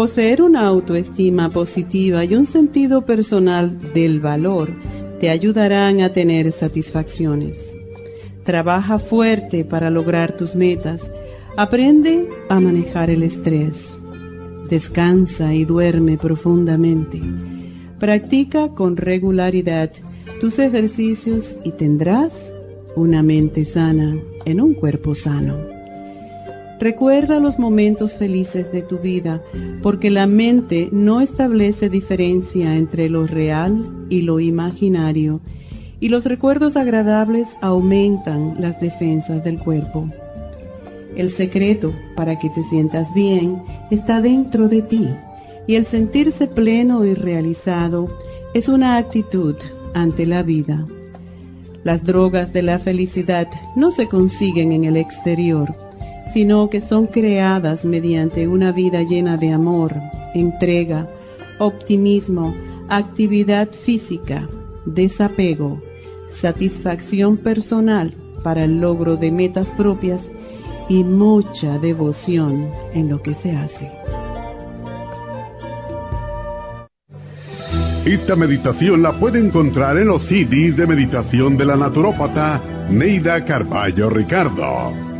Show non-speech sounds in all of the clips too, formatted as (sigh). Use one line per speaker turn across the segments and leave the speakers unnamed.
Poseer una autoestima positiva y un sentido personal del valor te ayudarán a tener satisfacciones. Trabaja fuerte para lograr tus metas. Aprende a manejar el estrés. Descansa y duerme profundamente. Practica con regularidad tus ejercicios y tendrás una mente sana en un cuerpo sano. Recuerda los momentos felices de tu vida, porque la mente no establece diferencia entre lo real y lo imaginario, y los recuerdos agradables aumentan las defensas del cuerpo. El secreto para que te sientas bien está dentro de ti, y el sentirse pleno y realizado es una actitud ante la vida. Las drogas de la felicidad no se consiguen en el exterior, sino que son creadas mediante una vida llena de amor, entrega, optimismo, actividad física, desapego, satisfacción personal para el logro de metas propias y mucha devoción en lo que se hace.
Esta meditación la puede encontrar en los CDs de meditación de la naturópata Neida Carballo Ricardo.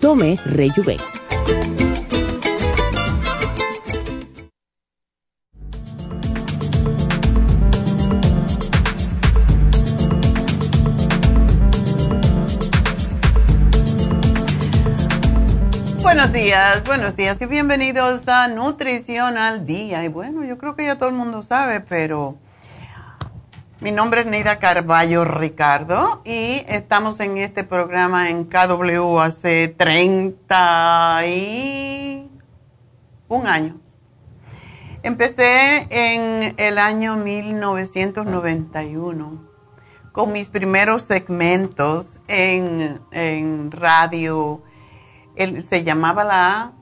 Tome Rejuven.
Buenos días, buenos días y bienvenidos a Nutrición al Día. Y bueno, yo creo que ya todo el mundo sabe, pero mi nombre es Neida Carballo Ricardo y estamos en este programa en KW hace 30 y un año. Empecé en el año 1991 con mis primeros segmentos en, en radio se llamaba la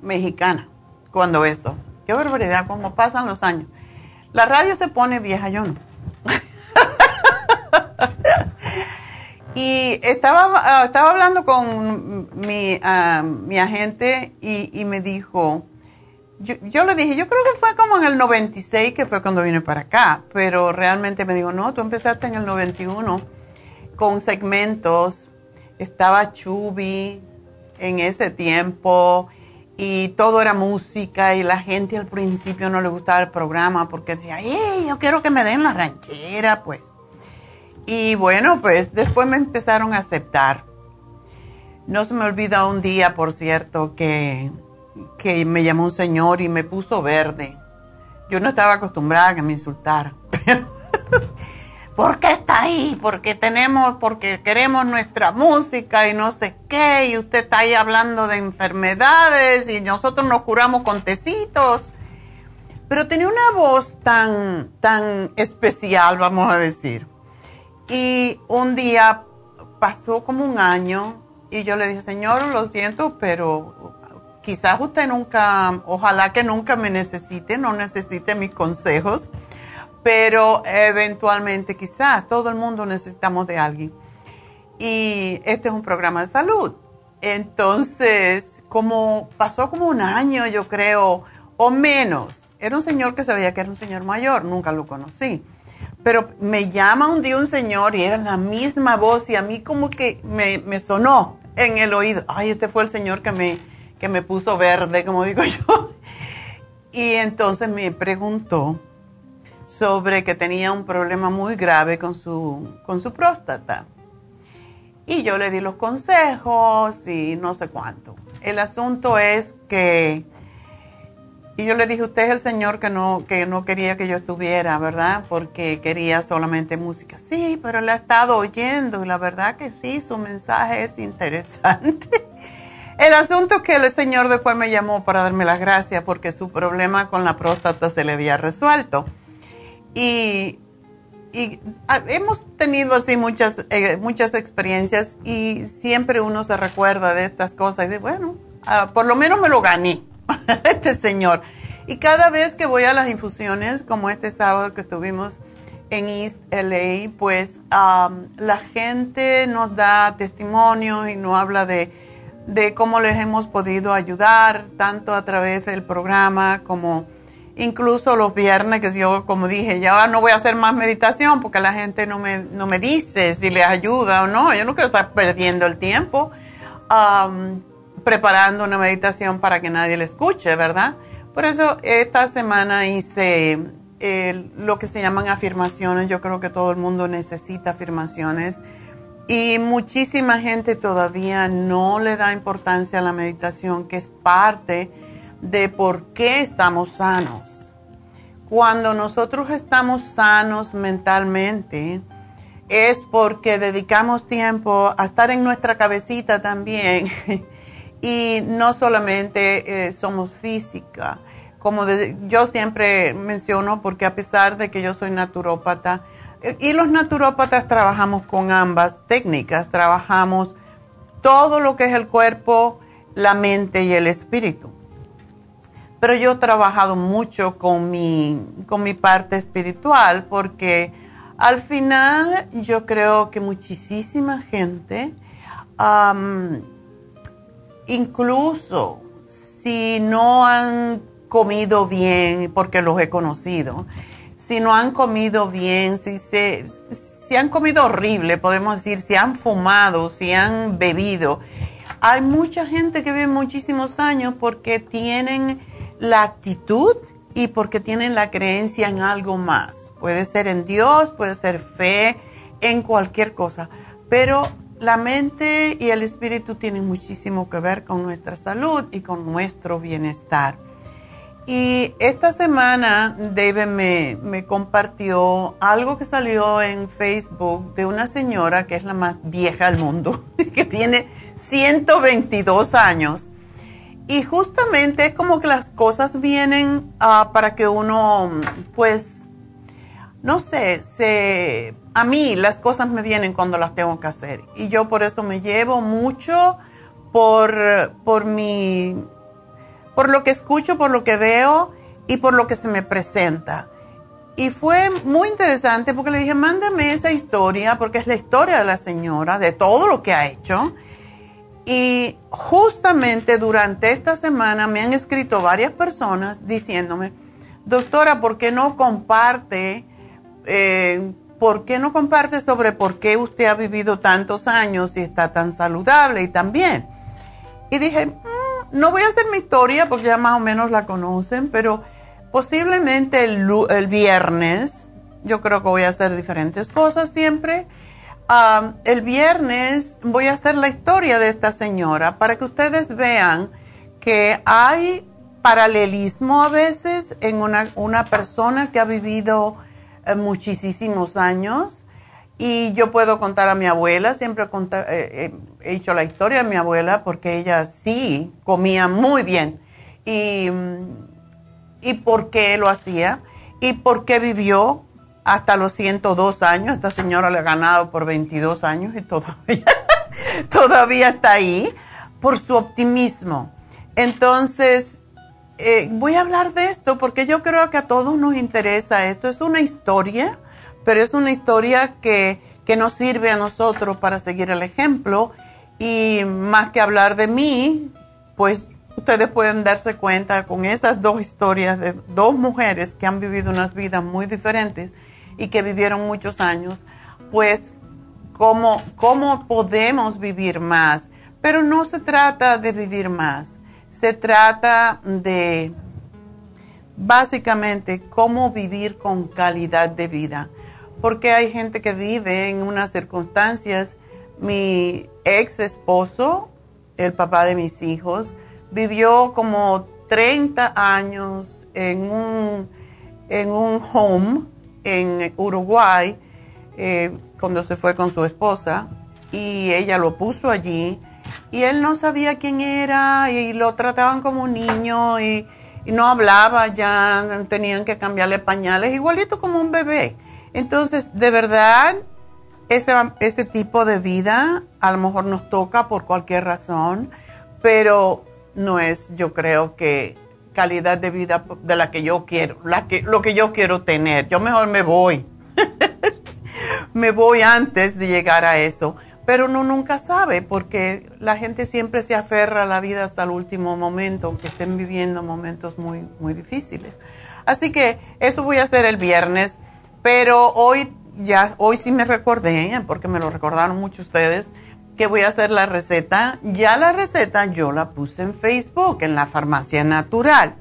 mexicana cuando eso. Qué barbaridad, cómo pasan los años. La radio se pone vieja, yo no. Y estaba, ah, estaba hablando con mi, ah, mi agente y, me dijo, yo, yo, le dije, yo creo que fue como en el 96 que fue cuando vine para acá, pero realmente me dijo, no, tú empezaste en el 91 con segmentos, estaba Chubi, en ese tiempo y todo era música y la gente al principio no le gustaba el programa porque decía, ¡ay, yo quiero que me den la ranchera! Pues. Y bueno, pues después me empezaron a aceptar. No se me olvida un día, por cierto, que, que me llamó un señor y me puso verde. Yo no estaba acostumbrada a que me insultara. (laughs) ¿por qué está ahí? Porque tenemos, porque queremos nuestra música y no sé qué, y usted está ahí hablando de enfermedades y nosotros nos curamos con tecitos. Pero tenía una voz tan, tan especial, vamos a decir. Y un día pasó como un año y yo le dije, Señor, lo siento, pero quizás usted nunca, ojalá que nunca me necesite, no necesite mis consejos pero eventualmente quizás todo el mundo necesitamos de alguien. Y este es un programa de salud. Entonces, como pasó como un año, yo creo, o menos, era un señor que sabía que era un señor mayor, nunca lo conocí. Pero me llama un día un señor y era la misma voz y a mí como que me, me sonó en el oído. Ay, este fue el señor que me, que me puso verde, como digo (laughs) yo. Y entonces me preguntó sobre que tenía un problema muy grave con su, con su próstata. Y yo le di los consejos y no sé cuánto. El asunto es que, y yo le dije, usted es el señor que no, que no quería que yo estuviera, ¿verdad? Porque quería solamente música. Sí, pero le ha estado oyendo y la verdad que sí, su mensaje es interesante. (laughs) El asunto es que el señor después me llamó para darme las gracias porque su problema con la próstata se le había resuelto. Y, ah, hemos tenido así muchas, eh, muchas experiencias y siempre uno se recuerda de estas cosas y dice, bueno, ah, por lo menos me lo gané, (laughs) este señor. Y cada vez que voy a las infusiones, como este sábado que tuvimos en East LA, pues la gente nos da testimonios y nos habla de, de cómo les hemos podido ayudar, tanto a través del programa como incluso los viernes, que yo como dije, ya no voy a hacer más meditación porque la gente no me, no me dice si les ayuda o no. Yo no quiero estar perdiendo el tiempo preparando una meditación para que nadie la escuche, ¿verdad? Por eso esta semana hice lo que se llaman afirmaciones. Yo creo que todo el mundo necesita afirmaciones. Y muchísima gente todavía no le da importancia a la meditación, que es parte de por qué estamos sanos. Cuando nosotros estamos sanos mentalmente, es porque dedicamos tiempo a estar en nuestra cabecita también. (laughs) y no solamente eh, somos física. Como yo siempre menciono, porque a pesar de que yo soy naturópata, y los naturópatas trabajamos con ambas técnicas, trabajamos todo lo que es el cuerpo, la mente y el espíritu pero yo he trabajado mucho con mi, con mi parte espiritual porque al final yo creo que muchísima gente, incluso si no han comido bien, porque los he conocido, si no han comido bien, si, se, si han comido horrible, podemos decir, si han fumado, si han bebido, hay mucha gente que vive muchísimos años porque tienen la actitud y porque tienen la creencia en algo más. Puede ser en Dios, puede ser fe, en cualquier cosa. Pero la mente y el espíritu tienen muchísimo que ver con nuestra salud y con nuestro bienestar. Y esta semana David me, compartió algo que salió en Facebook de una señora que es la más vieja del mundo, (laughs) que tiene 122 años y justamente es como que las cosas vienen ah, para que uno, pues, no sé, se, a mí las cosas me vienen cuando las tengo que hacer. Y yo por eso me llevo mucho por, por mi, por lo que escucho, por lo que veo y por lo que se me presenta. Y fue muy interesante porque le dije, mándame esa historia, porque es la historia de la señora, de todo lo que ha hecho y justamente durante esta semana me han escrito varias personas diciéndome, doctora, ¿por qué no comparte, eh, por qué no comparte sobre por qué usted ha vivido tantos años y está tan saludable y tan bien? Y dije, mm, no voy a hacer mi historia porque ya más o menos la conocen, pero posiblemente el, viernes, yo creo que voy a hacer diferentes cosas siempre el viernes voy a hacer la historia de esta señora para que ustedes vean que hay paralelismo a veces en una, persona que ha vivido muchísimos años Y yo puedo contar a mi abuela, siempre eh, eh, he dicho la historia de mi abuela porque ella sí comía muy bien. Y, y por qué lo hacía y por qué vivió hasta los 102 años. Esta señora le ha ganado por 22 años y todavía, (laughs) todavía está ahí por su optimismo. Entonces, eh, voy a hablar de esto porque yo creo que a todos nos interesa esto. Es una historia pero es una historia que, nos sirve a nosotros para seguir el ejemplo y más que hablar de mí, pues ustedes pueden darse cuenta con esas dos historias de dos mujeres que han vivido unas vidas muy diferentes y que vivieron muchos años, pues cómo, cómo podemos vivir más. Pero no se trata de vivir más, se trata de básicamente cómo vivir con calidad de vida porque hay gente que vive en unas circunstancias. Mi ex esposo, el papá de mis hijos, vivió como 30 años en un, en un home en Uruguay eh, cuando se fue con su esposa y ella lo puso allí y él no sabía quién era y lo trataban como un niño y, no hablaba ya, tenían que cambiarle pañales, igualito como un bebé. Entonces, de verdad, ese, tipo de vida a lo mejor nos toca por cualquier razón, pero no es, yo creo que calidad de vida de la que yo quiero, la que, lo que yo quiero tener. Yo mejor me voy. (laughs) me voy antes de llegar a eso. Pero uno nunca sabe porque la gente siempre se aferra a la vida hasta el último momento, aunque estén viviendo momentos muy, muy difíciles. Así que eso voy a hacer el viernes. Pero hoy ya, hoy sí me recordé, porque me lo recordaron mucho ustedes, que voy a hacer la receta. Ya la receta yo la puse en Facebook, en la farmacia natural.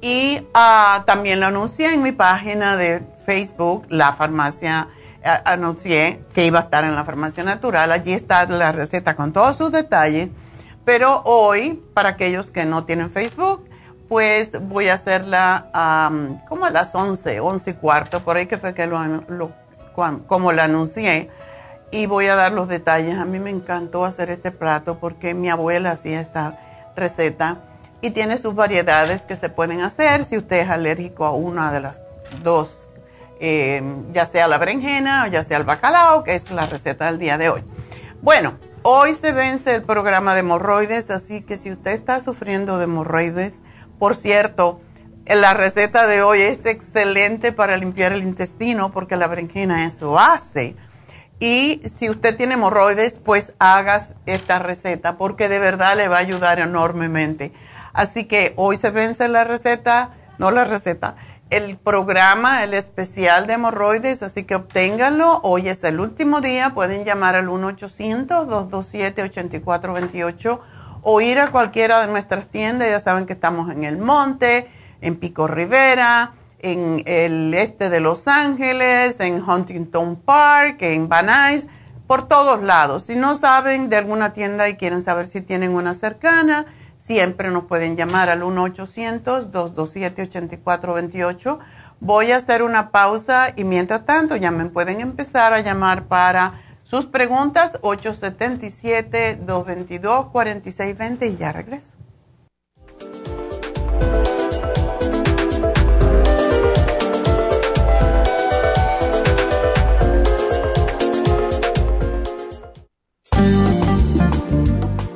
Y ah, también lo anuncié en mi página de Facebook, la farmacia, anuncié que iba a estar en la farmacia natural. Allí está la receta con todos sus detalles. Pero hoy, para aquellos que no tienen Facebook, pues voy a hacerla como a las 11, 11 y cuarto, por ahí que fue que lo, como la anuncié. Y voy a dar los detalles. A mí me encantó hacer este plato porque mi abuela hacía esta receta y tiene sus variedades que se pueden hacer si usted es alérgico a una de las dos, eh, ya sea la berenjena o ya sea el bacalao, que es la receta del día de hoy. Bueno, hoy se vence el programa de hemorroides, así que si usted está sufriendo de hemorroides, por cierto, la receta de hoy es excelente para limpiar el intestino porque la berenjena eso hace. Y si usted tiene hemorroides, pues hagas esta receta porque de verdad le va a ayudar enormemente. Así que hoy se vence la receta, no la receta, el programa, el especial de hemorroides, así que obténganlo. Hoy es el último día, pueden llamar al 1-800-227-8428 o ir a cualquiera de nuestras tiendas. Ya saben que estamos en El Monte, en Pico Rivera, en el este de Los Ángeles, en Huntington Park, en Van Nuys, por todos lados. Si no saben de alguna tienda y quieren saber si tienen una cercana, siempre nos pueden llamar al 1-800-227-8428. Voy a hacer una pausa y mientras tanto ya me pueden empezar a llamar para sus preguntas 877-222-4620 y ya regreso.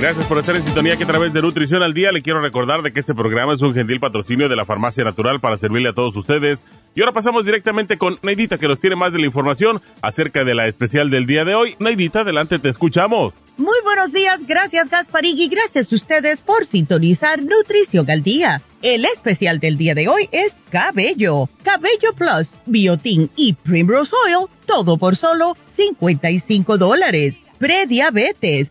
Gracias por estar en sintonía que a través de Nutrición al Día le quiero recordar de que este programa es un gentil patrocinio de la Farmacia Natural para servirle a todos ustedes. Y ahora pasamos directamente con Neidita que nos tiene más de la información acerca de la especial del día de hoy. Neidita, adelante, te escuchamos.
Muy buenos días, gracias Gasparín y gracias a ustedes por sintonizar Nutrición al Día. El especial del día de hoy es Cabello, Cabello Plus, Biotin y Primrose Oil, todo por solo 55 dólares. Prediabetes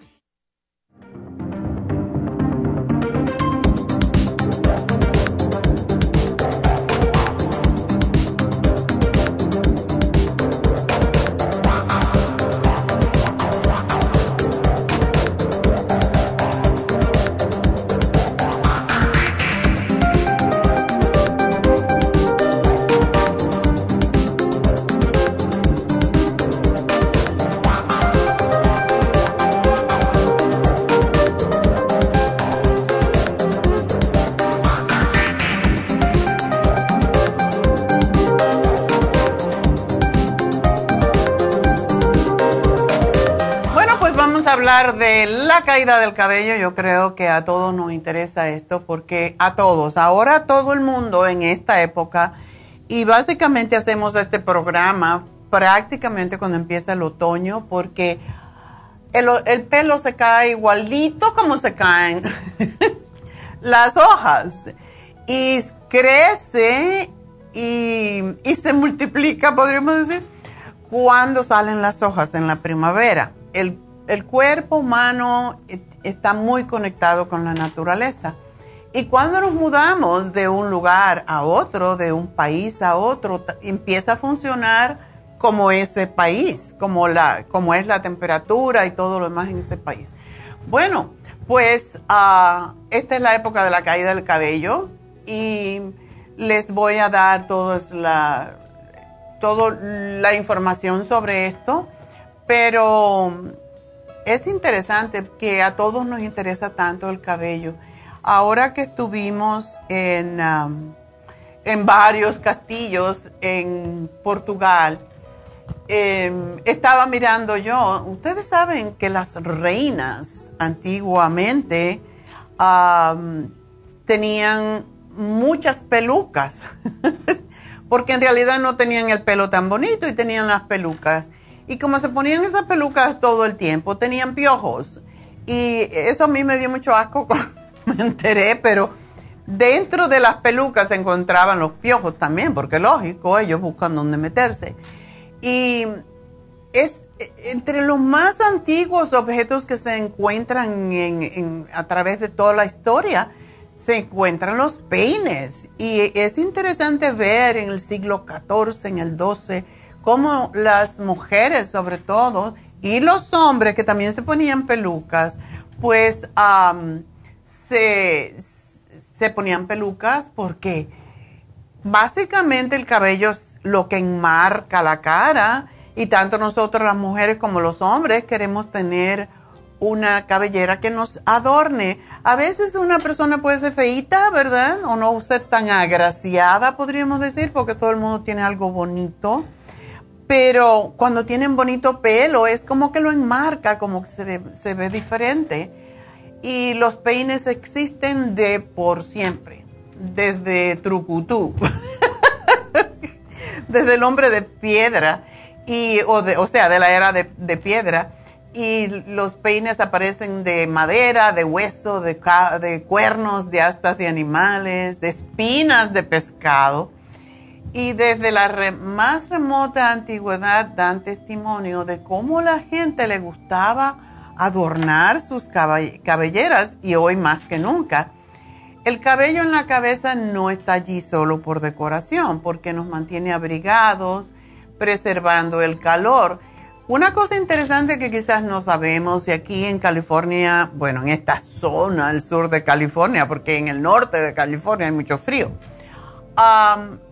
De la caída del cabello, yo creo que a todos nos interesa esto, porque a todos, ahora todo el mundo en esta época, y básicamente hacemos este programa prácticamente cuando empieza el otoño, porque el, pelo se cae igualito como se caen (laughs) las hojas, y crece y, y se multiplica, podríamos decir, cuando salen las hojas en la primavera. El el cuerpo humano está muy conectado con la naturaleza. Y cuando nos mudamos de un lugar a otro, de un país a otro, empieza a funcionar como ese país, como, la, como es la temperatura y todo lo demás en ese país. Bueno, pues ah, esta es la época de la caída del cabello y les voy a dar todos la, toda la información sobre esto, pero es interesante que a todos nos interesa tanto el cabello. Ahora que estuvimos en, en varios castillos en Portugal, em, estaba mirando yo, ustedes saben que las reinas antiguamente tenían muchas pelucas, (laughs) porque en realidad no tenían el pelo tan bonito y tenían las pelucas. Y como se ponían esas pelucas todo el tiempo, tenían piojos. Y eso a mí me dio mucho asco (laughs) cuando me enteré, pero dentro de las pelucas se encontraban los piojos también, porque lógico, ellos buscan dónde meterse. Y es entre los más antiguos objetos que se encuentran a través de toda la historia, se encuentran los peines. Y es interesante ver en el siglo XIV, en el XII, como las mujeres sobre todo y los hombres que también se ponían pelucas, pues se, se ponían pelucas porque básicamente el cabello es lo que enmarca la cara y tanto nosotros las mujeres como los hombres queremos tener una cabellera que nos adorne. A veces una persona puede ser feita, ¿verdad? O no ser tan agraciada, podríamos decir, porque todo el mundo tiene algo bonito pero cuando tienen bonito pelo es como que lo enmarca, como que se ve, diferente. Y los peines existen de por siempre, desde Trucutú, (laughs) desde el hombre de piedra, y, o, de, sea, de la era de, piedra. Y los peines aparecen de madera, de hueso, de cuernos, de astas de animales, de espinas de pescado Y desde la más remota antigüedad dan testimonio de cómo la gente le gustaba adornar sus cabelleras y hoy más que nunca. El cabello en la cabeza no está allí solo por decoración, porque nos mantiene abrigados, preservando el calor. Una cosa interesante que quizás no sabemos, y aquí en California, bueno, en esta zona al sur de California, porque en el norte de California hay mucho frío,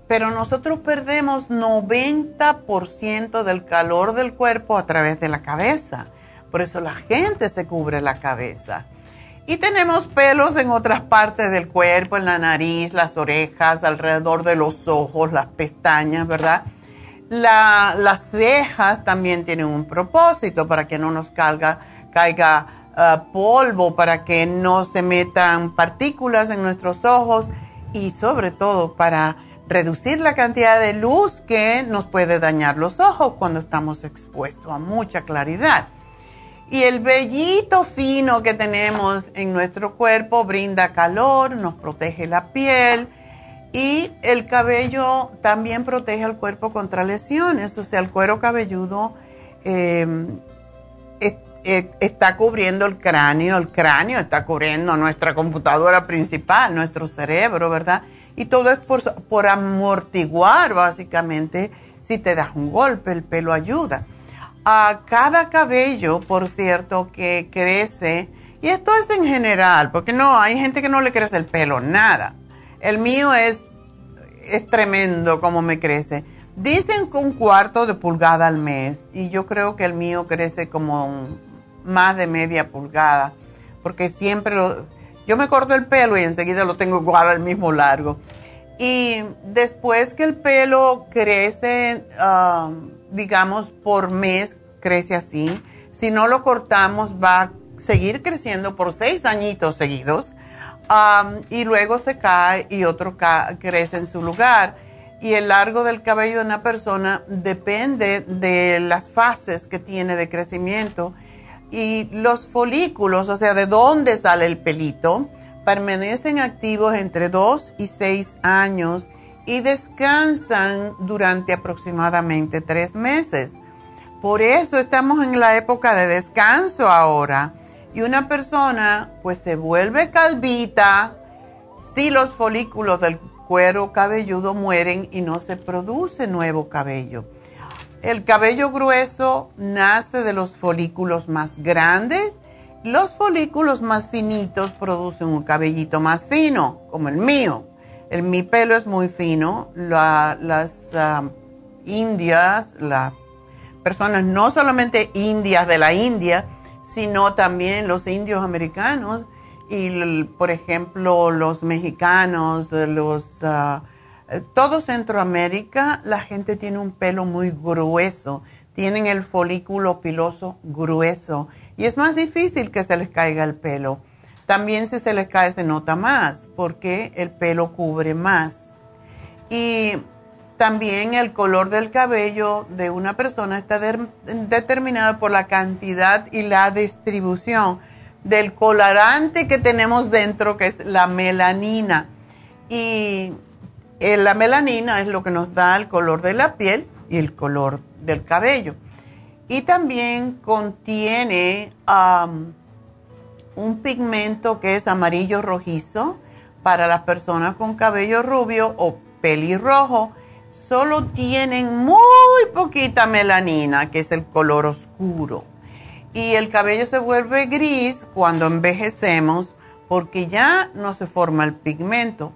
pero nosotros perdemos 90% del calor del cuerpo a través de la cabeza. Por eso la gente se cubre la cabeza. Y tenemos pelos en otras partes del cuerpo, en la nariz, las orejas, alrededor de los ojos, las pestañas, ¿verdad? las cejas también tienen un propósito para que no nos caiga, ah, polvo, para que no se metan partículas en nuestros ojos y sobre todo para reducir la cantidad de luz que nos puede dañar los ojos cuando estamos expuestos a mucha claridad. Y el vellito fino que tenemos en nuestro cuerpo brinda calor, nos protege la piel y el cabello también protege al cuerpo contra lesiones. O sea, el cuero cabelludo em, está cubriendo el cráneo, el cráneo está cubriendo nuestra computadora principal, nuestro cerebro, ¿verdad? Y todo es por, amortiguar básicamente si te das un golpe, el pelo ayuda. A cada cabello, por cierto, que crece, y esto es en general, porque no, hay gente que no le crece el pelo, nada. El mío es, es tremendo como me crece. Dicen que un cuarto de pulgada al mes, y yo creo que el mío crece como más de media pulgada, porque siempre lo yo me corto el pelo y enseguida lo tengo igual al mismo largo. Y después que el pelo crece, um, digamos, por mes, crece así. Si no lo cortamos, va a seguir creciendo por seis añitos seguidos. Um, y luego se cae y otro crece en su lugar. Y el largo del cabello de una persona depende de las fases que tiene de crecimiento y los folículos, o sea, de dónde sale el pelito, permanecen activos entre 2 y 6 años y descansan durante aproximadamente 3 meses. Por eso estamos en la época de descanso ahora. Y una persona pues se vuelve calvita si los folículos del cuero cabelludo mueren y no se produce nuevo cabello. El cabello grueso nace de los folículos más grandes. Los folículos más finitos producen un cabellito más fino, como el mío. El, mi pelo es muy fino. las ah, indias, las personas no solamente indias de la India, sino también los indios americanos y, por ejemplo, los mexicanos, los... Ah, todo Centroamérica la gente tiene un pelo muy grueso, tienen el folículo piloso grueso y es más difícil que se les caiga el pelo. También si se les cae se nota más porque el pelo cubre más. Y también el color del cabello de una persona está determinado por la cantidad y la distribución del colorante que tenemos dentro, que es la melanina. Y eh, la melanina es lo que nos da el color de la piel y el color del cabello. Y también contiene un pigmento que es amarillo rojizo para las personas con cabello rubio o pelirrojo. Solo tienen muy poquita melanina, que es el color oscuro. Y el cabello se vuelve gris cuando envejecemos porque ya no se forma el pigmento.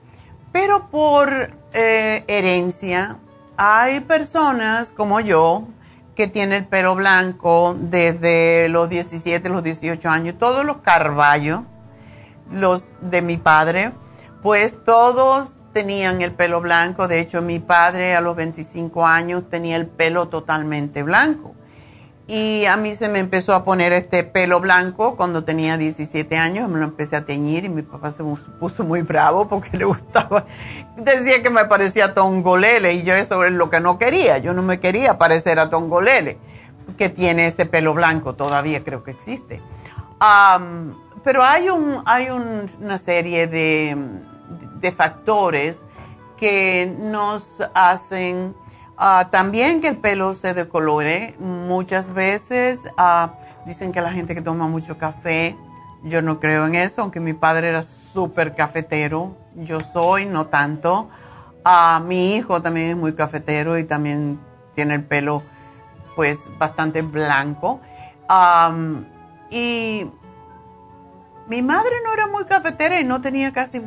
Pero por eh, herencia, hay personas como yo que tienen el pelo blanco desde los 17, los 18 años, todos los carballos, los de mi padre, pues todos tenían el pelo blanco. De hecho, mi padre a los 25 años tenía el pelo totalmente blanco. Y a mí se me empezó a poner este pelo blanco cuando tenía 17 años, me lo empecé a teñir y mi papá se puso muy bravo porque le gustaba, decía que me parecía Tongolele y yo eso es lo que no quería, yo no me quería parecer a Tongolele, que tiene ese pelo blanco, todavía creo que existe. pero hay, un, hay una serie de factores que nos hacen ah, también que el pelo se decolore. Muchas veces ah, dicen que la gente que toma mucho café, yo no creo en eso, aunque mi padre era súper cafetero, yo soy, no tanto. Ah, mi hijo también es muy cafetero y también tiene el pelo pues bastante blanco. y mi madre no era muy cafetera y no tenía casi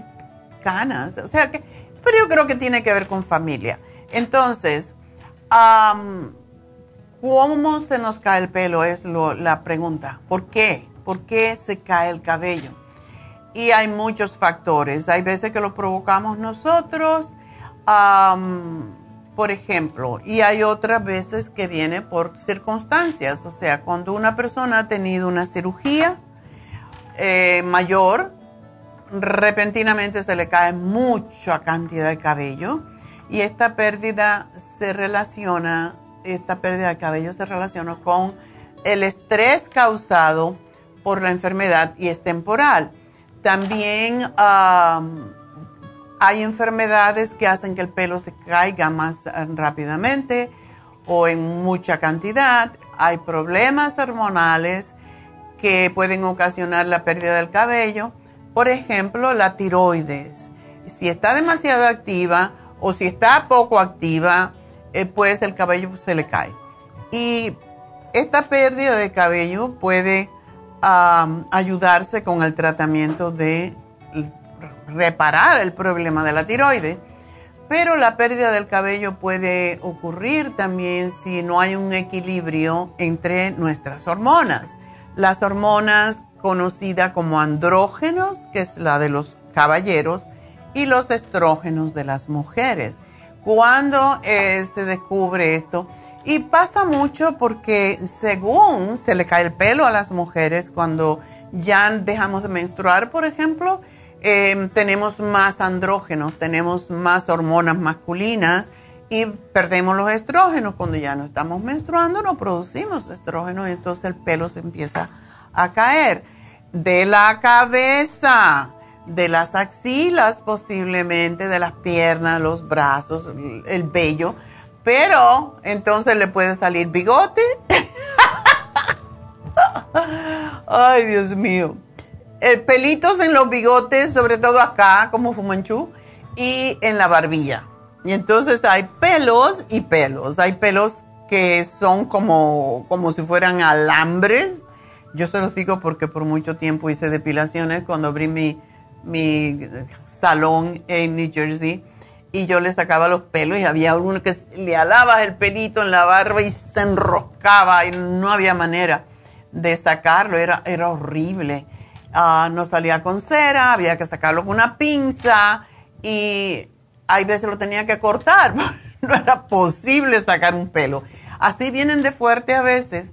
canas. O sea que, pero yo creo que tiene que ver con familia. Entonces, ¿cómo se nos cae el pelo? Es la pregunta. ¿Por qué? ¿Por qué se cae el cabello? Y hay muchos factores. Hay veces que lo provocamos nosotros, por ejemplo, y hay otras veces que viene por circunstancias. O sea, cuando una persona ha tenido una cirugía, eh, mayor, repentinamente se le cae mucha cantidad de cabello y esta pérdida se relaciona, esta pérdida de cabello se relaciona con el estrés causado por la enfermedad y es temporal. También hay enfermedades que hacen que el pelo se caiga más rápidamente o en mucha cantidad. Hay problemas hormonales que pueden ocasionar la pérdida del cabello. Por ejemplo, la tiroides. Si está demasiado activa o si está poco activa, eh, pues el cabello se le cae. Y esta pérdida de cabello puede ayudarse con el tratamiento de reparar el problema de la tiroides. Pero la pérdida del cabello puede ocurrir también si no hay un equilibrio entre nuestras hormonas las hormonas conocidas como andrógenos, que es la de los caballeros, y los estrógenos de las mujeres. Cuando eh, se descubre esto, y pasa mucho porque según se le cae el pelo a las mujeres cuando ya dejamos de menstruar, por ejemplo, em, tenemos más andrógenos, tenemos más hormonas masculinas y perdemos los estrógenos. Cuando ya no estamos menstruando, no producimos estrógenos y entonces el pelo se empieza a caer. De la cabeza, de las axilas posiblemente, de las piernas, los brazos, el vello. Pero entonces le puede salir bigote. (laughs) Ay, Dios mío. El pelitos en los bigotes, sobre todo acá, como fumanchú, y en la barbilla y entonces hay pelos y pelos. Hay pelos que son como, como si fueran alambres. Yo se los digo porque por mucho tiempo hice depilaciones cuando abrí mi, mi salón en New Jersey y yo le sacaba los pelos y había uno que le alaba el pelito en la barba y se enroscaba y no había manera de sacarlo, era, era horrible. Ah, no salía con cera, había que sacarlo con una pinza y hay veces lo tenía que cortar, (laughs) no era posible sacar un pelo. Así vienen de fuerte a veces.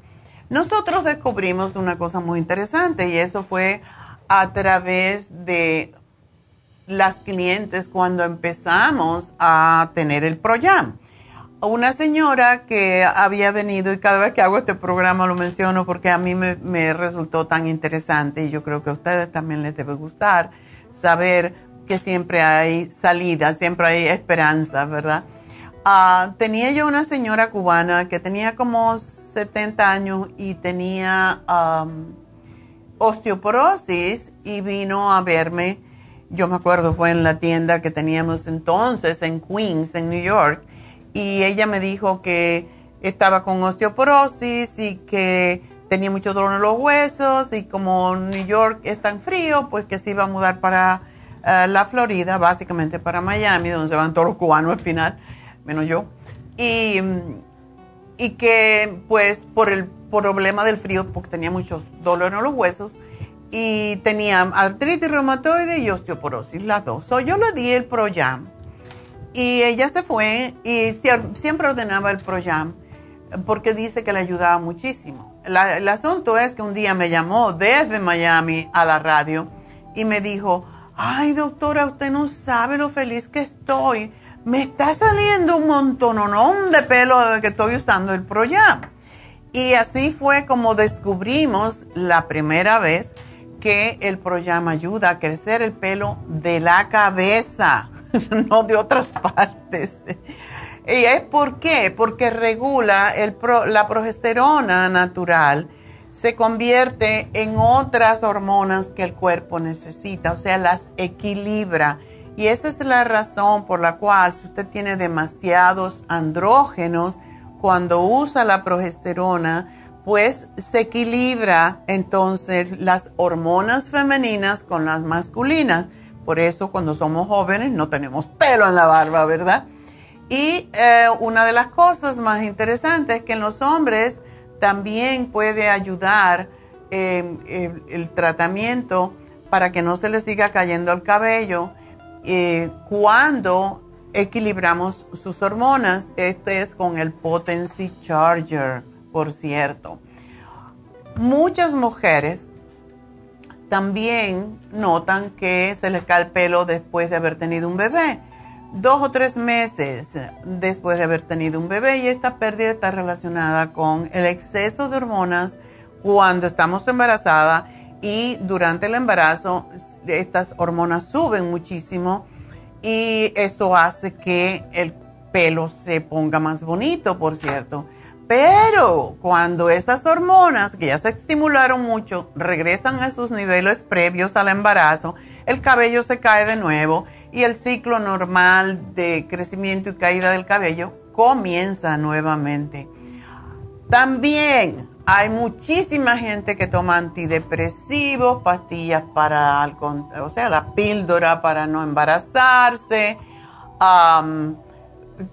Nosotros descubrimos una cosa muy interesante y eso fue a través de las clientes cuando empezamos a tener el Proyam. Una señora que había venido y cada vez que hago este programa lo menciono porque a mí me, resultó tan interesante y yo creo que a ustedes también les debe gustar saber que siempre hay salida, siempre hay esperanza, ¿verdad? Ah, tenía yo una señora cubana que tenía como 70 años y tenía osteoporosis y vino a verme. Yo me acuerdo, fue en la tienda que teníamos entonces en Queens, en New York, y ella me dijo que estaba con osteoporosis y que tenía mucho dolor en los huesos y como New York es tan frío, pues que se iba a mudar para eh, la Florida, básicamente para Miami, donde se van todos los cubanos al final, menos yo. Y, y que pues por el problema del frío, porque tenía mucho dolor en los huesos, y tenía artritis reumatoide y osteoporosis, las dos. So, yo le di el Proyam y ella se fue y siempre ordenaba el Proyam porque dice que le ayudaba muchísimo. el asunto es que un día me llamó desde Miami a la radio y me dijo, ay doctora, usted no sabe lo feliz que estoy. Me está saliendo un montón de pelo desde que estoy usando el Proyam. Y así fue como descubrimos la primera vez que el Proyam ayuda a crecer el pelo de la cabeza. (laughs) no de otras partes. ¿Y es por qué? Porque regula la progesterona natural, se convierte en otras hormonas que el cuerpo necesita, o sea, las equilibra. Y esa es la razón por la cual si usted tiene demasiados andrógenos, cuando usa la progesterona, pues se equilibra entonces las hormonas femeninas con las masculinas. Por eso cuando somos jóvenes no tenemos pelo en la barba, ¿verdad? Y eh, una de las cosas más interesantes es que en los hombres también puede ayudar em, el, tratamiento para que no se les siga cayendo el cabello eh, cuando equilibramos sus hormonas. Este es con el Potency Charger por cierto. Muchas mujeres también notan que se les cae el pelo después de haber tenido un bebé, dos o tres meses después de haber tenido un bebé y esta pérdida está relacionada con el exceso de hormonas cuando estamos embarazadas y durante el embarazo estas hormonas suben muchísimo y esto hace que el pelo se ponga más bonito, por cierto. Pero cuando esas hormonas que ya se estimularon mucho regresan a sus niveles previos al embarazo, el cabello se cae de nuevo y el ciclo normal de crecimiento y caída del cabello comienza nuevamente. También hay muchísima gente que toma antidepresivos, pastillas para, o sea, la píldora para no embarazarse.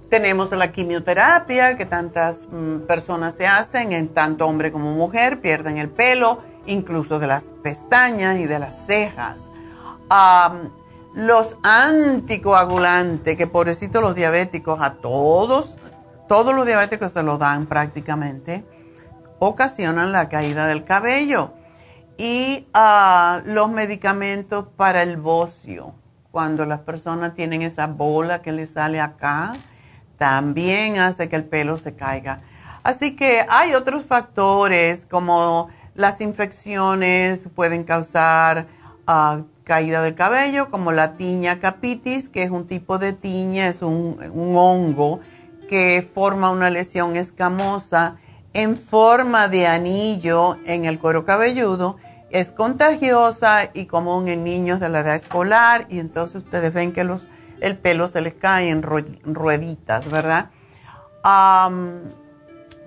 Tenemos la quimioterapia que tantas mm, personas se hacen, en tanto hombre como mujer, pierden el pelo, incluso de las pestañas y de las cejas. los anticoagulantes, que pobrecito los diabéticos, a todos, todos los diabéticos se lo dan prácticamente, ocasionan la caída del cabello. Y ah, los medicamentos para el bocio, cuando las personas tienen esa bola que les sale acá, también hace que el pelo se caiga. Así que hay otros factores como las infecciones pueden causar ah, caída del cabello, como la tiña capitis, que es un tipo de tiña, es un, un hongo que forma una lesión escamosa en forma de anillo en el cuero cabelludo. Es contagiosa y común en niños de la edad escolar y entonces ustedes ven que los el pelo se les cae en rueditas, ¿verdad?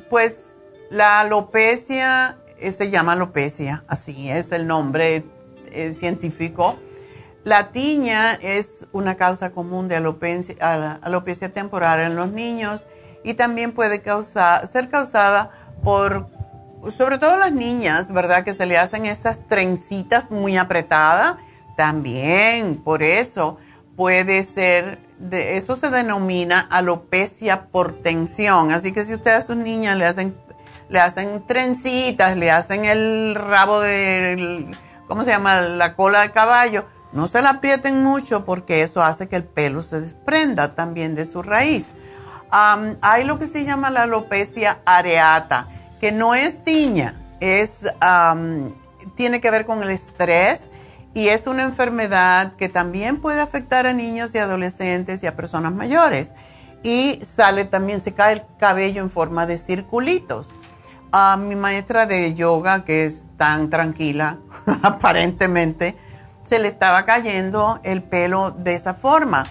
pues la alopecia eh, se llama alopecia, así es el nombre eh, científico. La tiña es una causa común de alopecia, alopecia temporal en los niños y también puede ser causada por, sobre todo las niñas, ¿verdad? Que se le hacen esas trencitas muy apretadas. También por eso puede ser, de, eso se denomina alopecia por tensión. Así que si usted a sus niñas le hacen, le hacen trencitas, le hacen el rabo de, ¿cómo se llama? La cola de caballo, no se la aprieten mucho porque eso hace que el pelo se desprenda también de su raíz. Hay lo que se llama la alopecia areata, que no es tiña, es, tiene que ver con el estrés y es una enfermedad que también puede afectar a niños y adolescentes y a personas mayores. Y sale también, se cae el cabello en forma de circulitos. A mi maestra de yoga, que es tan tranquila, (laughs) aparentemente, se le estaba cayendo el pelo de esa forma.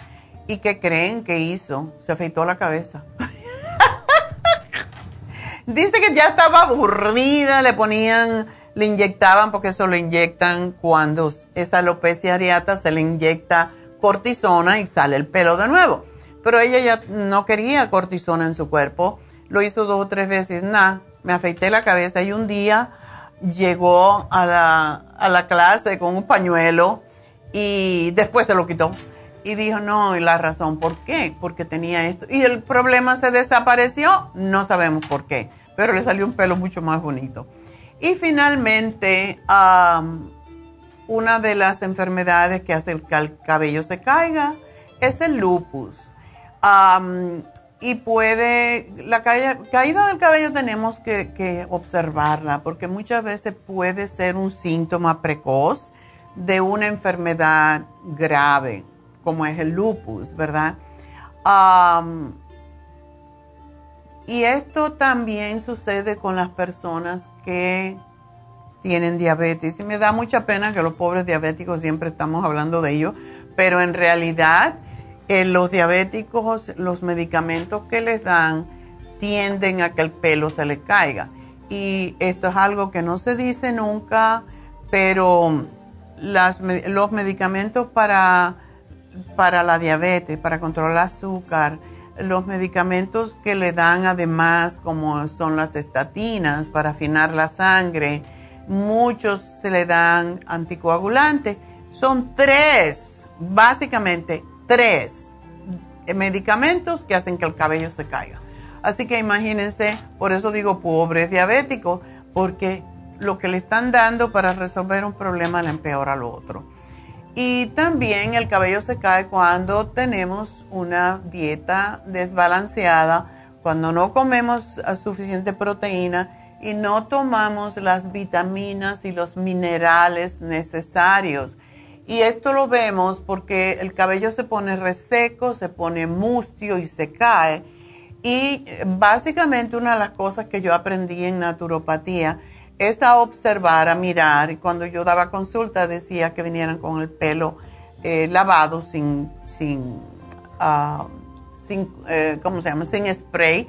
¿Y qué creen que hizo? Se afeitó la cabeza. (laughs) Dice que ya estaba aburrida, le ponían le inyectaban, porque eso lo inyectan cuando esa alopecia areata se le inyecta cortisona y sale el pelo de nuevo. Pero ella ya no quería cortisona en su cuerpo, lo hizo dos o tres veces, nada, me afeité la cabeza y un día llegó a la, a la clase con un pañuelo y después se lo quitó. Y dijo, no, y la razón, ¿por qué? Porque tenía esto. Y el problema se desapareció, no sabemos por qué, pero le salió un pelo mucho más bonito. Y finalmente, una de las enfermedades que hace que el cabello se caiga es el lupus. y puede, la caída, del cabello tenemos que, observarla porque muchas veces puede ser un síntoma precoz de una enfermedad grave, como es el lupus, ¿verdad? y esto también sucede con las personas que tienen diabetes. Y me da mucha pena que los pobres diabéticos siempre estamos hablando de ello, pero en realidad eh, los diabéticos, los medicamentos que les dan tienden a que el pelo se les caiga. Y esto es algo que no se dice nunca, pero los medicamentos para, para la diabetes, para controlar el azúcar, los medicamentos que le dan además, como son las estatinas para afinar la sangre, muchos se le dan anticoagulantes. Son tres, básicamente tres medicamentos que hacen que el cabello se caiga. Así que imagínense, por eso digo pobre diabético, porque lo que le están dando para resolver un problema le empeora lo otro. Y también el cabello se cae cuando tenemos una dieta desbalanceada, cuando no comemos suficiente proteína y no tomamos las vitaminas y los minerales necesarios. Y esto lo vemos porque el cabello se pone reseco, se pone mustio y se cae. Y básicamente una de las cosas que yo aprendí en naturopatía es a observar, a mirar. Y cuando yo daba consulta decía que vinieran con el pelo eh, lavado sin, sin, uh, sin eh, ¿cómo se llama? Sin spray.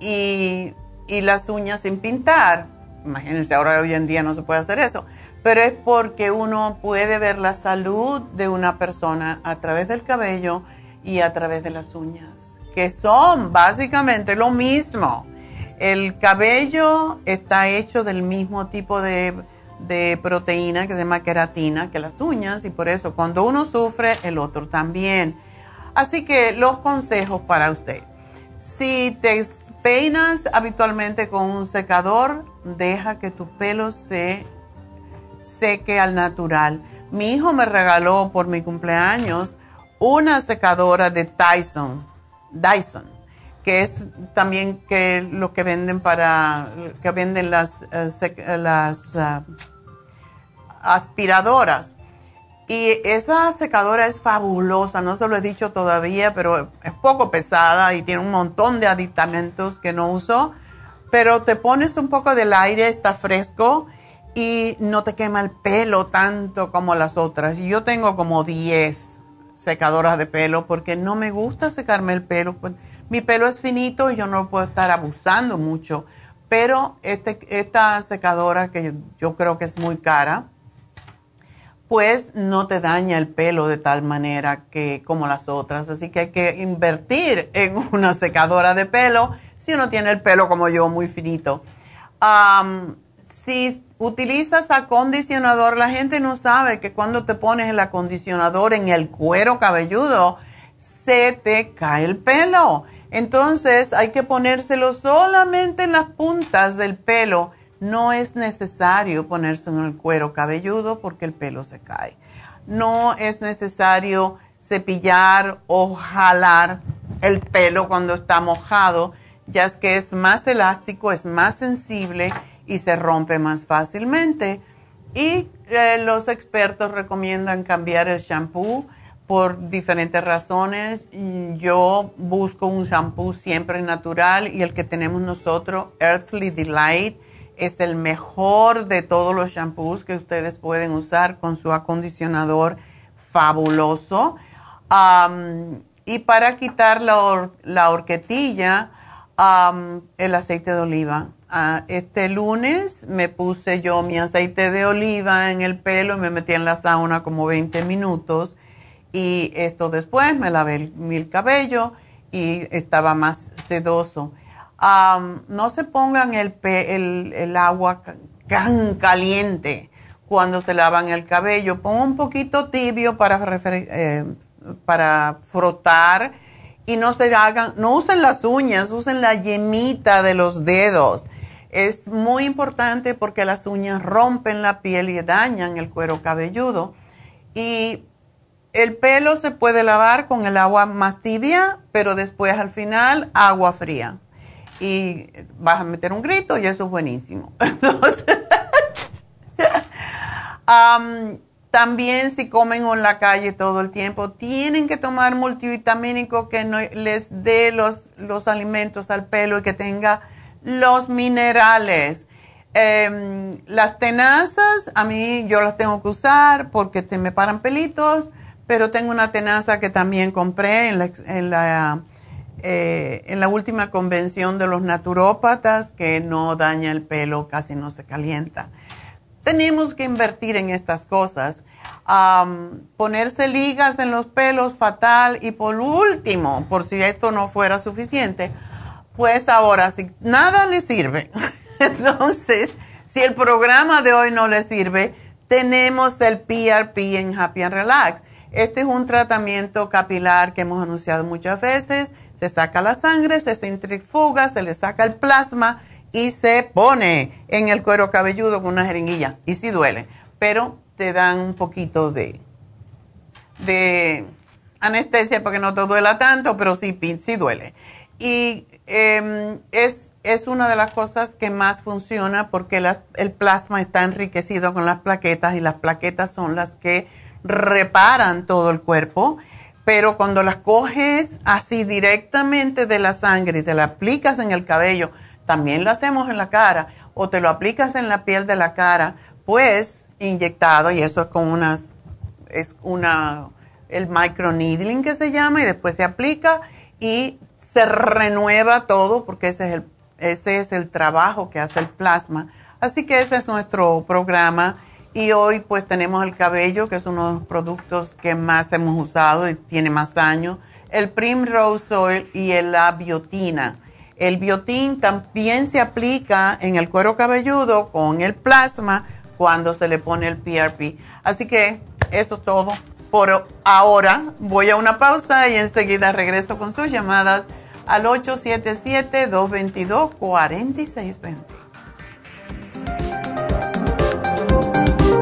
Y y las uñas sin pintar. Imagínense, ahora hoy en día no se puede hacer eso, pero es porque uno puede ver la salud de una persona a través del cabello y a través de las uñas, que son básicamente lo mismo. El cabello está hecho del mismo tipo de, de proteína que se llama queratina que las uñas y por eso cuando uno sufre, el otro también. Así que los consejos para usted. Si te peinas habitualmente con un secador, deja que tu pelo se seque al natural. Mi hijo me regaló por mi cumpleaños una secadora de Dyson, Dyson, que es también que lo que venden para que venden las, eh, las ah, aspiradoras. Y esa secadora es fabulosa, no se lo he dicho todavía, pero es poco pesada y tiene un montón de aditamentos que no uso. Pero te pones un poco del aire, está fresco y no te quema el pelo tanto como las otras. Yo tengo como 10 secadoras de pelo porque no me gusta secarme el pelo. Mi pelo es finito y yo no puedo estar abusando mucho. Pero este, esta secadora, que yo creo que es muy cara, pues no te daña el pelo de tal manera que como las otras. Así que hay que invertir en (laughs) una secadora de pelo si uno tiene el pelo como yo muy finito. si utilizas acondicionador, la gente no sabe que cuando te pones el acondicionador en el cuero cabelludo, se te cae el pelo. Entonces hay que ponérselo solamente en las puntas del pelo no es necesario ponerse en el cuero cabelludo porque el pelo se cae. No es necesario cepillar o jalar el pelo cuando está mojado, ya que es más elástico, es más sensible y se rompe más fácilmente. Y eh, los expertos recomiendan cambiar el shampoo por diferentes razones. Yo busco un shampoo siempre natural y el que tenemos nosotros, Earthly Delight, es el mejor de todos los shampoos que ustedes pueden usar con su acondicionador fabuloso. y para quitar la, la horquetilla, el aceite de oliva. Ah, este lunes me puse yo mi aceite de oliva en el pelo y me metí en la sauna como 20 minutos. Y esto después me lavé el, el cabello y estaba más sedoso no se pongan el, el, agua tan caliente cuando se lavan el cabello. Pongan un poquito tibio para, eh, para frotar y no se hagan, no usen las uñas, usen la yemita de los dedos. Es muy importante porque las uñas rompen la piel y dañan el cuero cabelludo. Y el pelo se puede lavar con el agua más tibia, pero después al final agua fría y vas a meter un grito y eso es buenísimo. (laughs) (laughs) También si comen en la calle todo el tiempo, tienen que tomar multivitamínico que no les dé los, los alimentos al pelo y que tenga los minerales. Em, las tenazas, a mí yo las tengo que usar porque te me paran pelitos, pero tengo una tenaza que también compré en la, en la, eh, en la última convención de los naturópatas que no daña el pelo, casi no se calienta. Tenemos que invertir en estas cosas. ponerse ligas en los pelos, fatal. Y por último, por si esto no fuera suficiente, pues ahora, si nada le sirve, (laughs) entonces, si el programa de hoy no le sirve, tenemos el PRP en Happy and Relax. Este es un tratamiento capilar que hemos anunciado muchas veces. Se saca la sangre, se centrifuga, se le saca el plasma y se pone en el cuero cabelludo con una jeringuilla. Y sí duele, pero te dan un poquito de, anestesia para que no te duela tanto, pero sí, sí duele. Y em, es, es una de las cosas que más funciona porque el plasma está enriquecido con las plaquetas y las plaquetas son las que reparan todo el cuerpo. Pero cuando las coges así directamente de la sangre y te la aplicas en el cabello, también lo hacemos en la cara, o te lo aplicas en la piel de la cara, pues inyectado, y eso es con unas, es una, el microneedling que se llama, y después se aplica y se renueva todo, porque ese es el, ese es el trabajo que hace el plasma. Así que ese es nuestro programa. Y hoy pues tenemos el cabello, que es uno de los productos que más hemos usado y tiene más años, el Primrose Oil y la biotina. El biotín también se aplica en el cuero cabelludo con el plasma cuando se le pone el PRP. Así que eso es todo por ahora. Voy a una pausa y enseguida regreso con sus llamadas al 877-222-4620.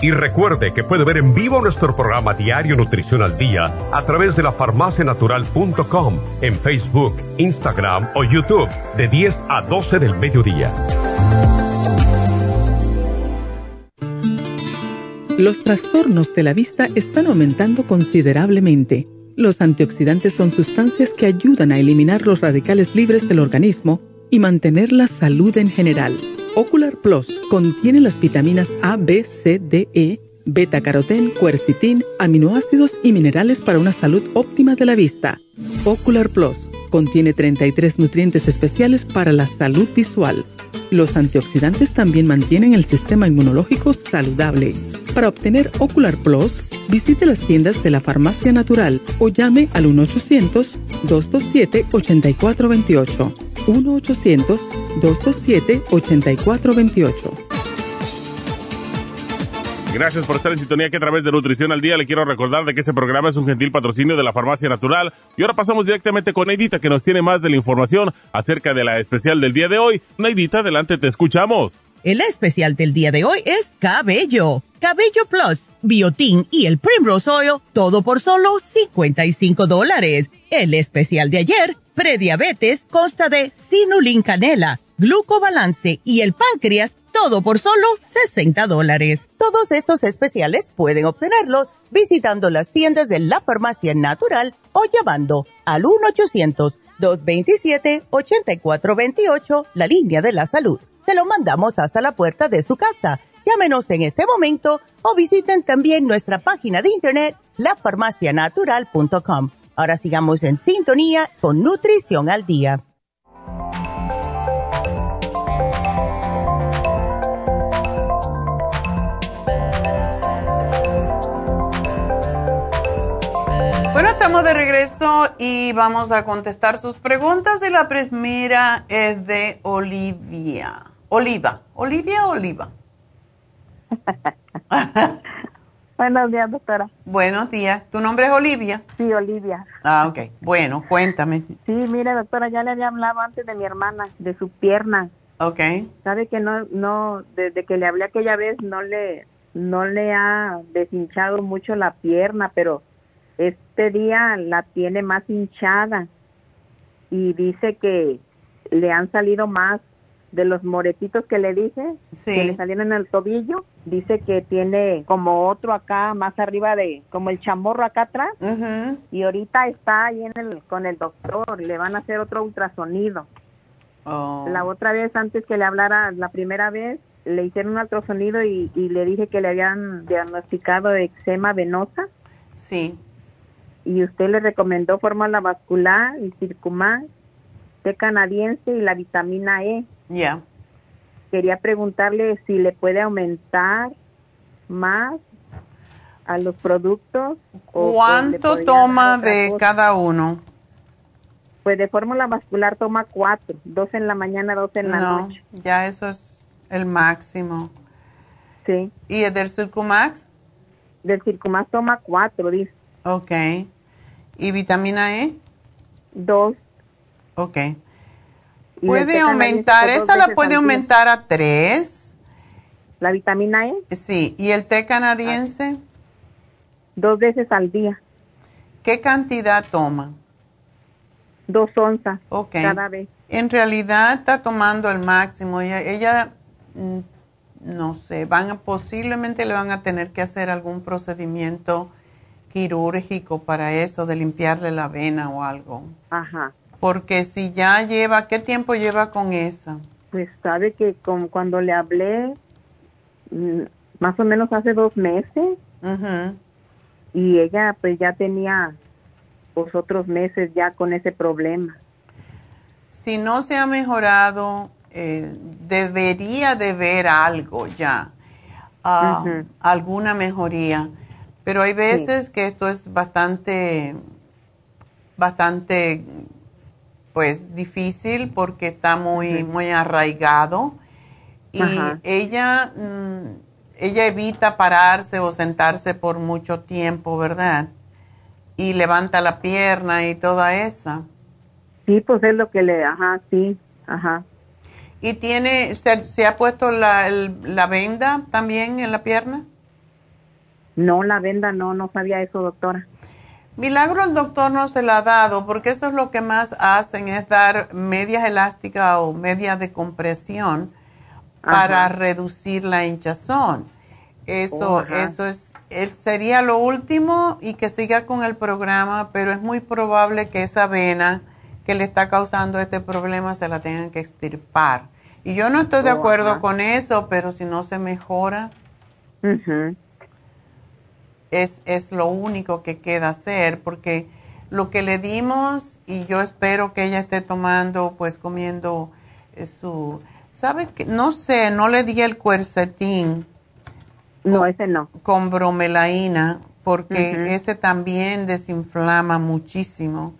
Y recuerde que puede ver en vivo nuestro programa Diario Nutrición al Día a través de la farmacianatural.com en Facebook, Instagram o YouTube de 10 a 12 del mediodía.
Los trastornos de la vista están aumentando considerablemente. Los antioxidantes son sustancias que ayudan a eliminar los radicales libres del organismo y mantener la salud en general. Ocular Plus contiene las vitaminas A, B, C, D, E, beta carotén, cuercitín, aminoácidos y minerales para una salud óptima de la vista. Ocular Plus contiene 33 nutrientes especiales para la salud visual. Los antioxidantes también mantienen el sistema inmunológico saludable. Para obtener Ocular Plus, visite las tiendas de la Farmacia Natural o llame al 1-800-227-8428. 1-800-227-8428.
Gracias por estar en sintonía que a través de Nutrición al Día le quiero recordar de que este programa es un gentil patrocinio de la Farmacia Natural. Y ahora pasamos directamente con Neidita que nos tiene más de la información acerca de la especial del día de hoy. Neidita, adelante, te escuchamos.
El especial del día de hoy es Cabello. Cabello Plus, Biotin y el Primrose Oil, todo por solo 55 dólares. El especial de ayer, prediabetes, consta de Sinulin Canela, Glucobalance y el páncreas, todo por solo 60 dólares. Todos estos especiales pueden obtenerlos visitando las tiendas de la farmacia natural o llamando al 1-800-227-8428, la línea de la salud se lo mandamos hasta la puerta de su casa. Llámenos en este momento o visiten también nuestra página de internet, lafarmacianatural.com. Ahora sigamos en sintonía con Nutrición al Día.
Bueno, estamos de regreso y vamos a contestar sus preguntas y la primera es de Olivia. Oliva, Olivia, Oliva. (laughs)
Buenos días, doctora.
Buenos días. ¿Tu nombre es Olivia?
Sí, Olivia.
Ah, ok. Bueno, cuéntame.
Sí, mire, doctora, ya le había hablado antes de mi hermana, de su pierna.
Ok.
Sabe que no, no, desde que le hablé aquella vez no le, no le ha deshinchado mucho la pierna, pero este día la tiene más hinchada y dice que le han salido más de los moretitos que le dije, que le salieron en el tobillo, dice que tiene como otro acá más arriba de, como el chamorro acá atrás, y ahorita está ahí en el, con el doctor, le van a hacer otro ultrasonido.
Oh.
La otra vez, antes que le hablara, la primera vez, le hicieron un ultrasonido y, y le dije que le habían diagnosticado eczema venosa.
Sí.
Y usted le recomendó fórmula vascular y circumax, té canadiense y la vitamina E.
Ya.
Quería preguntarle si le puede aumentar más a los productos. o,
¿Cuánto toma de
cosa.
cada uno?
Pues de fórmula vascular toma cuatro, dos en la mañana, dos en la
no,
noche.
ya eso es el máximo.
Sí.
¿Y el del Circumax?
Del Circumax toma cuatro, dice.
Ok. ¿Y vitamina E?
Dos.
Ok. ¿Puede aumentar? ¿Esa la puede aumentar a tres?
¿La vitamina E?
Sí. ¿Y el té canadiense?
Dos veces al día,
¿Qué cantidad toma?
dos onzas
Ok.
cada vez.
En realidad está tomando el máximo. Ella, ella, mm, no sé, van a, posiblemente le van a tener que hacer algún procedimiento quirúrgico para eso, de limpiarle la vena o algo.
Ajá.
Porque si ya lleva, ¿qué tiempo lleva con esa?
Pues sabe que cuando le hablé, mm, más o menos hace dos meses, y ella pues ya tenía pues otros meses ya con ese problema.
Si no se ha mejorado, eh, debería de ver algo ya, ah, alguna mejoría. Pero hay veces que esto es bastante, bastante, pues difícil porque está muy, muy arraigado y
Ajá.
ella, mm, ella evita pararse o sentarse por mucho tiempo, ¿verdad? Y levanta la pierna y toda esa.
Sí, pues es lo que le, ajá, sí, ajá.
¿Y tiene, se, se ha puesto la, el- la venda también en la pierna?
No, la venda no, no sabía eso, doctora.
Milagro el doctor no se la ha dado porque eso es lo que más hacen, es dar medias elásticas o medias de compresión para reducir la hinchazón. Eso,
Oh, ajá.
eso es, él sería lo último y que siga con el programa, pero es muy probable que esa vena que le está causando este problema se la tengan que extirpar. Y yo no estoy de
Oh,
acuerdo
ajá.
con eso, pero si no se mejora. Es, es lo único que queda hacer, porque lo que le dimos, y yo espero que ella esté tomando, pues comiendo eh, su, ¿sabe que No sé, no le di el cuercetín
No, ese no.
con bromelaína, porque ese también desinflama muchísimo.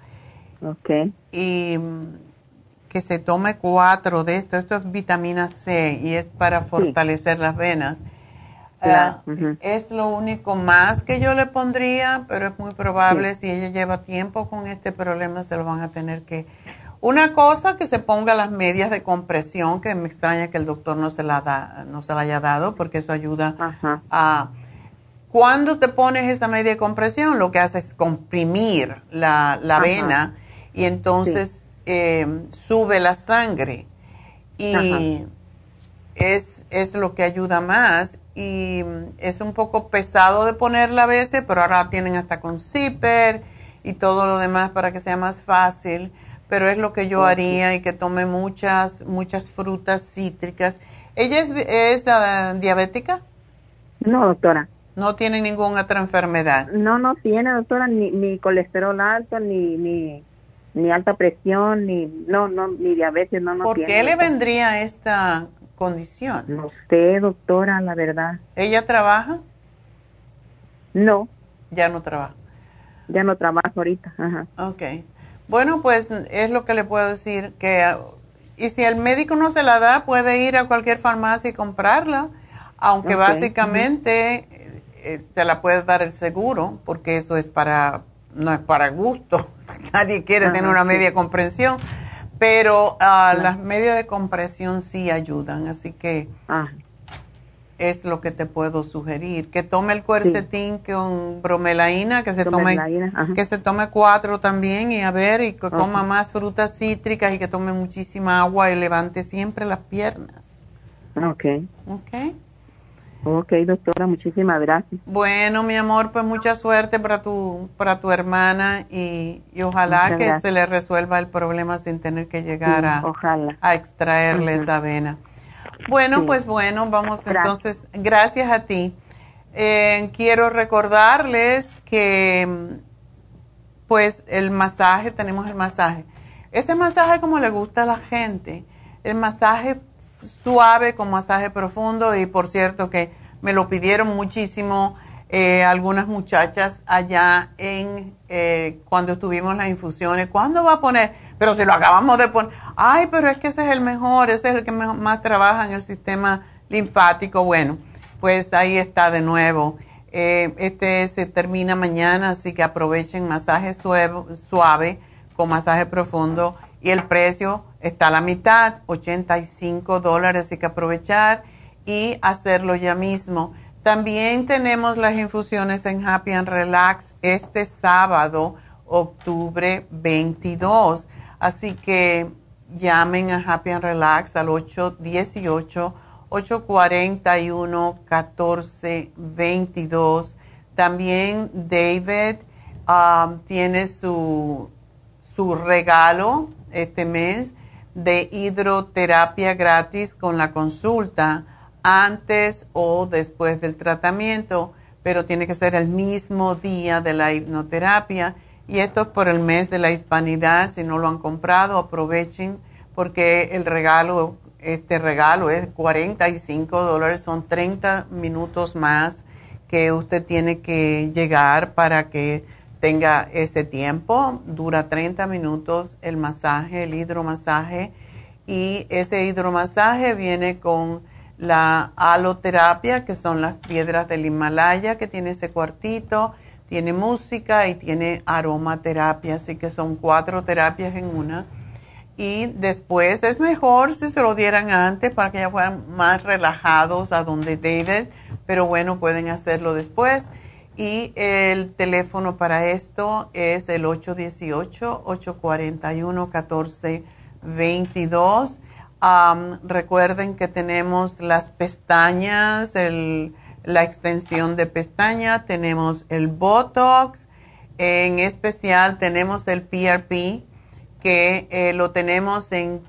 Ok.
Y mm, que se tome cuatro de esto, esto es vitamina C y es para fortalecer las venas.
Claro,
Ah. Es lo único más que yo le pondría, pero es muy probable si ella lleva tiempo con este problema se lo van a tener que... Una cosa que se ponga las medias de compresión, que me extraña que el doctor no se la da, no se la haya dado, porque eso ayuda a... Cuando te pones esa media de compresión, lo que hace es comprimir la, la vena y entonces eh, sube la sangre. Y. es, es lo que ayuda más. Y es un poco pesado de ponerla a veces, pero ahora tienen hasta con zipper y todo lo demás para que sea más fácil. Pero es lo que yo haría y que tome muchas, muchas frutas cítricas. ¿Ella es, es ah, diabética?
No, doctora.
No tiene ninguna otra enfermedad.
No, no tiene, doctora, ni, ni colesterol alto, ni, ni, ni alta presión, ni, no, no, ni diabetes, no, no
¿Por
tiene.
qué le vendría esta condición?
No sé, doctora, la verdad.
¿Ella trabaja?
No,
Ya no trabaja.
Ya no trabajo ahorita. Ajá.
Ok. Bueno, pues es lo que le puedo decir, que y si el médico no se la da, puede ir a cualquier farmacia y comprarla, aunque básicamente eh, se la puede dar el seguro, porque eso es para, no es para gusto, (laughs) nadie quiere tener una media comprensión, pero ah, las medias de compresión sí ayudan, así que es lo que te puedo sugerir, que tome el cuercetín con bromelaína, que se tome que se tome cuatro también y a ver y que coma más frutas cítricas y que tome muchísima agua y levante siempre las piernas.
Ok.
Ok.
Ok, doctora, muchísimas gracias.
Bueno, mi amor, pues mucha suerte para tu, para tu hermana y, ojalá que se le resuelva el problema sin tener que llegar a, a extraerle esa vena. Bueno, pues bueno, vamos entonces, gracias a ti. Eh, quiero recordarles que pues el masaje, tenemos el masaje. Ese masaje como le gusta a la gente, el masaje suave con masaje profundo y por cierto que me lo pidieron muchísimo eh, algunas muchachas allá en eh, cuando tuvimos las infusiones. ¿Cuándo va a poner? Pero si lo acabamos de poner, ay, pero es que ese es el mejor, ese es el que más trabaja en el sistema linfático. Bueno, pues ahí está de nuevo. Eh, este se termina mañana, así que aprovechen masaje suave, suave con masaje profundo y el precio está a la mitad, 85 dólares, así que aprovechar y hacerlo ya mismo. También tenemos las infusiones en Happy and Relax este sábado, octubre 22. Así que llamen a Happy and Relax al 818-841-1422. También David um, tiene su, su regalo este mes de hidroterapia gratis con la consulta antes o después del tratamiento, pero tiene que ser el mismo día de la hipnoterapia. Y esto es por el mes de la hispanidad. Si no lo han comprado, aprovechen porque el regalo, este regalo es 45 dólares, son 30 minutos más que usted tiene que llegar para que tenga ese tiempo. Dura 30 minutos el masaje, el hidromasaje. Y ese hidromasaje viene con la aloterapia, que son las piedras del Himalaya, que tiene ese cuartito, tiene música y tiene aromaterapia, así que son cuatro terapias en una. Y después es mejor si se lo dieran antes para que ya fueran más relajados a donde David, pero bueno, pueden hacerlo después. Y el teléfono para esto es el 818-841-1422 recuerden que tenemos las pestañas, la extensión de pestaña, tenemos el Botox, en especial tenemos el PRP, que eh, lo tenemos en,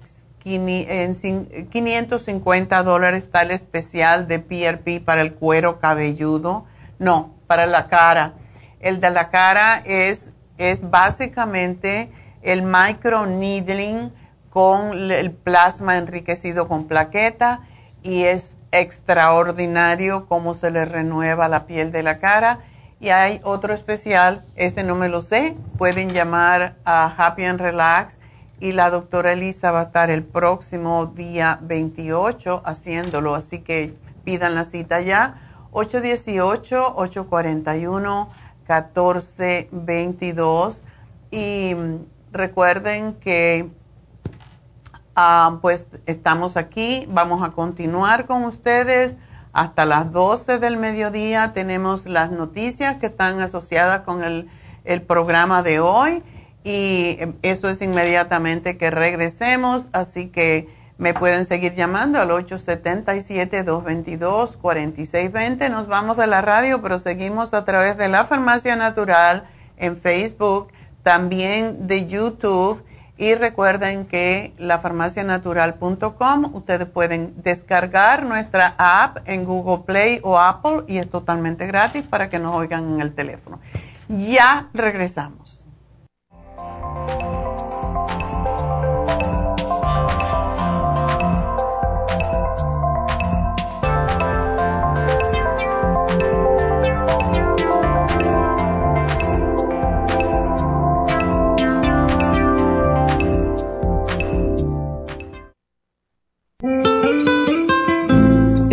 en 550 dólares, el especial de PRP para el cuero cabelludo, no, para la cara. El de la cara es, es básicamente el micro needling con el plasma enriquecido con plaqueta y es extraordinario cómo se le renueva la piel de la cara. Y hay otro especial, ese no me lo sé, pueden llamar a Happy and Relax y la doctora Elisa va a estar el próximo día 28 haciéndolo, así que pidan la cita ya. 818-841-1422. Y recuerden que Ah, pues estamos aquí, vamos a continuar con ustedes hasta las 12 del mediodía. Tenemos las noticias que están asociadas con el, el programa de hoy. Y eso es inmediatamente que regresemos, así que me pueden seguir llamando al 877-222-4620. Nos vamos de la radio, pero seguimos a través de la Farmacia Natural en Facebook, también de YouTube y recuerden que lafarmacianatural.com, ustedes pueden descargar nuestra app en Google Play o Apple y es totalmente gratis para que nos oigan en el teléfono. Ya regresamos.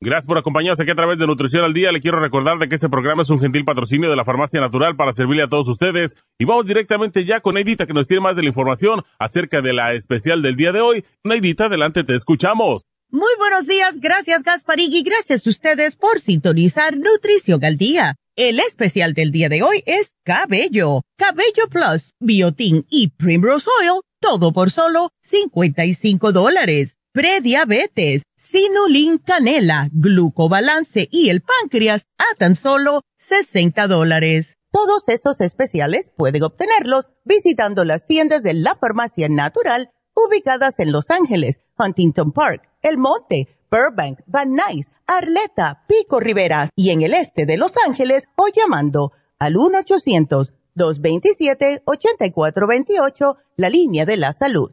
Gracias por acompañarnos aquí a través de Nutrición al Día. Le quiero recordar de que este programa es un gentil patrocinio de la Farmacia Natural para servirle a todos ustedes. Y vamos directamente ya con Neidita que nos tiene más de la información acerca de la especial del día de hoy. Neidita, adelante, te escuchamos.
Muy buenos días, gracias Gasparig y gracias a ustedes por sintonizar Nutrición al Día. El especial del día de hoy es Cabello, Cabello Plus, Biotin y Primrose Oil, todo por solo 55 dólares. Prediabetes Sinulin Canela, Glucobalance y el páncreas a tan solo 60 dólares. Todos estos especiales pueden obtenerlos visitando las tiendas de la Farmacia Natural ubicadas en Los Ángeles, Huntington Park, El Monte, Burbank, Van Nuys, Arleta, Pico Rivera y en el este de Los Ángeles o llamando al 1-800-227-8428, la línea de la salud.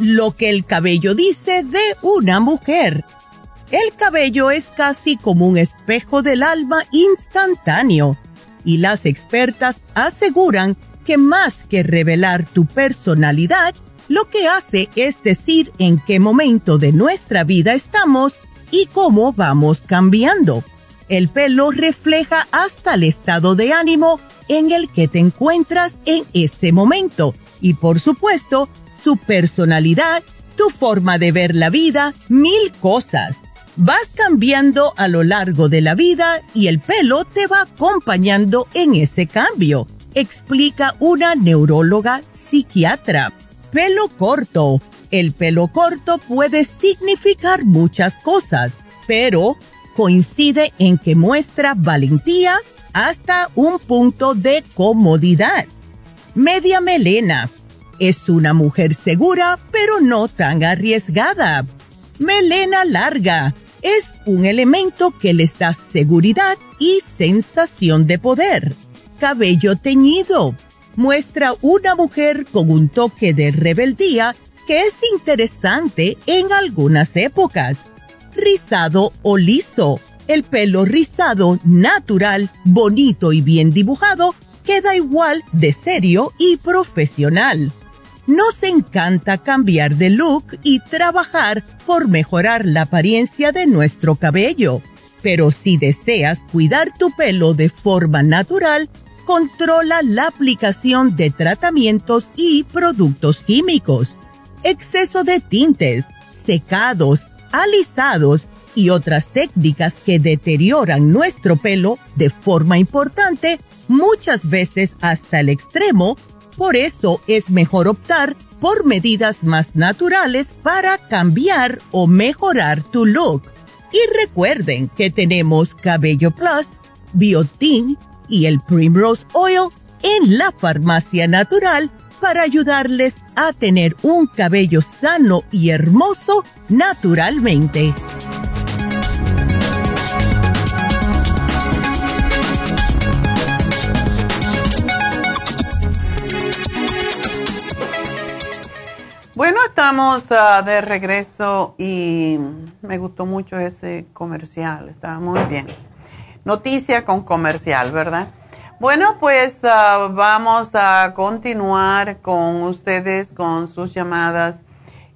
Lo que el cabello dice de una mujer. El cabello es casi como un espejo del alma instantáneo y las expertas aseguran que más que revelar tu personalidad, lo que hace es decir en qué momento de nuestra vida estamos y cómo vamos cambiando. El pelo refleja hasta el estado de ánimo en el que te encuentras en ese momento y por supuesto su personalidad, tu forma de ver la vida, mil cosas. Vas cambiando a lo largo de la vida y el pelo te va acompañando en ese cambio, explica una neuróloga psiquiatra. Pelo corto. El pelo corto puede significar muchas cosas, pero coincide en que muestra valentía hasta un punto de comodidad. Media melena es una mujer segura, pero no tan arriesgada. Melena larga. Es un elemento que les da seguridad y sensación de poder. Cabello teñido. Muestra una mujer con un toque de rebeldía que es interesante en algunas épocas. Rizado o liso. El pelo rizado natural, bonito y bien dibujado queda igual de serio y profesional nos encanta cambiar de look y trabajar por mejorar la apariencia de nuestro cabello. Pero si deseas cuidar tu pelo de forma natural, controla la aplicación de tratamientos y productos químicos. Exceso de tintes, secados, alisados y otras técnicas que deterioran nuestro pelo de forma importante, muchas veces hasta el extremo, por eso es mejor optar por medidas más naturales para cambiar o mejorar tu look. Y recuerden que tenemos Cabello Plus, Biotin y el Primrose Oil en la farmacia natural para ayudarles a tener un cabello sano y hermoso naturalmente.
Bueno, estamos ah, de regreso y me gustó mucho ese comercial, estaba muy bien. Noticia con comercial, ¿verdad? Bueno, pues ah, vamos a continuar con ustedes con sus llamadas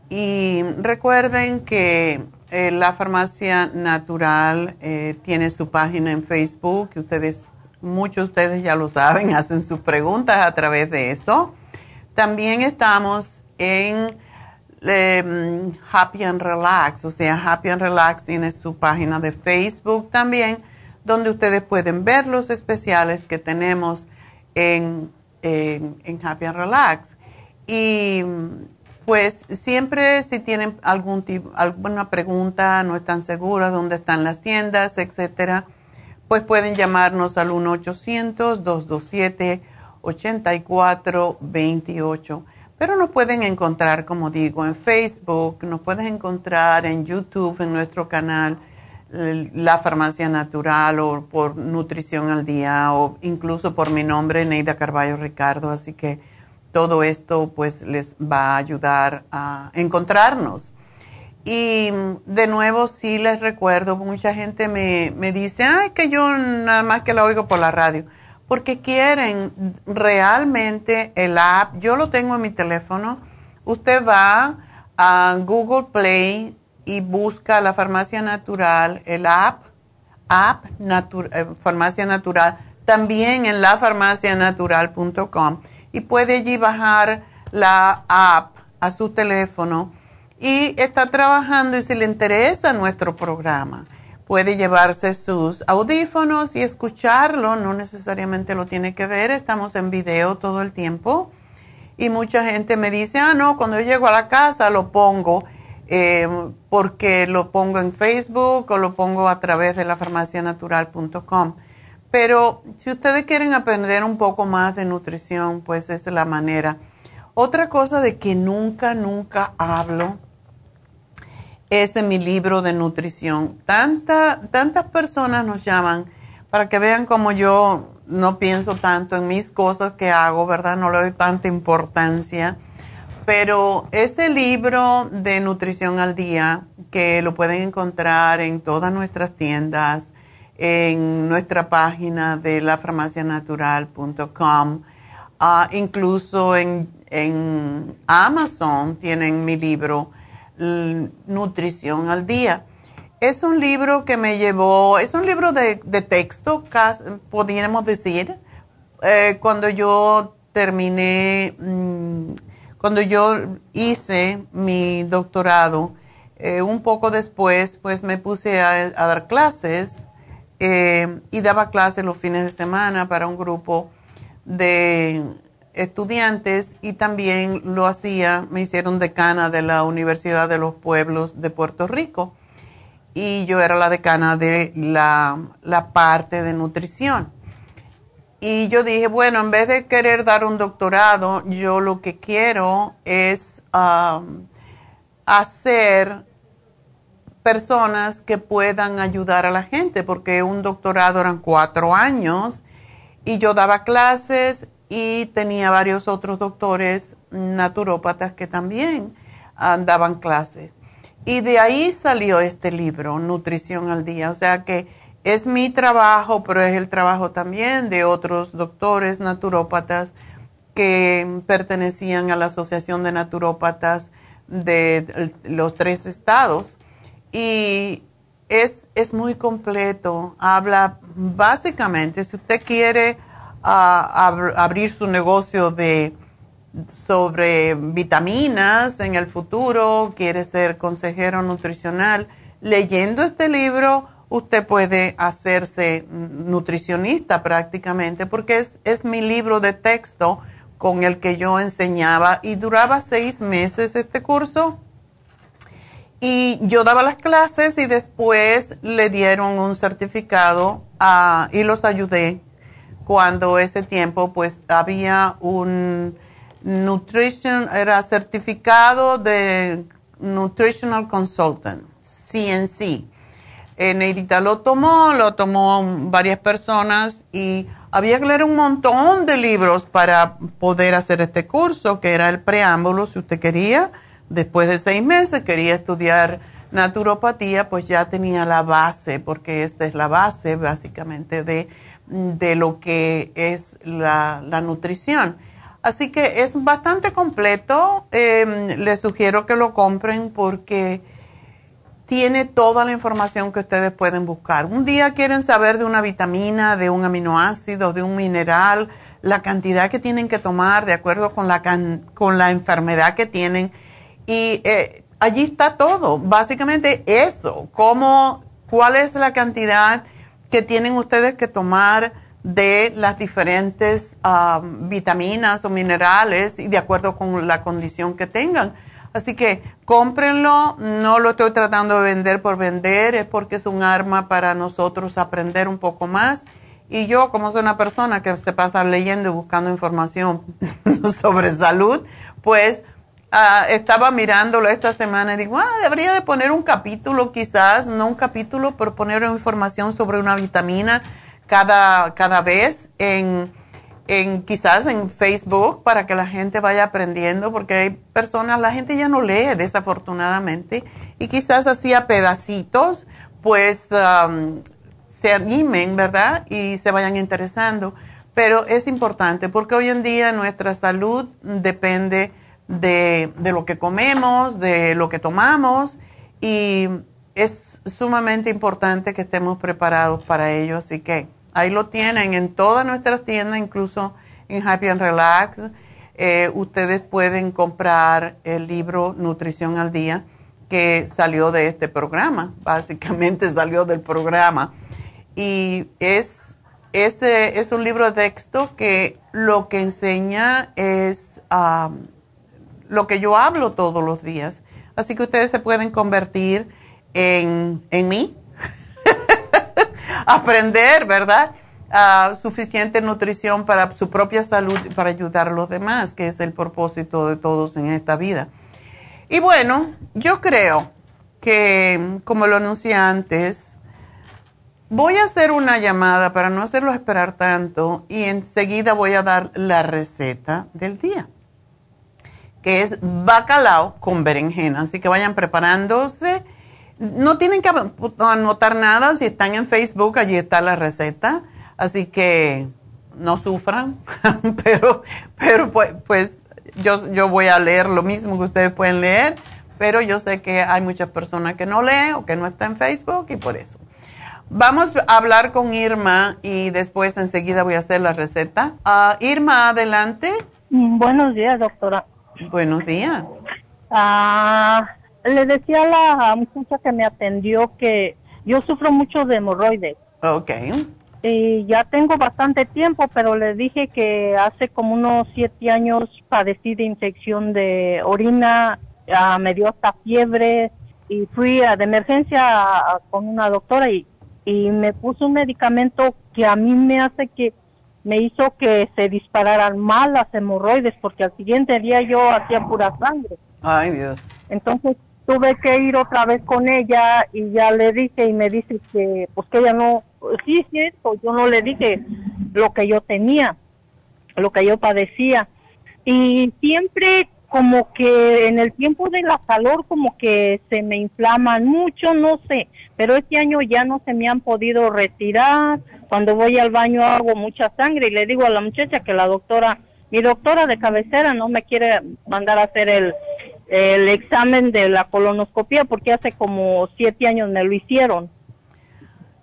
y recuerden que eh, la farmacia natural eh, tiene su página en Facebook, ustedes, muchos de ustedes ya lo saben, (laughs) hacen sus preguntas a través de eso. También estamos en em, Happy and Relax, o sea, Happy and Relax tiene su página de Facebook también donde ustedes pueden ver los especiales que tenemos en, Happy and Relax. Y pues siempre si tienen alguna pregunta, no están seguras dónde están las tiendas, etcétera, pues pueden llamarnos al 1-800-227-8428. Pero nos pueden encontrar, como digo, en Facebook, nos pueden encontrar en YouTube, en nuestro canal la farmacia natural o por nutrición al día o incluso por mi nombre, Neida Carballo Ricardo. Así que todo esto pues les va a ayudar a encontrarnos. Y de nuevo sí les recuerdo, mucha gente me, me dice, ay, que yo nada más que la oigo por la radio, porque quieren realmente el app, yo lo tengo en mi teléfono, usted va a Google Play y busca la farmacia natural, el app, app eh, farmacia natural, también en lafarmacianatural.com y puede allí bajar la app a su teléfono y está trabajando y si le interesa nuestro programa, puede llevarse sus audífonos y escucharlo, no necesariamente lo tiene que ver, estamos en video todo el tiempo y mucha gente me dice, ah, no, cuando yo llego a la casa lo pongo eh, porque lo pongo en Facebook o lo pongo a través de la farmacianatural.com. Pero si ustedes quieren aprender un poco más de nutrición, pues esa es la manera. Otra cosa de que nunca, nunca hablo es de mi libro de nutrición. Tanta, tantas personas nos llaman para que vean cómo yo no pienso tanto en mis cosas que hago, ¿verdad? No le doy tanta importancia pero ese libro de Nutrición al Día, que lo pueden encontrar en todas nuestras tiendas, en nuestra página de lafarmacianatural.com, ah, incluso en, Amazon tienen mi libro Nutrición al Día. Es un libro que me llevó, es un libro de, texto, podríamos decir, eh, cuando yo terminé... Mm, cuando yo hice mi doctorado, eh, un poco después, pues me puse a, dar clases eh, y daba clases los fines de semana para un grupo de estudiantes y también lo hacía, me hicieron decana de la Universidad de los Pueblos de Puerto Rico y yo era la decana de la, la parte de nutrición. Y yo dije, bueno, en vez de querer dar un doctorado, yo lo que quiero es hacer personas que puedan ayudar a la gente, porque un doctorado eran cuatro años y yo daba clases y tenía varios otros doctores naturópatas que también daban clases. Y de ahí salió este libro, Nutrición al Día. O sea que es mi trabajo, pero es el trabajo también de otros doctores naturópatas que pertenecían a la Asociación de Naturópatas de los tres estados. Y es, es muy completo. Habla básicamente, si usted quiere ah, abrir su negocio de sobre vitaminas en el futuro, quiere ser consejero nutricional, leyendo este libro usted puede hacerse nutricionista prácticamente, porque es, es mi libro de texto con el que yo enseñaba y duraba seis meses este curso. Y yo daba las clases y después le dieron un certificado y los ayudé cuando ese tiempo pues había un nutrition, era certificado de Nutritional Consultant, CNC eh, Neidita lo tomó, lo tomó varias personas y había que leer un montón de libros para poder hacer este curso, que era el preámbulo, si usted quería. Después de seis meses quería estudiar naturopatía, pues ya tenía la base, porque esta es la base básicamente de de lo que es la, nutrición. Así que es bastante completo. Eh, les sugiero que lo compren porque tiene toda la información que ustedes pueden buscar. Un día quieren saber de una vitamina, de un aminoácido, de un mineral, la cantidad que tienen que tomar de acuerdo con la, con la enfermedad que tienen. Y eh, allí está todo. Básicamente eso, cómo, cuál es la cantidad que tienen ustedes que tomar de las diferentes ah, vitaminas o minerales y de acuerdo con la condición que tengan Así que cómprenlo, no lo estoy tratando de vender por vender, es porque es un arma para nosotros aprender un poco más. Y yo, como soy una persona que se pasa leyendo y buscando información (laughs) sobre salud, pues ah, estaba mirándolo esta semana y digo, ah, debería de poner un capítulo quizás, no un capítulo, pero poner información sobre una vitamina cada, cada vez en en quizás en Facebook para que la gente vaya aprendiendo, porque hay personas, la gente ya no lee desafortunadamente, y quizás así a pedacitos, pues um, se animen, ¿verdad? Y se vayan interesando. Pero es importante porque hoy en día nuestra salud depende de, de lo que comemos, de lo que tomamos, y es sumamente importante que estemos preparados para ello, así que Ahí lo tienen en todas nuestras tiendas, incluso en Happy and Relax. Eh, ustedes pueden comprar el libro Nutrición al Día que salió de este programa, (laughs) básicamente salió del programa. Y es, es un libro de texto que lo que enseña es lo que yo hablo todos los días. Así que ustedes se pueden convertir en, en mí (laughs) aprender, ¿verdad? suficiente nutrición para su propia salud para ayudar a los demás, que es el propósito de todos en esta vida. Y bueno, yo creo que, como lo anuncié antes, voy a hacer una llamada para no hacerlo esperar tanto y enseguida voy a dar la receta del día, que es bacalao con berenjena. Así que vayan preparándose no tienen que anotar nada, si están en Facebook, allí está la receta, así que no sufran, (laughs) pero, pero pues, pues, yo, yo voy a leer lo mismo que ustedes pueden leer, pero yo sé que hay muchas personas que no leen o que no están en Facebook y por eso. Vamos a hablar con Irma y después enseguida voy a hacer la receta. Ah, Irma, adelante.
Mm, buenos días, doctora.
Buenos días.
Ah le decía a la muchacha que me atendió que yo sufro mucho de hemorroides.
Ok.
Y ya tengo bastante tiempo, pero le dije que hace como unos siete años padecí de infección de orina, me dio hasta fiebre y fui a, de emergencia con una doctora y, y me puso un medicamento que a mí me hace que me hizo que se dispararan mal las hemorroides porque al siguiente día yo hacía pura sangre.
Ay, Dios.
Entonces tuve que ir otra vez con ella y ya le dije y me dice que pues que ella no, sí es cierto, yo no le dije lo que yo tenía, lo que yo padecía. Y siempre como que en el tiempo de la calor como que se me inflaman mucho, no sé, pero este año ya no se me han podido retirar. Cuando voy al baño hago mucha sangre y le digo a la muchacha que la doctora, mi doctora de cabecera no me quiere mandar a hacer el, el examen de la colonoscopia porque hace como siete años me lo hicieron.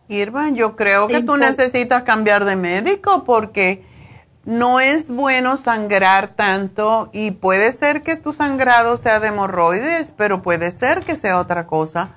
Irma, yo creo que tú necesitas cambiar de médico porque no es bueno sangrar tanto y puede ser que tu sangrado sea de hemorroides, pero puede ser que sea otra cosa.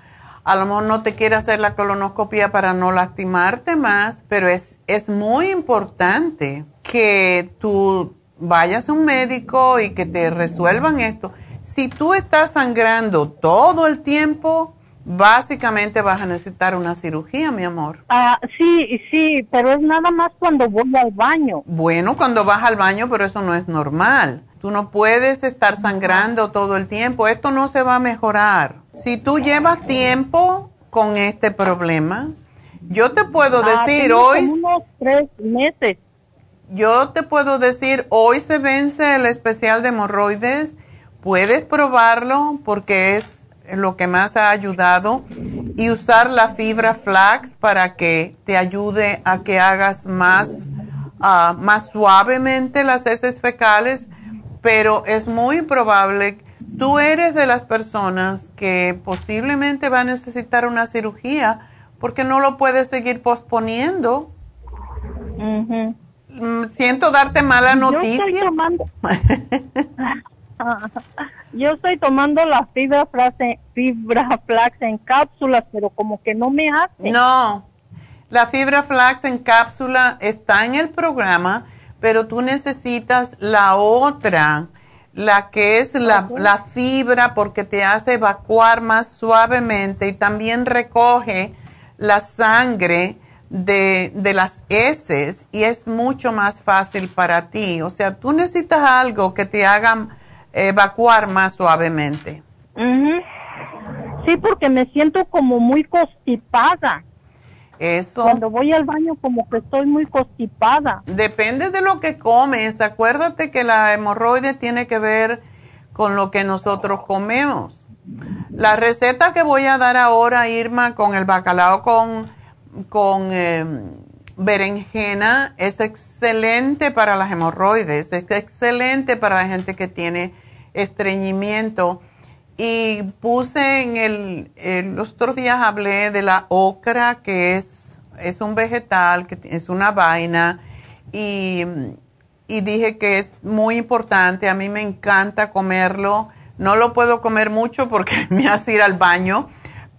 A lo mejor no te quiere hacer la colonoscopia para no lastimarte más, pero es, es muy importante que tú vayas a un médico y que te resuelvan esto si tú estás sangrando todo el tiempo, básicamente vas a necesitar una cirugía, mi amor.
Ah, sí, sí, pero es nada más cuando voy al baño.
Bueno, cuando vas al baño, pero eso no es normal. Tú no puedes estar sangrando todo el tiempo. Esto no se va a mejorar. Si tú llevas tiempo con este problema, yo te puedo ah, decir hoy...
Unos tres meses.
Yo te puedo decir, hoy se vence el especial de hemorroides Puedes probarlo porque es lo que más ha ayudado y usar la fibra flax para que te ayude a que hagas más, ah, más suavemente las heces fecales, pero es muy probable, tú eres de las personas que posiblemente va a necesitar una cirugía porque no lo puedes seguir posponiendo. Mm, siento darte mala noticia.
Yo estoy tomando, (laughs) yo estoy tomando la fibra flax, fibra flax en cápsulas, pero como que no me hace.
No, la fibra flax en cápsula está en el programa, pero tú necesitas la otra, la que es la, la fibra porque te hace evacuar más suavemente y también recoge la sangre de, las heces y es mucho más fácil para ti. O sea, tú necesitas algo que te haga evacuar más suavemente.
Sí, porque me siento como muy constipada.
Eso.
Cuando voy al baño como que estoy muy constipada.
Depende de lo que comes. Acuérdate que la hemorroide tiene que ver con lo que nosotros comemos. La receta que voy a dar ahora, Irma, con el bacalao con con em, berenjena es excelente para las hemorroides, es excelente para la gente que tiene estreñimiento. Y puse en el, los otros días hablé de la ocra, que es, es un vegetal, que es una vaina, y, y dije que es muy importante, a mí me encanta comerlo, no lo puedo comer mucho porque (laughs) me hace ir al baño,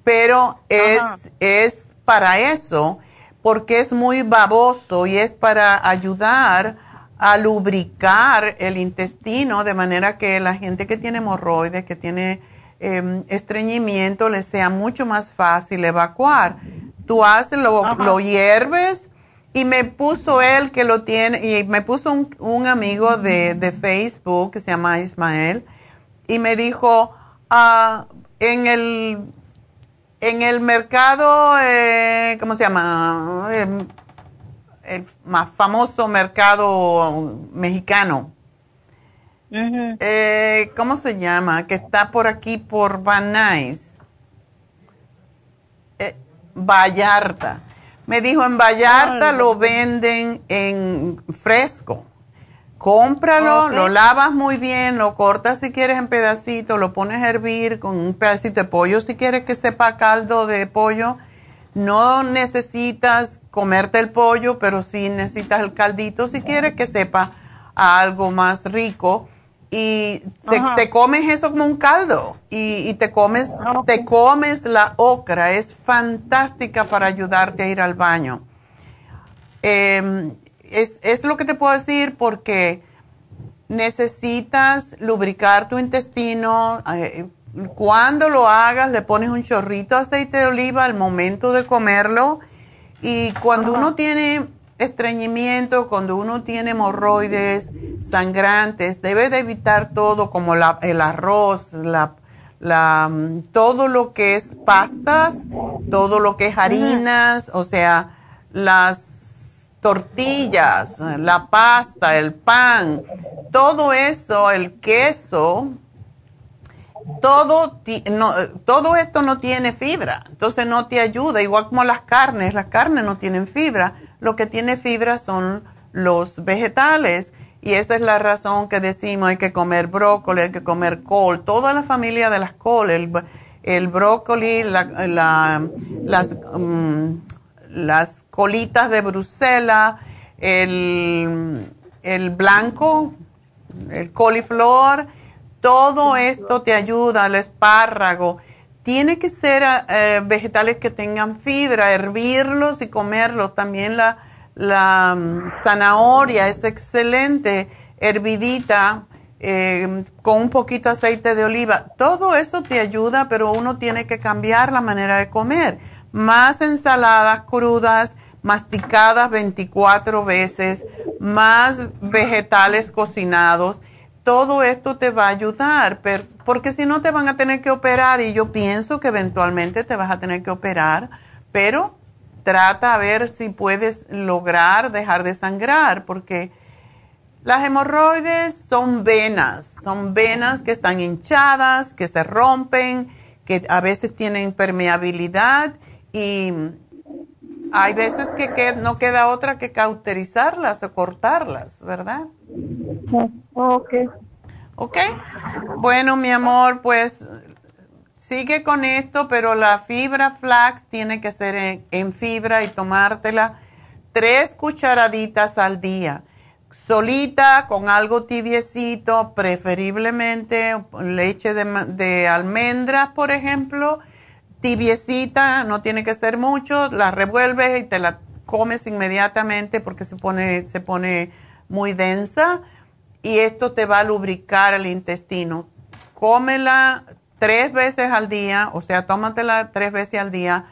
pero es, es para eso, porque es muy baboso y es para ayudar a lubricar el intestino de manera que la gente que tiene hemorroides, que tiene em, estreñimiento, le sea mucho más fácil evacuar. Tú haces, lo, lo, hierves y me puso él que lo tiene, y me puso un, amigo de, Facebook que se llama Ismael y me dijo, ah, en el en el mercado, eh, ¿cómo se llama? Em, el, más famoso mercado mexicano. Eh, ¿Cómo se llama? Que está por aquí, por Van Nuys. Eh, Vallarta. Me dijo, en Vallarta lo venden en fresco. Cómpralo, lo lavas muy bien, lo cortas si quieres en pedacitos, lo pones a hervir con un pedacito de pollo si quieres que sepa caldo de pollo. No necesitas comerte el pollo, pero sí necesitas el caldito si quieres que sepa algo más rico. Y te comes eso como un caldo y, te, comes, ah, te comes la ocra. Es fantástica para ayudarte a ir al baño. Eh, es, es lo que te puedo decir porque necesitas lubricar tu intestino. Eh, cuando lo hagas, le pones un chorrito de aceite de oliva al momento de comerlo. Y cuando uno tiene estreñimiento, cuando uno tiene hemorroides sangrantes, debe de evitar todo como la, el arroz, la, la, todo lo que es pastas, todo lo que es harinas, o sea, las tortillas, la pasta, el pan, todo eso, el queso, todo, todo esto no tiene fibra, entonces no te ayuda, igual como las carnes, las carnes no tienen fibra, lo que tiene fibra son los vegetales y esa es la razón que decimos hay que comer brócoli, hay que comer col, toda la familia de las col, el, brócoli, la, las, mm, las colitas de Bruselas, el, blanco, el coliflor, todo esto te ayuda, el espárrago. Tiene que ser eh, vegetales que tengan fibra, hervirlos y comerlos. También la, la mm, zanahoria es excelente, hervidita, eh, con un poquito de aceite de oliva. Todo eso te ayuda, pero uno tiene que cambiar la manera de comer más ensaladas crudas, masticadas 24 veces, más vegetales cocinados. Todo esto te va a ayudar, porque si no te van a tener que operar y yo pienso que eventualmente te vas a tener que operar, pero trata a ver si puedes lograr dejar de sangrar, porque las hemorroides son venas, son venas que están hinchadas, que se rompen que a veces tienen permeabilidad y hay veces que, no queda otra que cauterizarlas o cortarlas, ¿verdad?
Ok.
Ok. Bueno, mi amor, pues sigue con esto, pero la fibra flax tiene que ser en, fibra y tomártela tres cucharaditas al día. Solita, con algo tibiecito, preferiblemente leche de, de almendras, por ejemplo tibiecita, no tiene que ser mucho, la revuelves y te la comes inmediatamente porque se pone, se pone muy densa y esto te va a lubricar el intestino. Cómela tres veces al día, o sea, tómatela tres veces al día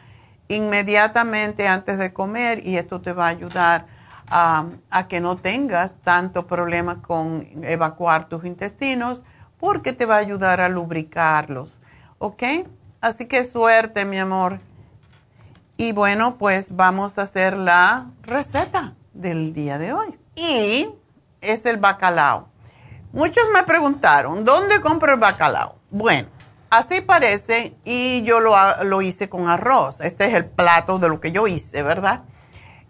inmediatamente antes de comer y esto te va a ayudar a, a que no tengas tanto problema con evacuar tus intestinos porque te va a ayudar a lubricarlos. ¿Ok? Así que suerte, mi amor. Y bueno, pues vamos a hacer la receta del día de hoy. Y es el bacalao. Muchos me preguntaron, ¿dónde compro el bacalao? Bueno, así parece y yo lo, hice con arroz. Este es el plato de lo que yo hice, ¿verdad?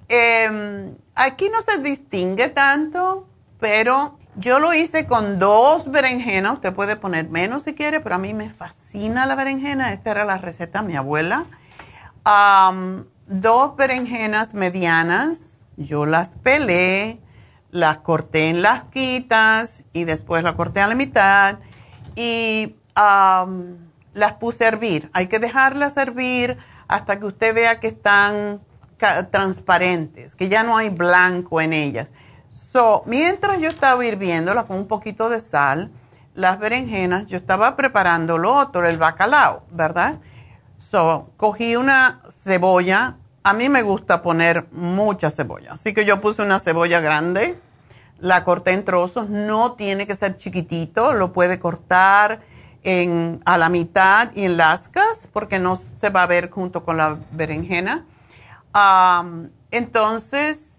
Em, aquí no se distingue tanto, pero yo lo hice con dos berenjenas, usted puede poner menos si quiere, pero a mí me fascina la berenjena, esta era la receta de mi abuela. dos berenjenas medianas, yo las pelé, las corté en las quitas y después las corté a la mitad y las puse a hervir. Hay que dejarlas hervir hasta que usted vea que están transparentes, que ya no hay blanco en ellas So, mientras yo estaba hirviéndola con un poquito de sal, las berenjenas, yo estaba preparando lo otro, el bacalao, ¿verdad? So, cogí una cebolla. A mí me gusta poner mucha cebolla. Así que yo puse una cebolla grande, la corté en trozos. No tiene que ser chiquitito, lo puede cortar en, a la mitad y en lascas, porque no se va a ver junto con la berenjena. entonces,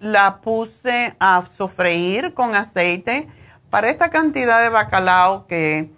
la puse a sofreír con aceite. Para esta cantidad de bacalao que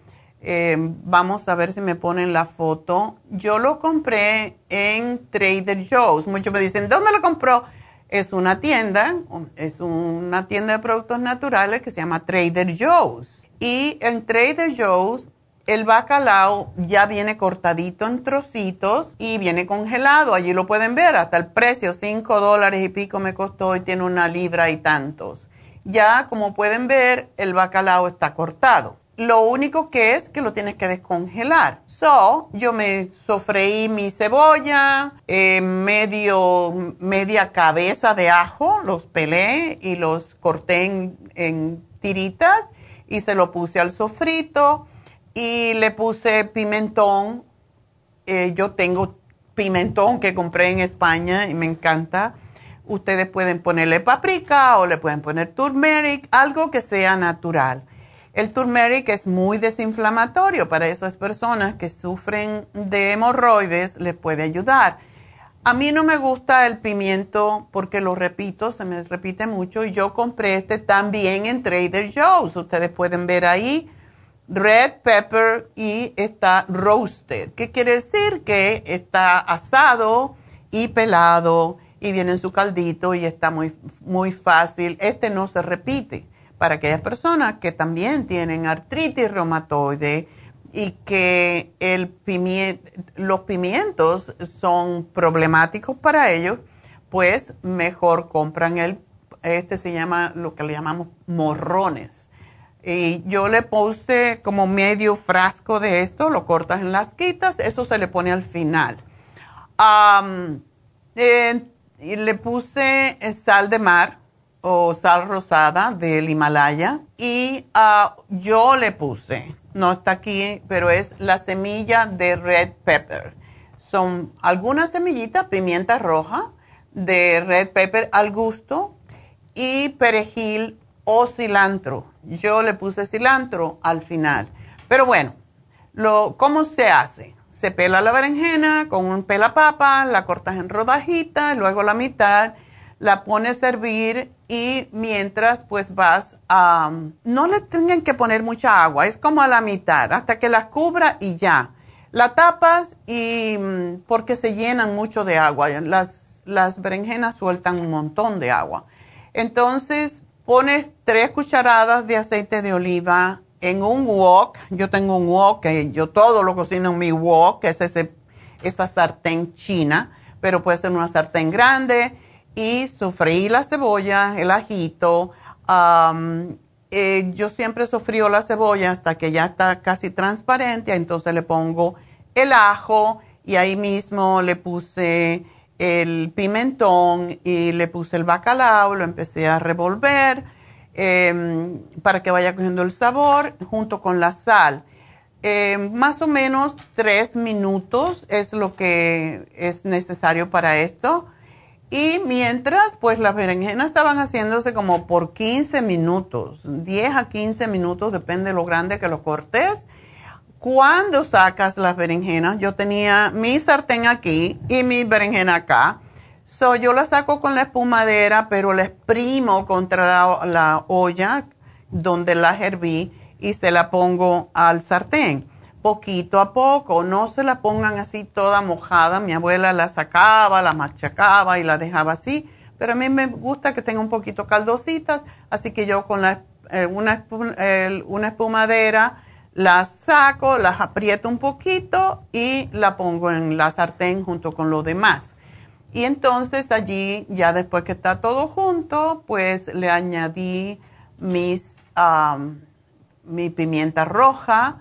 eh, vamos a ver si me ponen la foto, yo lo compré en Trader Joe's. Muchos me dicen, ¿dónde lo compró? Es una tienda, es una tienda de productos naturales que se llama Trader Joe's. Y en Trader Joe's el bacalao ya viene cortadito en trocitos y viene congelado. Allí lo pueden ver, hasta el precio, 5 dólares y pico me costó y tiene una libra y tantos. Ya, como pueden ver, el bacalao está cortado. Lo único que es que lo tienes que descongelar. So, yo me sofreí mi cebolla, eh, medio, media cabeza de ajo, los pelé y los corté en, en tiritas y se lo puse al sofrito y le puse pimentón. Eh, yo tengo pimentón que compré en España y me encanta. Ustedes pueden ponerle paprika o le pueden poner turmeric, algo que sea natural. El turmeric es muy desinflamatorio para esas personas que sufren de hemorroides, les puede ayudar. A mí no me gusta el pimiento porque lo repito, se me repite mucho. y Yo compré este también en Trader Joe's. Ustedes pueden ver ahí red pepper y está roasted. ¿Qué quiere decir? Que está asado y pelado y viene en su caldito y está muy, muy fácil. Este no se repite para aquellas personas que también tienen artritis reumatoide y que los pimientos son problemáticos para ellos, pues mejor compran el, este se llama lo que le llamamos morrones y yo le puse como medio frasco de esto, lo cortas en las quitas, eso se le pone al final. y le puse sal de mar o sal rosada del Himalaya y ah, yo le puse, no está aquí, pero es la semilla de red pepper. Son algunas semillitas, pimienta roja de red pepper al gusto y perejil o cilantro. Yo le puse cilantro al final. Pero bueno, lo, ¿cómo se hace? Se pela la berenjena con un pela papa, la cortas en rodajitas, luego la mitad, la pones a hervir y mientras pues vas a, no le tengan que poner mucha agua, es como a la mitad, hasta que la cubra y ya. La tapas y mm, porque se llenan mucho de agua, las, las berenjenas sueltan un montón de agua. Entonces pones tres cucharadas de aceite de oliva en un wok, yo tengo un wok, yo todo lo cocino en mi wok, que es ese, esa sartén china, pero puede ser una sartén grande y sofreí la cebolla, el ajito. Eh, yo siempre sofrío la cebolla hasta que ya está casi transparente, entonces le pongo el ajo y ahí mismo le puse el pimentón y le puse el bacalao, lo empecé a revolver em, para que vaya cogiendo el sabor junto con la sal. Em, más o menos tres minutos es lo que es necesario para esto. Y mientras, pues las berenjenas estaban haciéndose como por 15 minutos, 10 a 15 minutos, depende de lo grande que lo cortes. Cuando sacas las berenjenas, yo tenía mi sartén aquí y mi berenjena acá. So, yo la saco con la espumadera, pero la exprimo contra la, olla donde la herví y se la pongo al sartén poquito a poco, no se la pongan así toda mojada. Mi abuela la sacaba, la machacaba y la dejaba así, pero a mí me gusta que tenga un poquito caldositas, así que yo con la, eh, una, una espumadera la saco, las aprieto un poquito y la pongo en la sartén junto con lo demás. Y entonces allí, ya después que está todo junto, pues le añadí mis, mi pimienta roja,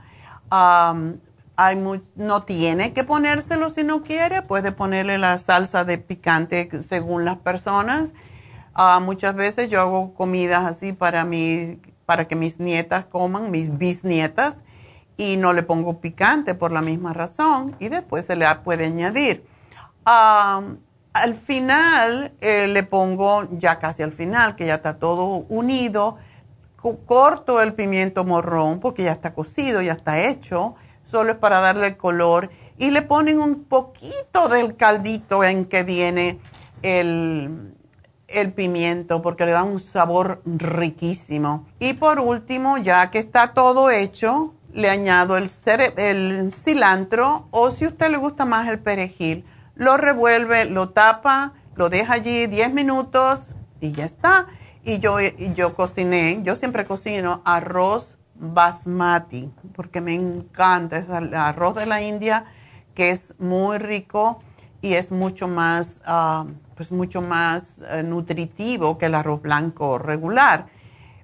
hay no tiene que ponérselo si no quiere, puede ponerle la salsa de picante según las personas. Ah, muchas veces yo hago comidas así para, para que mis nietas coman, mis bisnietas, y no le pongo picante por la misma razón, y después se le puede añadir. al final eh, le pongo, ya casi al final, que ya está todo unido, corto el pimiento morrón porque ya está cocido, ya está hecho, solo es para darle el color y le ponen un poquito del caldito en que viene el, el pimiento porque le da un sabor riquísimo. Y por último, ya que está todo hecho, le añado el, cilantro o si a usted le gusta más el perejil, lo revuelve, lo tapa, lo deja allí 10 minutos y ya está y yo, yo cociné, yo siempre cocino arroz basmati, porque me encanta, es el arroz de la India, que es muy rico y es mucho más, ah, pues mucho más eh, nutritivo que el arroz blanco regular.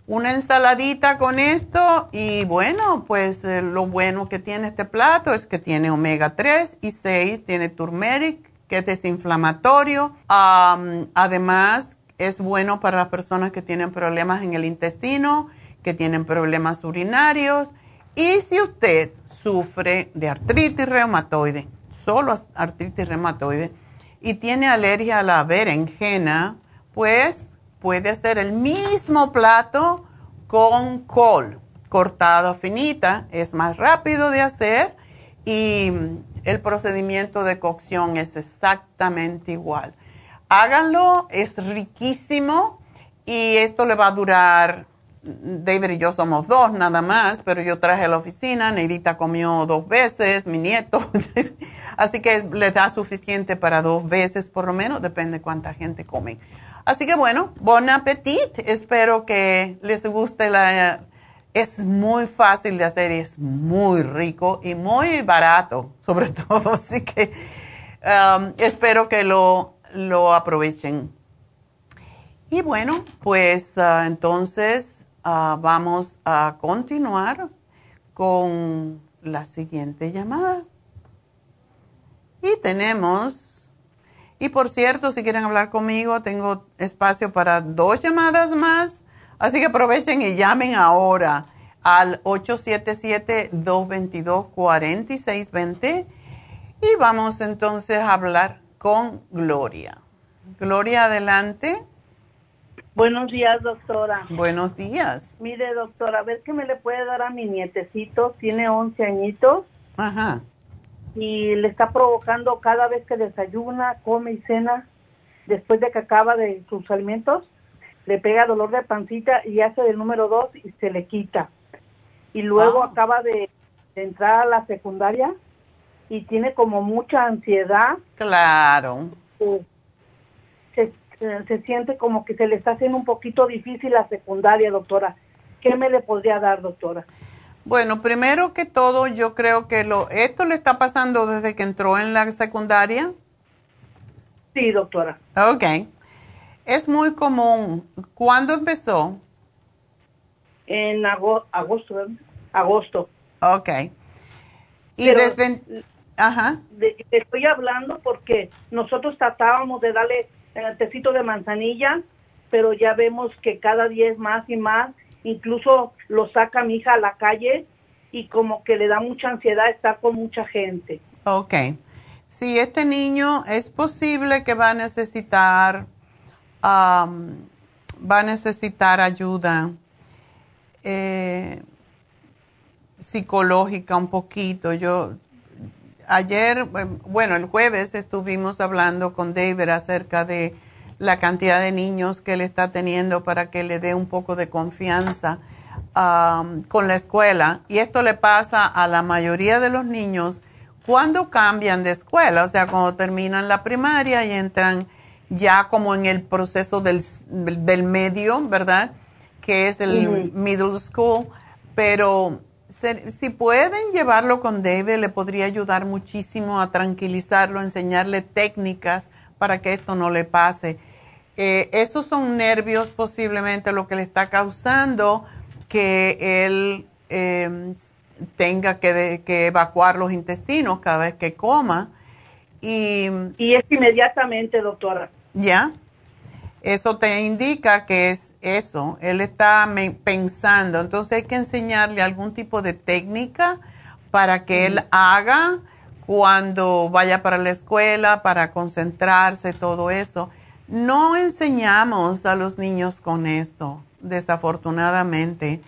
Una ensaladita con esto y bueno, pues eh, lo bueno que tiene este plato es que tiene omega 3 y 6, tiene turmeric, que es desinflamatorio. además, es bueno para las personas que tienen problemas en el intestino, que tienen problemas urinarios. Y si usted sufre de artritis reumatoide, solo artritis reumatoide, y tiene alergia a la berenjena, pues puede hacer el mismo plato con col cortado finita. Es más rápido de hacer y el procedimiento de cocción es exactamente igual háganlo, es riquísimo y esto le va a durar, David y yo somos dos nada más, pero yo traje a la oficina, Neidita comió dos veces, mi nieto, (laughs) así que le da suficiente para dos veces por lo menos, depende cuánta gente come. Así que bueno, bon appetit, espero que les guste la... Es muy fácil de hacer y es muy rico y muy barato, (laughs) sobre todo, así que um, espero que lo lo aprovechen. Y bueno, pues ah, entonces ah, vamos a continuar con la siguiente llamada. Y tenemos, y por cierto, si quieren hablar conmigo, tengo espacio para dos llamadas más. Así que aprovechen y llamen ahora al 877-222-4620. Y vamos entonces a hablar con Gloria. Gloria, adelante.
Buenos días, doctora.
Buenos días.
Mire, doctora, a ver qué me le puede dar a mi nietecito. Tiene 11 añitos.
Ajá.
Y le está provocando cada vez que desayuna, come y cena, después de que acaba de sus alimentos, le pega dolor de pancita y hace del número dos y se le quita. Y luego
Ah.
acaba de, de entrar a la secundaria y tiene como mucha ansiedad.
Claro.
eh, Se, se- se siente como que se le está haciendo un poquito difícil la secundaria, doctora. ¿Qué me le podría dar, doctora?
Bueno, primero que todo, yo creo que lo, esto le está pasando desde que entró en la secundaria.
Sí, doctora.
Ok. Es muy común. ¿Cuándo empezó?
En ago- agosto, agosto.
Ok. Y
Pero-
desde... Ajá.
de- te estoy hablando porque nosotros tratábamos de darle el tecito de manzanilla, pero ya vemos que cada día es más y más. Incluso lo saca mi hija a la calle y como que le da mucha ansiedad estar con mucha gente.
Ok. Si este niño es posible que va a necesitar, am, va a necesitar ayuda eh, psicológica un poquito. Yo ayer, eh, bueno, el jueves estuvimos hablando con David acerca de la cantidad de niños que él está teniendo para que le dé un poco de confianza am, con la escuela. Y esto le pasa a la mayoría de los niños cuando cambian de escuela, o sea, cuando terminan la primaria y entran ya como en el proceso del, del medio, ¿verdad? Que es el middle school, pero se- si pueden llevarlo con David, le podría ayudar muchísimo a tranquilizarlo, enseñarle técnicas para que esto no le pase. Eh, esos son nervios posiblemente lo que le está causando que él eh, tenga que, de- que evacuar los intestinos cada vez que coma. Y
Y es inmediatamente, doctora.
ya, eso te indica que es eso, él está pensando, entonces hay que enseñarle algún tipo de técnica para que él haga cuando vaya para la escuela, para concentrarse, todo eso. No enseñamos a los niños con esto, desafortunadamente.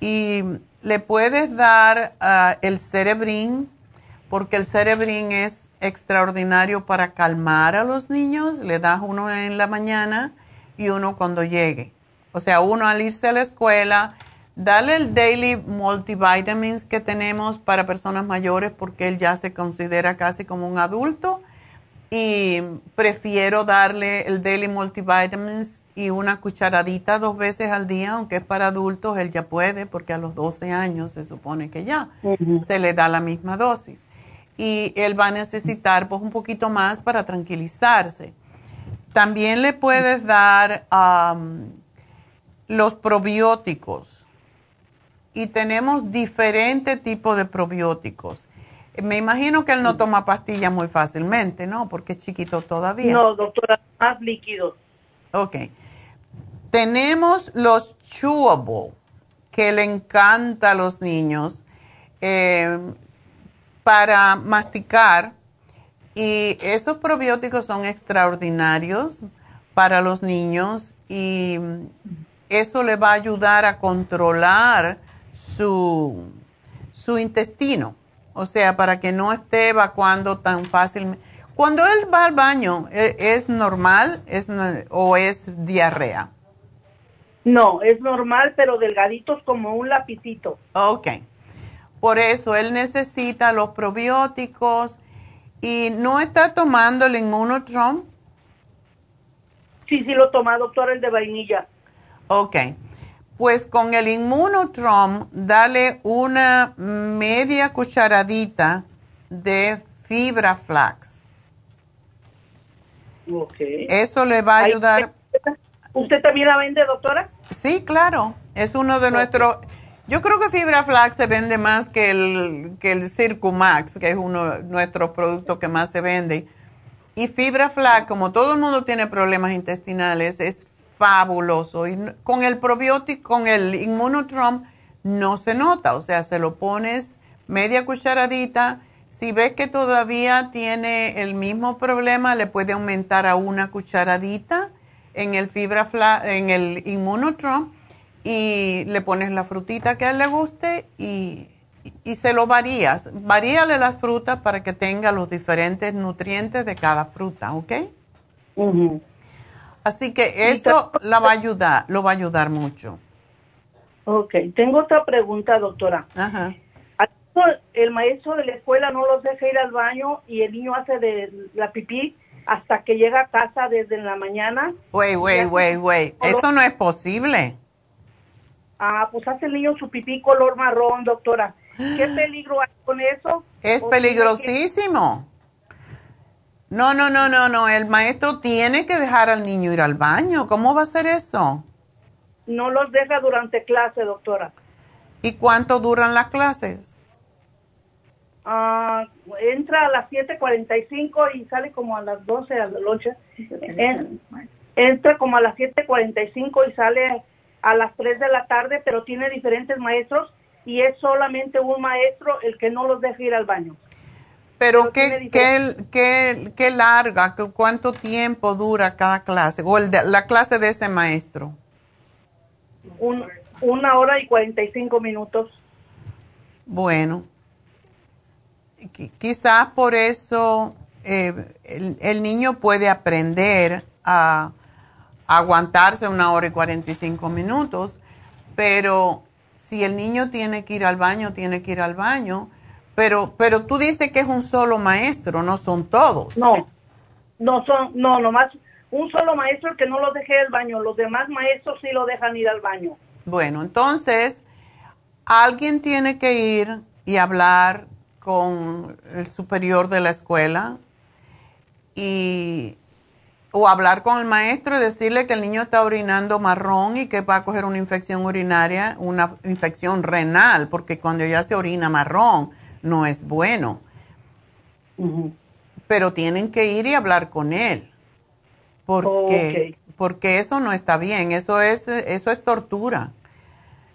Y le puedes dar ah, el cerebrín, porque el cerebrín es extraordinario para calmar a los niños. Le das uno en la mañana y uno cuando llegue. O sea, uno al irse a la escuela, dale el daily multivitamins que tenemos para personas mayores porque él ya se considera casi como un adulto y prefiero darle el daily multivitamins y una cucharadita dos veces al día, aunque es para adultos, él ya puede porque a los 12 años se supone que ya se le da la misma dosis. Y él va a necesitar pues un poquito más para tranquilizarse. También le puedes dar los probióticos y tenemos diferentes tipos de probióticos. Me imagino que él no toma pastillas muy fácilmente, ¿no? Porque es chiquito todavía.
No, doctora, más líquidos.
Ok. Tenemos los chewable, que le encanta a los niños, eh, para masticar. Y esos probióticos son extraordinarios para los niños y eso le va a ayudar a controlar su, su intestino. O sea, para que no esté evacuando tan fácilmente. Cuando él va al baño, ¿e- ¿es normal es, o es diarrea?
No, es normal, pero delgaditos como un lapicito.
Ok. Por eso él necesita los probióticos y no está tomando el inmunotrom.
Sí, sí lo toma, doctora, el de vainilla.
Ok. Pues con el inmunotrom, dale una media cucharadita de fibra flax.
Ok.
Eso le va a ayudar.
¿Usted también la vende, doctora?
Sí, claro. Es uno de nuestros. Yo creo que Fibra Flax se vende más que el, que el Circumax, que es uno de nuestros productos que más se vende. Y Fibra Flax, como todo el mundo tiene problemas intestinales, es fabuloso. Y con el probiótico, con el Immunotrom, no se nota. O sea, se lo pones media cucharadita. Si ves que todavía tiene el mismo problema, le puede aumentar a una cucharadita en el fibra Fla- en el Immunotrom y le pones la frutita que a él le guste y, y se lo varías. Varíale las frutas para que tenga los diferentes nutrientes de cada fruta, ¿ok? Así que eso la va a ayudar, lo va a ayudar mucho.
Ok, tengo otra pregunta, doctora.
Ajá.
El maestro de la escuela no los deja ir al baño y el niño hace de la pipí hasta que llega a casa desde la mañana.
Güey, güey, güey, güey. Eso no es posible.
Ah, pues hace el niño su pipí color marrón, doctora. ¿Qué (gasps) peligro hay con eso?
Es peligrosísimo. No, no, no, no, no. El maestro tiene que dejar al niño ir al baño. ¿Cómo va a ser eso?
No los deja durante clase, doctora.
¿Y cuánto duran las clases?
Ah, entra a las 7.45 y sale como a las 12 a la noche. entra como a las 7.45 y sale a las 3 de la tarde, pero tiene diferentes maestros y es solamente un maestro el que no los deja ir al baño.
Pero, ¿qué, qué, qué, larga, cuánto tiempo dura cada clase o el de, la clase de ese maestro?
una hora y 45 minutos.
Bueno, quizás por eso eh, el, niño puede aprender a, aguantarse una hora y 45 minutos, pero si el niño tiene que ir al baño, tiene que ir al baño. Pero, pero tú dices que es un solo maestro, no son todos.
No, no son, no, nomás un solo maestro que no lo deje al baño, los demás maestros sí lo dejan ir al baño.
Bueno, entonces alguien tiene que ir y hablar con el superior de la escuela y o hablar con el maestro y decirle que el niño está orinando marrón y que va a coger una infección urinaria, una infección renal, porque cuando ya se orina marrón no es bueno. Pero tienen que ir y hablar con él, porque, porque eso no está bien, eso es, eso es tortura.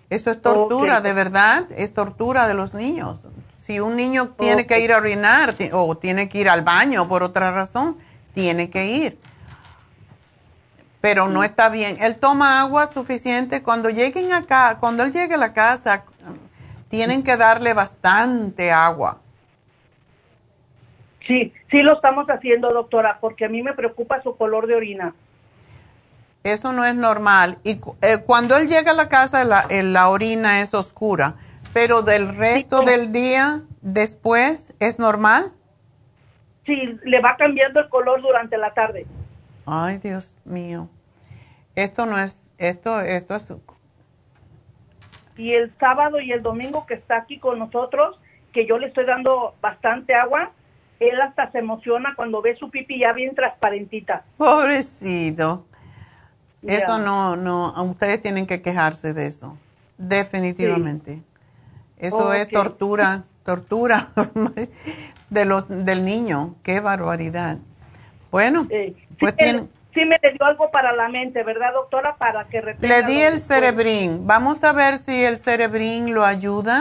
Eso es tortura, de verdad, es tortura de los niños. Si un niño tiene que ir a orinar o tiene que ir al baño por otra razón, tiene que ir. Pero no está bien. Él toma agua suficiente. Cuando lleguen acá, cuando él llegue a la casa, tienen que darle bastante agua.
Sí, sí lo estamos haciendo, doctora, porque a mí me preocupa su color de orina.
Eso no es normal. Y eh, cuando él llega a la casa, la, eh, la orina es oscura. Pero del resto del día después, ¿es normal?
Sí, le va cambiando el color durante la tarde.
Ay, Dios mío. Esto no es, esto, esto es...
Y el sábado y el domingo que está aquí con nosotros, que yo le estoy dando bastante agua, él hasta se emociona cuando ve su pipi ya bien transparentita.
Pobrecito. Eso no, no, ustedes tienen que quejarse de eso, definitivamente. Eso es tortura, tortura (laughs) de los, del niño. Qué barbaridad. Bueno, pues
sí, sí me dio algo para la mente, ¿verdad, doctora? Para que
Le di el cerebrín. Vamos a ver si el cerebrín lo ayuda.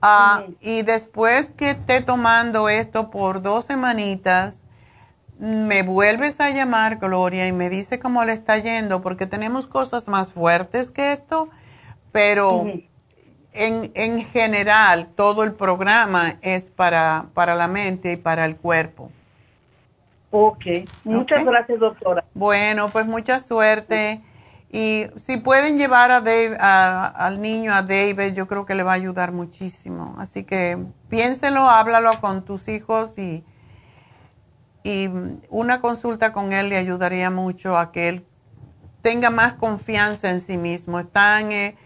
Ah, y después que esté tomando esto por dos semanitas, me vuelves a llamar, Gloria, y me dice cómo le está yendo, porque tenemos cosas más fuertes que esto, pero en, en, general, todo el programa es para, para la mente y para el cuerpo.
Ok, muchas gracias, doctora.
Bueno, pues mucha suerte. Y si pueden llevar a Dave, al niño, a David, yo creo que le va a ayudar muchísimo. Así que piénselo, háblalo con tus hijos y, y una consulta con él le ayudaría mucho a que él tenga más confianza en sí mismo. Están, eh,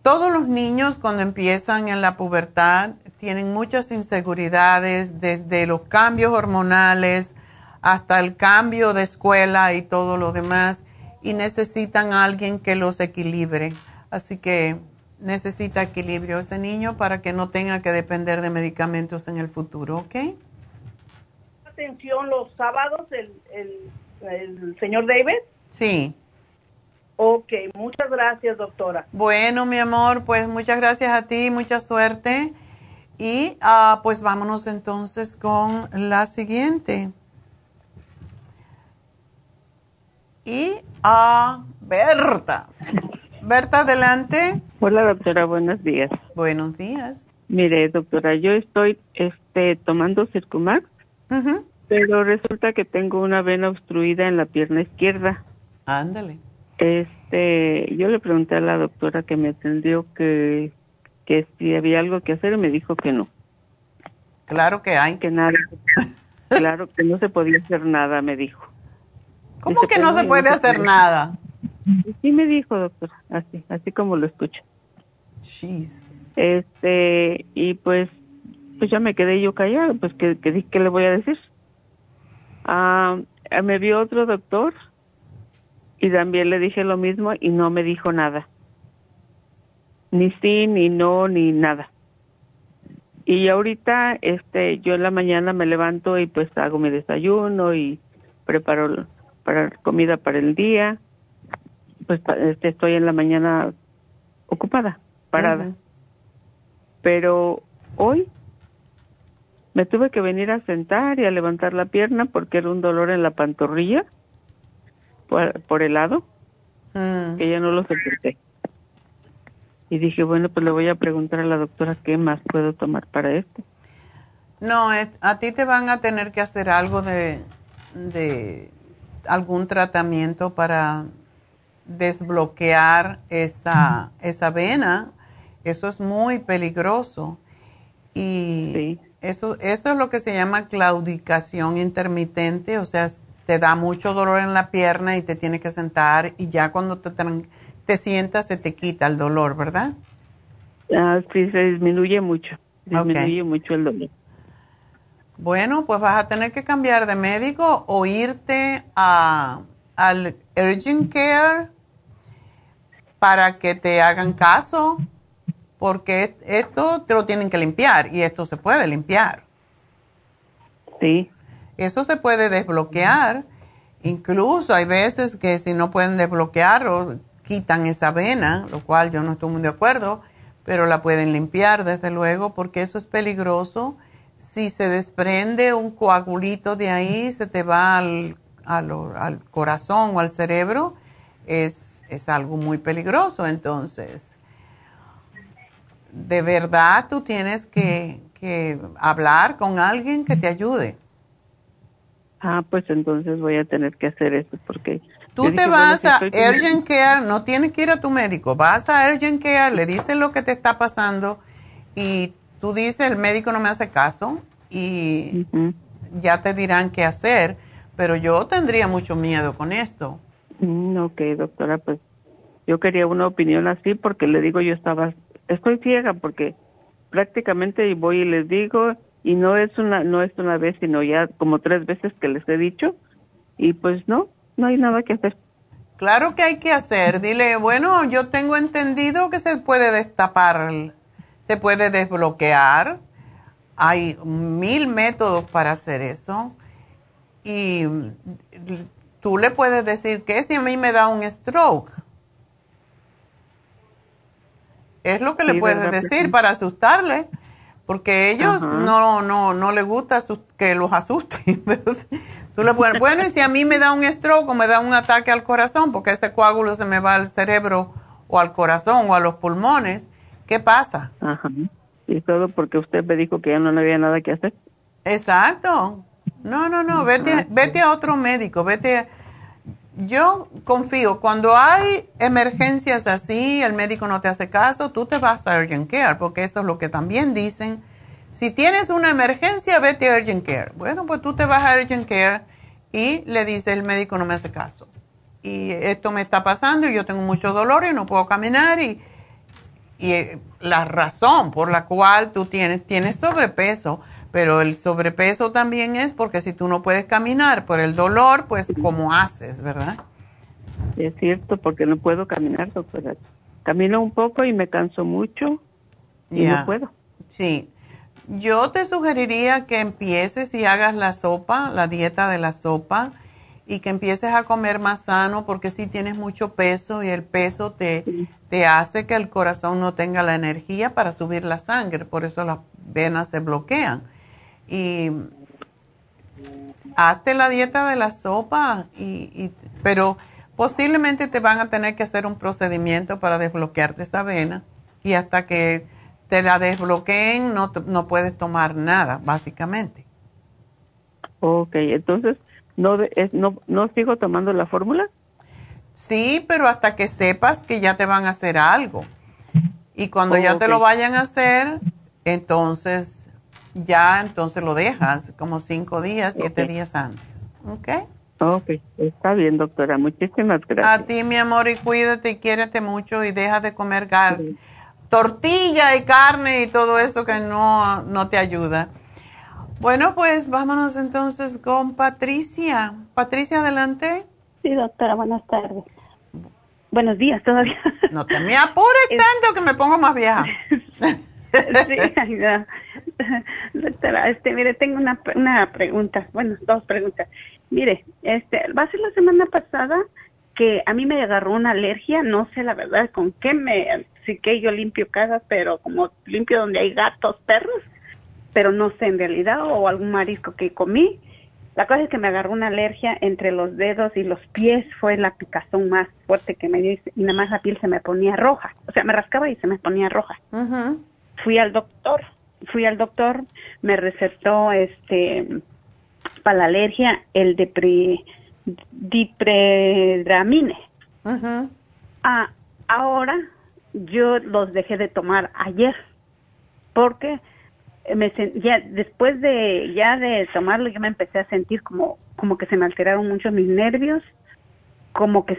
todos los niños cuando empiezan en la pubertad tienen muchas inseguridades, desde los cambios hormonales hasta el cambio de escuela y todo lo demás, y necesitan a alguien que los equilibre. Así que necesita equilibrio ese niño para que no tenga que depender de medicamentos en el futuro, ¿ok?
Atención los sábados, el, el, el señor David.
Sí.
Ok, muchas gracias, doctora.
Bueno, mi amor, pues muchas gracias a ti, mucha suerte. Y uh, pues vámonos entonces con la siguiente. Y a Berta. Berta, adelante.
Hola, doctora, buenos días.
Buenos días.
Mire, doctora, yo estoy este, tomando Circumax Pero resulta que tengo una vena obstruida en la pierna izquierda.
Ándale.
Este, yo le pregunté a la doctora que me atendió que, que si había algo que hacer y me dijo que no.
Claro que hay.
Que nada. (laughs) claro que no se podía hacer nada, me dijo.
¿Cómo que no se puede hacer nada?
Sí me dijo, doctora, así, así como lo escucho.
Jesus.
Este, y pues, pues ya me quedé yo callada, pues que, que, ¿qué le voy a decir? Ah, me vio otro doctor y también le dije lo mismo y no me dijo nada. Ni sí, ni no, ni nada. Y ahorita, este, yo en la mañana me levanto y pues hago mi desayuno y preparo para comida para el día. Pues este, estoy en la mañana ocupada, parada. Pero hoy me tuve que venir a sentar y a levantar la pierna porque era un dolor en la pantorrilla por, por el lado que ya no lo soporté. Y dije, bueno, pues le voy a preguntar a la doctora qué más puedo tomar para esto.
No, a ti te van a tener que hacer algo de, de algún tratamiento para desbloquear esa, esa vena. Eso es muy peligroso. Y eso, eso es lo que se llama claudicación intermitente, o sea, te da mucho dolor en la pierna y te tienes que sentar y ya cuando te, te sientas se te quita el dolor, ¿verdad?
Ah, sí, se disminuye mucho, disminuye mucho el dolor.
Bueno, pues vas a tener que cambiar de médico o irte a, al Urgent Care para que te hagan caso, porque esto te lo tienen que limpiar y esto se puede limpiar.
Sí.
Eso se puede desbloquear. Incluso hay veces que si no pueden desbloquear o quitan esa vena, lo cual yo no estoy muy de acuerdo, pero la pueden limpiar desde luego porque eso es peligroso. Si se desprende un coagulito de ahí, se te va al, al corazón o al cerebro, es, es algo muy peligroso. Entonces, de verdad tú tienes que, que hablar con alguien que te ayude.
Ah, pues entonces voy a tener que hacer eso porque...
Tú te vas a Urgent Care, no tienes que ir a tu médico, vas a Urgent Care, le dices lo que te está pasando y tú dices, el médico no me hace caso y ya te dirán qué hacer, pero yo tendría mucho miedo con esto.
Mm, ok, doctora, pues yo quería una opinión así porque le digo, yo estaba, estoy ciega porque prácticamente voy y les digo y no es una no es una vez sino ya como tres veces que les he dicho y pues no no hay nada que hacer.
Claro que hay que hacer. Dile bueno yo tengo entendido que se puede destapar se puede desbloquear. Hay mil métodos para hacer eso. Y tú le puedes decir que si a mí me da un stroke es lo que le puedes decir para asustarle porque ellos no, no, no les gusta que los asusten. (laughs) Tú le puedes, bueno, y si a mí me da un stroke o me da un ataque al corazón, porque ese coágulo se me va al cerebro o al corazón o a los pulmones, ¿qué pasa?
Ajá. Y todo porque usted me dijo que ya no había nada que hacer.
Exacto. No, no, no, vete, vete a otro médico, vete. Yo confío, cuando hay emergencias así, el médico no te hace caso, tú te vas a Urgent Care, porque eso es lo que también dicen. Si tienes una emergencia, vete a Urgent Care. Bueno, pues tú te vas a Urgent Care y le dices, el médico no me hace caso. Y esto me está pasando y yo tengo mucho dolor y no puedo caminar y, y eh, la razón por la cual tú tienes, tienes sobrepeso pero el sobrepeso también es porque si tú no puedes caminar por el dolor, pues ¿cómo haces, verdad?
Es cierto, porque no puedo caminar, doctora. Camino un poco y me canso mucho y no puedo.
Sí. Yo te sugeriría que empieces y hagas la sopa, la dieta de la sopa, y que empieces a comer más sano porque si tienes mucho peso y el peso te, te hace que el corazón no tenga la energía para subir la sangre, por eso las venas se bloquean y hazte la dieta de la sopa, y, pero posiblemente te van a tener que hacer un procedimiento para desbloquearte esa vena y hasta que te la desbloqueen no, no puedes tomar nada, básicamente.
Ok, entonces, ¿no, es- no, ¿no sigo tomando la fórmula?
Sí, pero hasta que sepas que ya te van a hacer algo. Y cuando
Oh,
ya te lo vayan a hacer, entonces ya entonces lo dejas como cinco días, siete días antes. ¿Ok?
Ok, está bien, doctora. Muchísimas gracias.
A ti, mi amor, y cuídate y quiérete mucho y deja de comer gar- tortilla y carne y todo eso que no, no te ayuda. Bueno, pues vámonos entonces con Patricia. Patricia, adelante.
Sí, doctora, buenas tardes. Buenos días todavía.
No te me apures (laughs) tanto que me pongo más vieja. (laughs)
sí, no. (laughs) Doctora, este, mire, tengo una, una pregunta, bueno, dos preguntas. Mire, este, va a ser la semana pasada que a mí me agarró una alergia, no sé la verdad con qué me, sí que yo limpio casa, pero como limpio donde hay gatos, perros, pero no sé en realidad, o algún marisco que comí. La cosa es que me agarró una alergia entre los dedos y los pies, fue la picazón más fuerte que me dio y nada más la piel se me ponía roja, o sea, me rascaba y se me ponía roja fui al doctor, fui al doctor, me recetó este para la alergia el depre, dipredamine.
Ujú.
Ah, ahora yo los dejé de tomar ayer porque me sen- ya después de ya de tomarlo yo me empecé a sentir como como que se me alteraron mucho mis nervios como que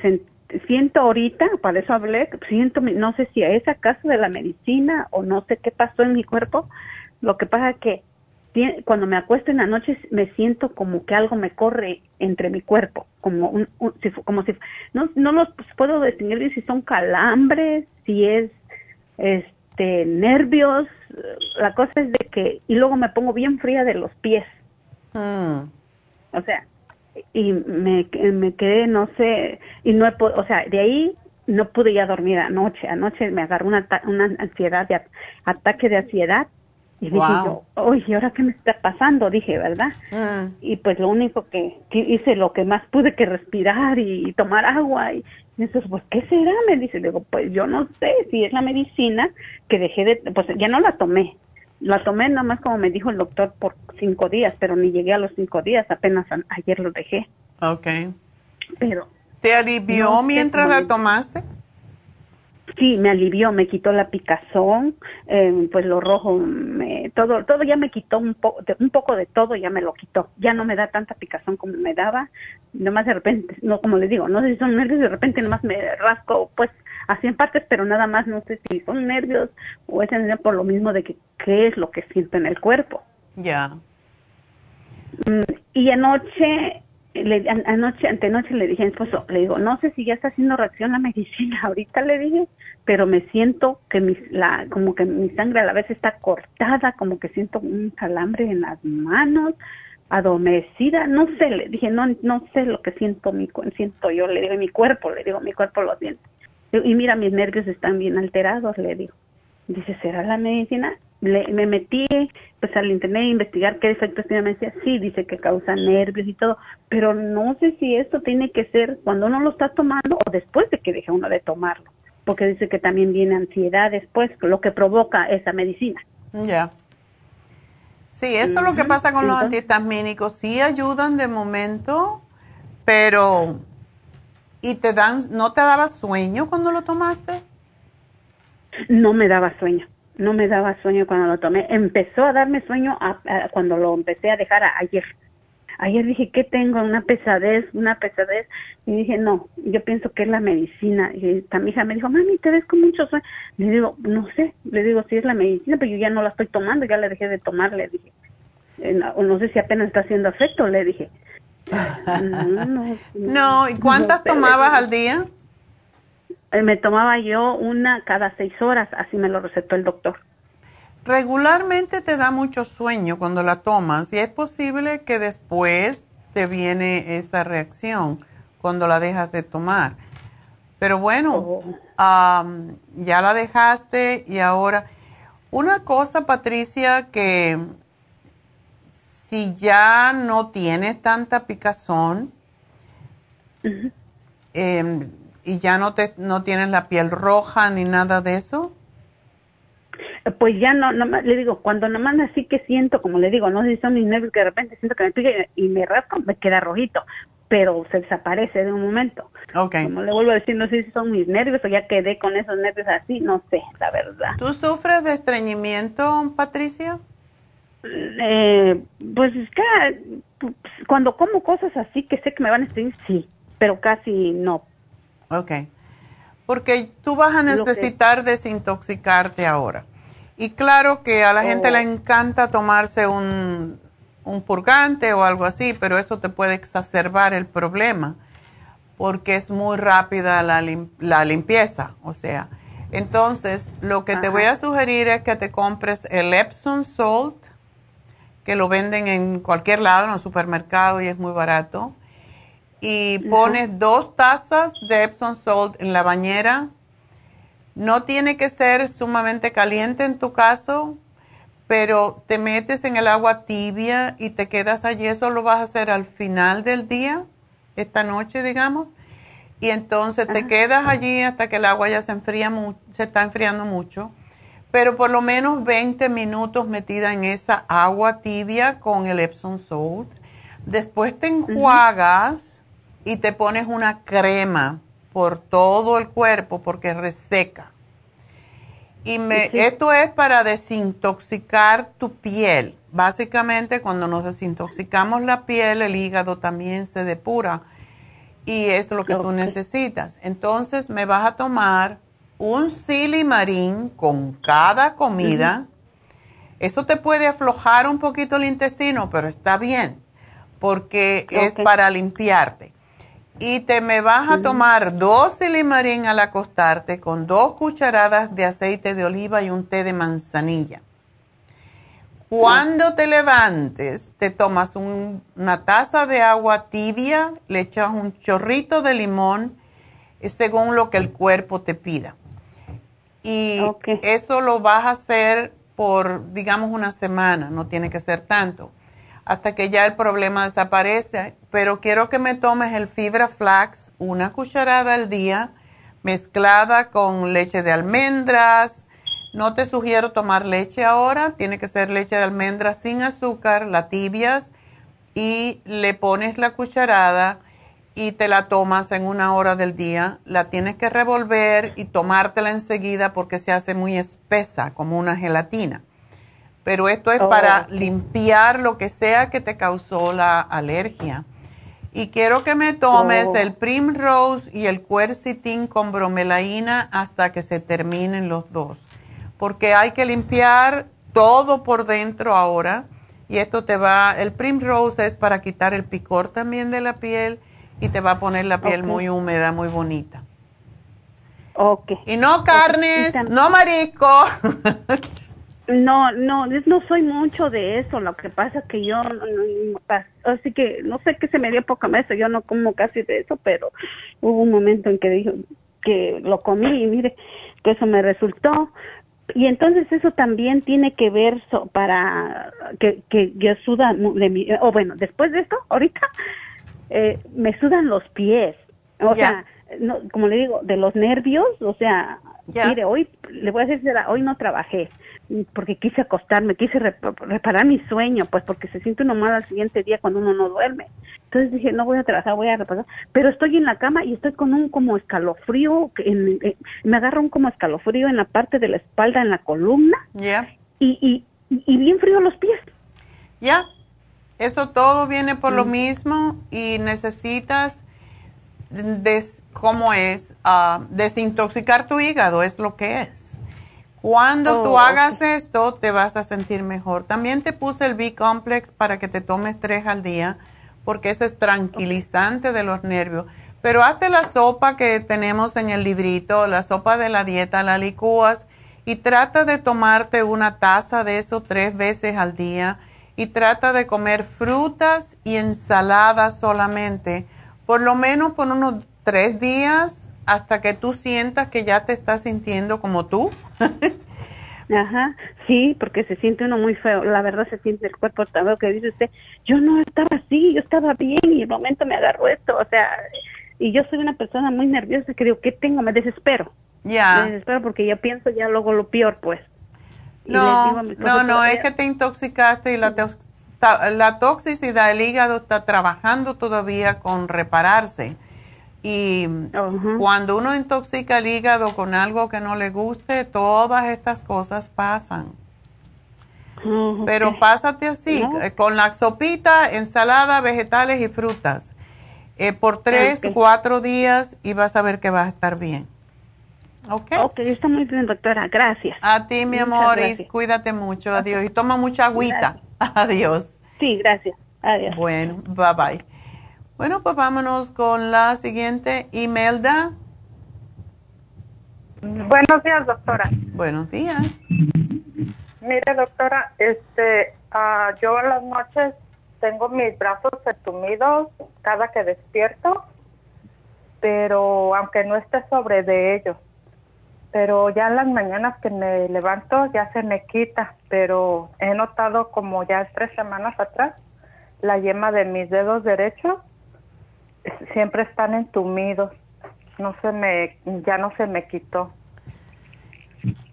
siento ahorita para eso hablé siento no sé si es acaso de la medicina o no sé qué pasó en mi cuerpo lo que pasa que cuando me acuesto en la noche me siento como que algo me corre entre mi cuerpo como un, un- como si no no los puedo distinguir si son calambres si es este nervios la cosa es de que y luego me pongo bien fría de los pies
Mm.
o sea y me, me quedé no sé y no he po- o sea de ahí no pude ya dormir anoche anoche me agarró una, una ansiedad de at- ataque de ansiedad y dije
Wow.
yo oye ¿y ahora qué me está pasando dije verdad
Mm.
y pues lo único que, que hice lo que más pude que respirar y, tomar agua y, y eso pues qué será me dice digo pues yo no sé si es la medicina que dejé de pues ya no la tomé la tomé nada más como me dijo el doctor por cinco días pero ni llegué a los cinco días apenas a- ayer lo dejé
Ok.
pero
¿Te alivió
No sé
mientras la tomaste?
Sí me alivió me quitó la picazón eh, pues lo rojo me, todo todo ya me quitó un poco de, un poco de todo ya me lo quitó. Ya no me da tanta picazón como me daba. Nomás de repente no como les digo no sé si son nervios de repente nomás me rasco pues así en partes pero nada más no sé si son nervios o es en- por lo mismo de que qué es lo que siento en el cuerpo.
Ya.
Mm, y anoche, le, an- anoche, antenoche le dije a mi esposo, le digo, no sé si ya está haciendo reacción la medicina, (laughs) ahorita le dije, pero me siento que mi, la, como que mi sangre a la vez está cortada, como que siento un calambre en las manos, adormecida, no sé, le dije, no, no sé lo que siento, mi, siento yo, le digo, mi cuerpo, le digo, mi cuerpo lo siente. Y mira, mis nervios están bien alterados, le digo. Dice, ¿será la medicina? Le, me metí pues al internet investigar qué efectos tiene la. Sí, dice que causa nervios y todo, pero no sé si esto tiene que ser cuando uno lo está tomando o después de que deje uno de tomarlo, porque dice que también viene ansiedad después, lo que provoca esa medicina.
Ya. Sí, eso es lo que pasa con los
Entonces-
antihistamínicos. Sí ayudan de momento, pero... ¿Y te dan, no te daba sueño cuando lo tomaste?
No me daba sueño, no me daba sueño cuando lo tomé. Empezó a darme sueño a- a- cuando lo empecé a dejar a- ayer. Ayer dije, ¿qué tengo? Una pesadez, una pesadez. Y dije, no, yo pienso que es la medicina. Y esta mi hija me dijo, mami, te ves con mucho sueño. Le digo, no sé, le digo, si es la medicina, pero yo ya no la estoy tomando, ya la dejé de tomar, le dije. Eh, no, no sé si apenas está haciendo efecto, le dije. (laughs) No, no,
No, ¿y cuántas
no sé, le
tomabas al día?
Eh, Me tomaba yo una cada seis horas, así me lo recetó el doctor.
Regularmente te da mucho sueño cuando la tomas y es posible que después te viene esa reacción cuando la dejas de tomar. Pero bueno, am, ya la dejaste y ahora... Una cosa, Patricia, que si ya no tienes tanta picazón em, y ya no, te, no tienes la piel roja ni nada de eso,
Pues ya no, no, le digo, cuando nomás así que siento, como le digo, no sé si son mis nervios que de repente siento que me pica y me rasco, me queda rojito, pero se desaparece de un momento.
Okay.
Como le vuelvo a decir, no sé si son mis nervios o ya quedé con esos nervios así, no sé, la verdad.
¿Tú sufres de estreñimiento, Patricia?
Eh, pues es que pues, cuando como cosas así que sé que me van a estreñir, sí, pero casi no.
Ok. Porque tú vas a necesitar desintoxicarte ahora. Y claro que a la gente le oh. encanta tomarse un, un purgante o algo así, pero eso te puede exacerbar el problema porque es muy rápida la, la limpieza, o sea. Entonces, lo que te voy a sugerir es que te compres el Epsom Salt, que lo venden en cualquier lado, en el supermercado y es muy barato. Y pones dos tazas de Epsom Salt en la bañera. No tiene que ser sumamente caliente en tu caso, pero te metes en el agua tibia y te quedas allí. Eso lo vas a hacer al final del día esta noche, digamos, y entonces te quedas allí hasta que el agua ya se enfría, se está enfriando mucho, pero por lo menos 20 minutos metida en esa agua tibia con el Epsom salt. Después te enjuagas y te pones una crema por todo el cuerpo porque reseca. Y me, esto es para desintoxicar tu piel. Básicamente, cuando nos desintoxicamos la piel, el hígado también se depura y es lo que tú necesitas. Entonces me vas a tomar un silimarín con cada comida. Eso te puede aflojar un poquito el intestino, pero está bien, porque es para limpiarte. Y te me vas a tomar dos silimarín al acostarte con dos cucharadas de aceite de oliva y un té de manzanilla. Cuando te levantes, te tomas una taza de agua tibia, le echas un chorrito de limón, eh, según lo que el cuerpo te pida. Y eso lo vas a hacer por, digamos, una semana, no tiene que ser tanto, hasta que ya el problema desaparece. Pero quiero que me tomes el fibra flax, una cucharada al día, mezclada con leche de almendras, no te sugiero tomar leche ahora, tiene que ser leche de almendra sin azúcar, la tibias y le pones la cucharada y te la tomas en una hora del día. La tienes que revolver y tomártela enseguida porque se hace muy espesa, como una gelatina. Pero esto es para oh, limpiar lo que sea que te causó la alergia. Y quiero que me tomes oh. el Primrose y el Quercetin con bromelaína hasta que se terminen los dos porque hay que limpiar todo por dentro ahora. Y esto te va, el Primrose es para quitar el picor también de la piel y te va a poner la piel muy húmeda, muy bonita.
Ok.
Y no carnes, no marisco. (laughs)
no, no, no soy mucho de eso. Lo que pasa es que yo, así que no sé qué se me dio poca mesa. Yo no como casi de eso, pero hubo un momento en que dije que lo comí y mire que eso me resultó y entonces eso también tiene que ver para que, que yo suda de mi, o bueno, después de esto, ahorita, eh, me sudan los pies. O sea, no, como le digo, de los nervios, o sea, mire, hoy, le voy a decir, hoy no trabajé porque quise acostarme, quise reparar mi sueño, pues porque se siente uno mal al siguiente día cuando uno no duerme. Entonces dije, no voy a trabajar, voy a repasar. Pero estoy en la cama y estoy con un como escalofrío, en, me agarra un como escalofrío en la parte de la espalda, en la columna.
Ya.
Y, y, y, bien frío los pies.
Ya. Eso todo viene por lo mm. mismo y necesitas, des, ¿cómo es? Uh, desintoxicar tu hígado, es lo que es. Cuando tú oh, hagas esto, te vas a sentir mejor. También te puse el B-Complex para que te tomes tres al día porque ese es tranquilizante de los nervios. Pero hazte la sopa que tenemos en el librito, la sopa de la dieta, la licúas y trata de tomarte una taza de eso tres veces al día y trata de comer frutas y ensaladas solamente, por lo menos por unos tres días hasta que tú sientas que ya te estás sintiendo como tú. (laughs)
Ajá, sí, porque se siente uno muy feo. La verdad se siente el cuerpo también que dice usted, yo no estaba así, yo estaba bien y el momento me agarró esto, o sea, y yo soy una persona muy nerviosa que digo, ¿qué tengo? Me desespero.
Ya.
Me desespero porque yo pienso ya luego lo peor, pues. Y
No, no, no, es que te intoxicaste y la, ta- la toxicidad del hígado está trabajando todavía con repararse. Y cuando uno intoxica el hígado con algo que no le guste, todas estas cosas pasan. Pero pásate así, eh, con la sopita, ensalada, vegetales y frutas. eh, por tres, cuatro días y vas a ver que vas a estar bien. ¿Ok?
Ok, está muy bien, doctora. Gracias.
A ti, mi
Muchas
amor, y cuídate mucho. Adiós. Y toma mucha agüita. (laughs) Adiós.
Sí, gracias. Adiós.
Bueno, bye bye. Bueno, pues vámonos con la siguiente. Imelda.
Buenos días, doctora.
Buenos días.
Mire, doctora, este, ah, yo en las noches tengo mis brazos entumidos cada que despierto, pero aunque no esté sobre de ellos, pero ya en las mañanas que me levanto ya se me quita, pero he notado como ya tres semanas atrás la yema de mis dedos derechos siempre están entumidos, no se me, ya no se me quitó.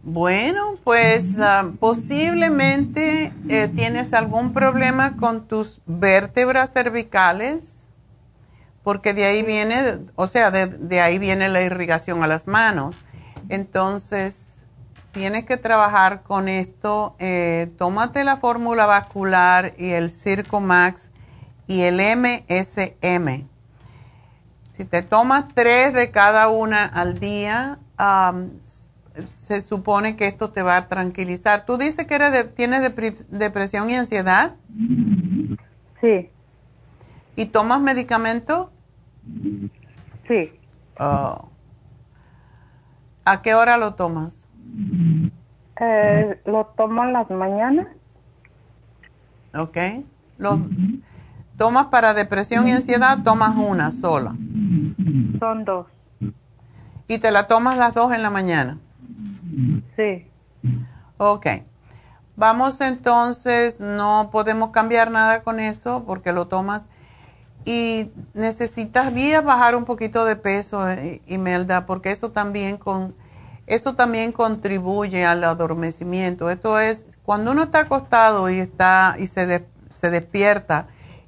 Bueno, pues ah, posiblemente eh, tienes algún problema con tus vértebras cervicales, porque de ahí viene, o sea, de, de ahí viene la irrigación a las manos. Entonces, tienes que trabajar con esto. eh, tómate la fórmula vascular y el Circo Max y el MSM. Si te tomas tres de cada una al día, se supone que esto te va a tranquilizar. Tú dices que eres de- tienes depresión y ansiedad.
Sí.
¿Y tomas medicamento?
Sí.
Oh. ¿A qué hora lo tomas?
Eh, lo tomo en las mañanas.
¿Ok? Lo, ¿Tomas para depresión y ansiedad? Tomas una sola.
Son dos.
¿Y te la tomas las dos en la mañana?
Sí.
Ok. Vamos entonces, no podemos cambiar nada con eso porque lo tomas y necesitas bien bajar un poquito de peso, eh, Imelda, porque eso también con eso también contribuye al adormecimiento. Esto es cuando uno está acostado y está y se de- se despierta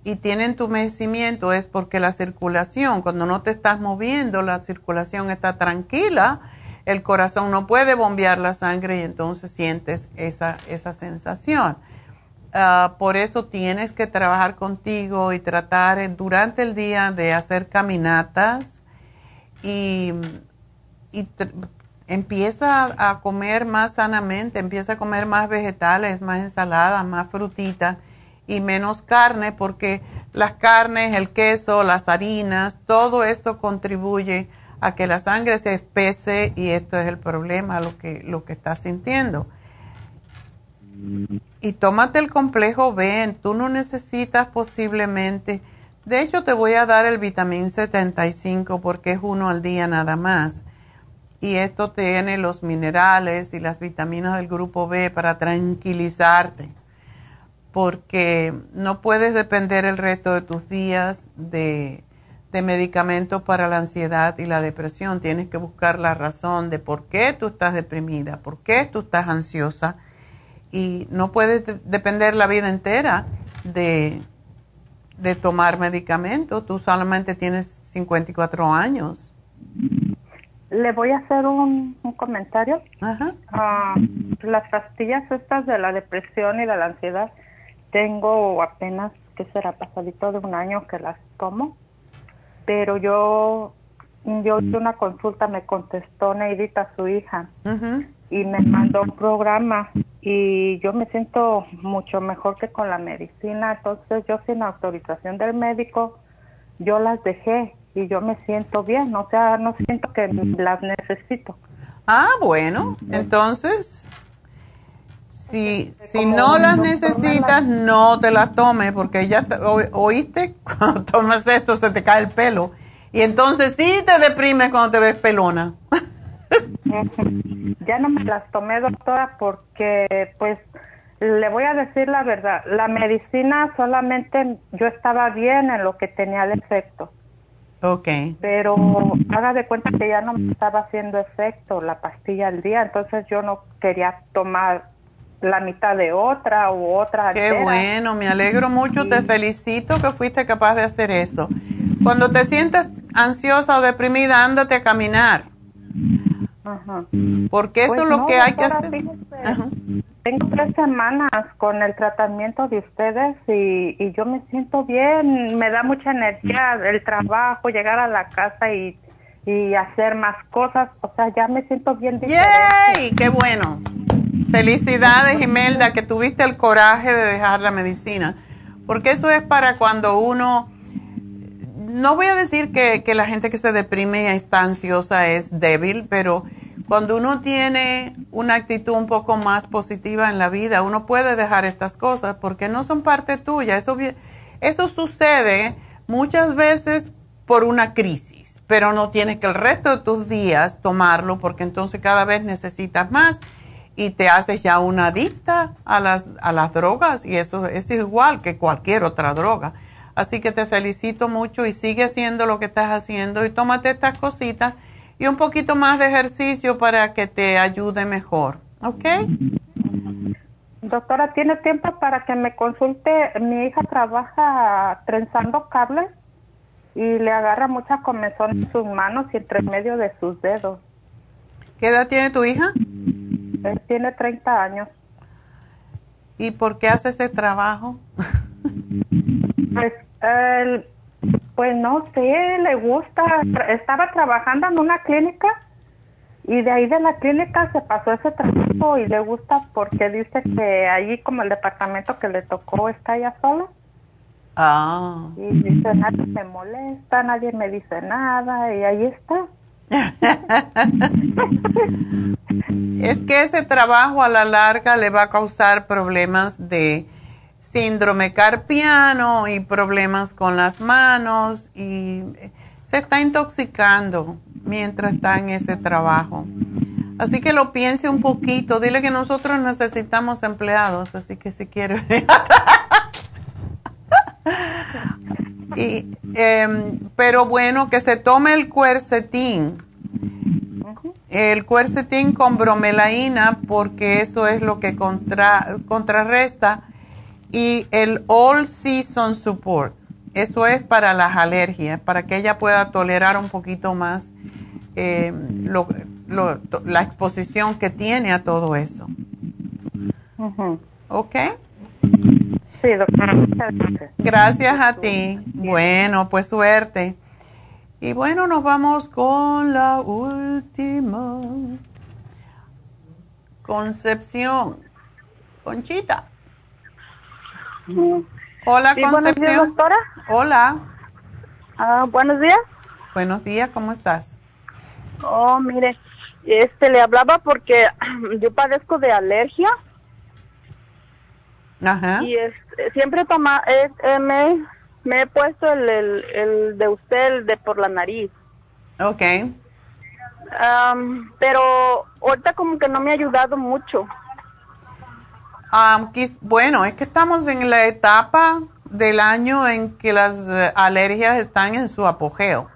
y tiene entumecimiento es porque la circulación, cuando no te estás moviendo, la circulación está tranquila, el corazón no puede bombear la sangre y entonces sientes esa, esa sensación. Ah, por eso tienes que trabajar contigo y tratar eh, durante el día de hacer caminatas y, y empieza a comer más sanamente, empieza a comer más vegetales, más ensaladas, más frutitas y menos carne porque las carnes, el queso, las harinas, todo eso contribuye a que la sangre se espese y esto es el problema, lo que, lo que estás sintiendo. Y tómate el complejo B, tú no necesitas posiblemente, de hecho te voy a dar el vitamín 75 porque es uno al día nada más. Y esto tiene los minerales y las vitaminas del grupo B para tranquilizarte, porque no puedes depender el resto de tus días de, de medicamentos para la ansiedad y la depresión. Tienes que buscar la razón de por qué tú estás deprimida, por qué tú estás ansiosa y no puedes de- depender la vida entera de, de tomar medicamentos. Tú solamente tienes 54 años.
Le voy a hacer un, un comentario.
Ajá.
Ah, las pastillas estas de la depresión y de la ansiedad, tengo apenas, ¿qué será? Pasadito de un año que las tomo. Pero yo, yo hice una consulta, me contestó Neidita, su hija, y me mandó un programa y yo me siento mucho mejor que con la medicina. Entonces yo sin autorización del médico, yo las dejé y yo me siento bien, o sea, no siento que las necesito.
Ah, bueno, entonces, si, si no las necesitas, no te las tomes, porque ya te- o- oíste, (laughs) cuando tomas esto se te cae el pelo. Y entonces sí te deprimes cuando te ves pelona. (laughs)
Ya no me las tomé, doctora, porque pues le voy a decir la verdad, la medicina solamente yo estaba bien en lo que tenía el efecto,
Ok.
pero haga de cuenta que ya no me estaba haciendo efecto la pastilla al día, entonces yo no quería tomar la mitad de otra u otra.
Qué bueno, me alegro mucho, te felicito que fuiste capaz de hacer eso. Cuando te sientas ansiosa o deprimida, ándate a caminar,
Ajá.
porque eso
Pues
es lo
no,
que hay que hacer.
fíjese, Tengo tres semanas con el tratamiento de ustedes y, y yo me siento bien, me da mucha energía el trabajo, llegar a la casa y, y hacer más cosas, o sea, ya me siento bien diferente.
¡Yay! ¡Qué bueno! Felicidades, Imelda, que tuviste el coraje de dejar la medicina. Porque eso es para cuando uno... No voy a decir que, que la gente que se deprime y está ansiosa es débil, pero cuando uno tiene una actitud un poco más positiva en la vida, uno puede dejar estas cosas porque no son parte tuya. Eso, eso sucede muchas veces por una crisis, pero no tienes que el resto de tus días tomarlo porque entonces cada vez necesitas más y te haces ya una adicta a las, a las drogas y eso es igual que cualquier otra droga. Así que te felicito mucho y sigue haciendo lo que estás haciendo y tómate estas cositas y un poquito más de ejercicio para que te ayude mejor. ¿Ok?
Doctora, ¿tiene tiempo para que me consulte? Mi hija trabaja trenzando cables y le agarra mucha comezón en sus manos y entre medio de sus dedos.
¿Qué edad tiene tu hija?
Él tiene 30 años.
¿Y por qué hace ese trabajo?
Pues, él, pues no sé, le gusta. Estaba trabajando en una clínica y de ahí de la clínica se pasó ese trabajo y le gusta porque dice que allí como el departamento que le tocó está ella sola.
Ah.
Y dice, nadie me molesta, nadie me dice nada y ahí está. (laughs)
Es que ese trabajo a la larga le va a causar problemas de síndrome carpiano y problemas con las manos y se está intoxicando mientras está en ese trabajo. Así que lo piense un poquito, dile que nosotros necesitamos empleados, así que si quiere (laughs) y, em, pero bueno, que se tome el cuercetín. El cuercetín con bromelaína, porque eso es lo que contra, contrarresta. Y el All Season Support. Eso es para las alergias, para que ella pueda tolerar un poquito más eh, lo- lo- to- la exposición que tiene a todo eso. ¿Ok?
Sí, doctora, muchas gracias.
Gracias a ti. Bueno, pues suerte. Y bueno, nos vamos con la última. Concepción. Conchita. Hola,
Sí, buenos días,
Concepción.
doctora.
Hola.
Ah, buenos días.
Buenos días, ¿cómo estás?
Oh, mire, este le hablaba porque (clears throat) yo padezco de alergia
Ajá.
y siempre toma, eh, eh, me, me he puesto el, el, el de usted, el de por la nariz.
Ok.
Am, pero ahorita como que no me ha ayudado mucho.
Quis- bueno, es que estamos en la etapa del año en que las eh, alergias están en su apogeo.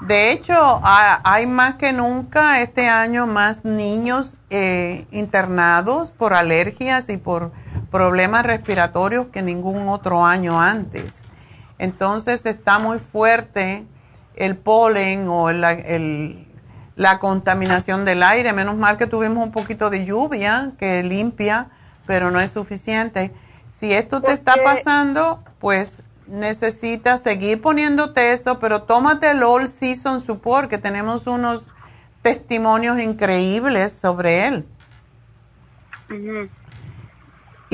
De hecho, ha- hay más que nunca este año más niños eh, internados por alergias y por problemas respiratorios que ningún otro año antes. Entonces está muy fuerte el polen o la, el- la contaminación del aire. Menos mal que tuvimos un poquito de lluvia que limpia, pero no es suficiente. Si esto te está pasando, pues necesitas seguir poniéndote eso, pero tómate el All Season Support, que tenemos unos testimonios increíbles sobre él.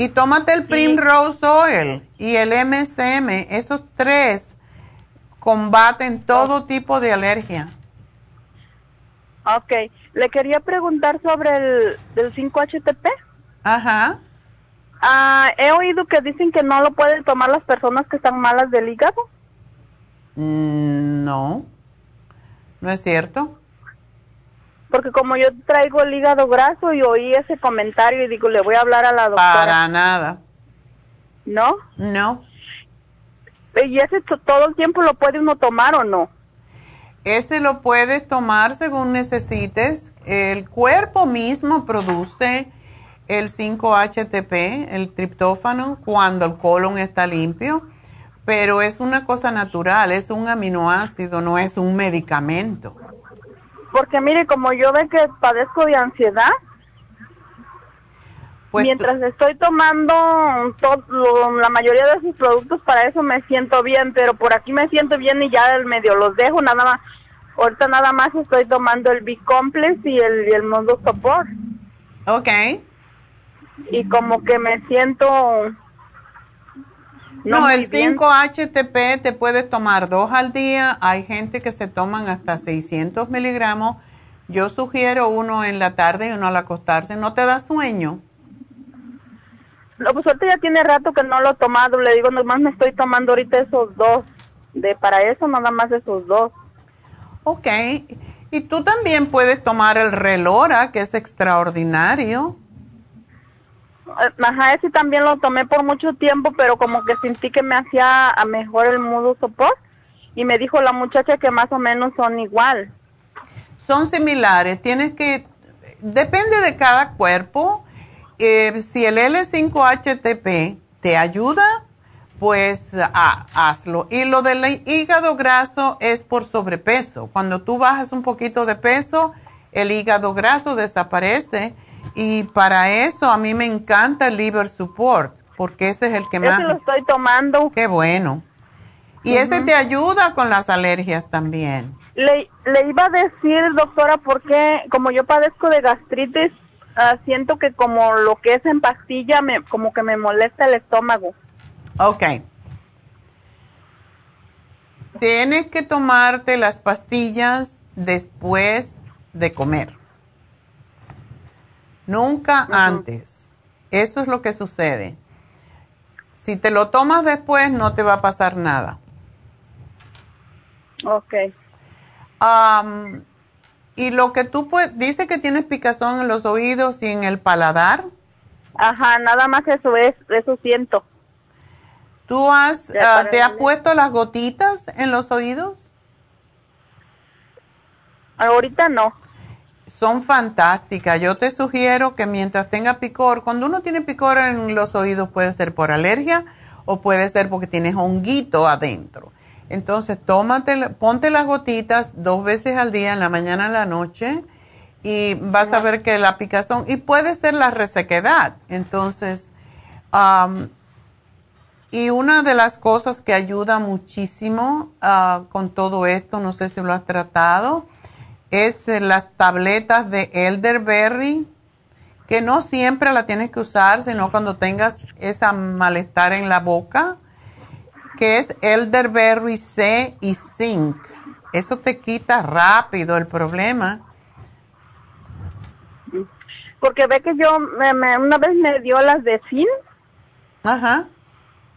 Y tómate el Primrose Oil y el MSM. Esos tres combaten todo tipo de alergia.
Ok, le quería preguntar sobre el del 5-HTP.
Ajá.
Ah, he oído que dicen que no lo pueden tomar las personas que están malas del hígado.
Mm, No, no es cierto.
Porque como yo traigo el hígado graso y oí ese comentario y digo, le voy a hablar a la doctora.
Para nada.
¿No?
No.
¿Y ese to- todo el tiempo lo puede uno tomar o no?
Ese lo puedes tomar según necesites. El cuerpo mismo produce el 5-HTP, el triptófano, cuando el colon está limpio, pero es una cosa natural, es un aminoácido, no es un medicamento.
Porque mire, como yo ve que padezco de ansiedad,
Pues
mientras estoy tomando lo- la mayoría de sus productos, para eso me siento bien, pero por aquí me siento bien y ya el medio los dejo, nada más. Ahorita nada más estoy tomando el B-Complex y el, y el Mondo Support.
Ok.
Y como que me siento...
No, el
bien.
5-HTP te puedes tomar dos al día. Hay gente que se toman hasta 600 miligramos. Yo sugiero uno en la tarde y uno al acostarse. ¿No te da sueño?
No, pues ahorita ya tiene rato que no lo he tomado. Le digo, nomás me estoy tomando ahorita esos dos. De para eso nada más esos dos.
Ok. Y tú también puedes tomar el Relora, que es extraordinario.
Eh, Ajá, ese también lo tomé por mucho tiempo, pero como que sentí que me hacía a mejor el mudo sopor. Y me dijo la muchacha que más o menos son igual.
Son similares. Tienes que, depende de cada cuerpo. Eh, si el L5-HTP te ayuda, pues ah, hazlo. Y lo del hígado graso es por sobrepeso. Cuando tú bajas un poquito de peso, el hígado graso desaparece. Y para eso a mí me encanta el liver support, porque ese es el que más...
Lo estoy tomando.
Qué bueno. Y ese te ayuda con las alergias también.
Le, le iba a decir, doctora, porque como yo padezco de gastritis, ah, siento que como lo que es en pastilla, me, como que me molesta el estómago.
Ok. Tienes que tomarte las pastillas después de comer. Nunca antes. Eso es lo que sucede. Si te lo tomas después, no te va a pasar nada.
Ok.
Y lo que tú puedes, dice que tienes picazón en los oídos y en el paladar.
Ajá, nada más eso es, eso siento.
¿Tú has,
para
te has puesto las gotitas en los oídos?
Ahorita no.
Son fantásticas. Yo te sugiero que mientras tenga picor, cuando uno tiene picor en los oídos puede ser por alergia o puede ser porque tienes honguito adentro. Entonces, tómate, ponte las gotitas dos veces al día, en la mañana y en la noche, y vas a ver que la picazón, y puede ser la resequedad. Entonces, y una de las cosas que ayuda muchísimo ah, con todo esto, no sé si lo has tratado, es eh, las tabletas de elderberry, que no siempre la tienes que usar, sino cuando tengas esa malestar en la boca, que es elderberry C y zinc. Eso te quita rápido el problema.
Porque ve que yo, me- me- una vez me dio las de fin.
Ajá.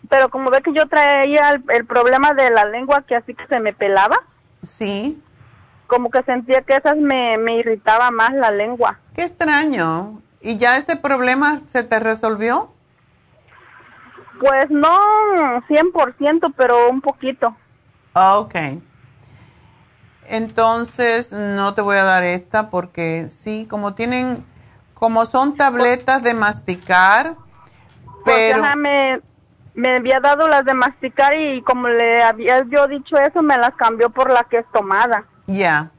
Pero como ve que yo traía el, el problema de la lengua que así que se me pelaba.
Sí.
Como que sentía que esas me, me irritaba más la lengua.
Qué extraño. ¿Y ya ese problema se te resolvió?
Pues no 100%, pero un poquito.
Ah, Ok. Entonces, no te voy a dar esta porque sí, como tienen, como son tabletas de masticar,
Porque
pero...
ajá, me, me había dado las de masticar y como le había yo dicho eso, me las cambió por la que es tomada.
Ya.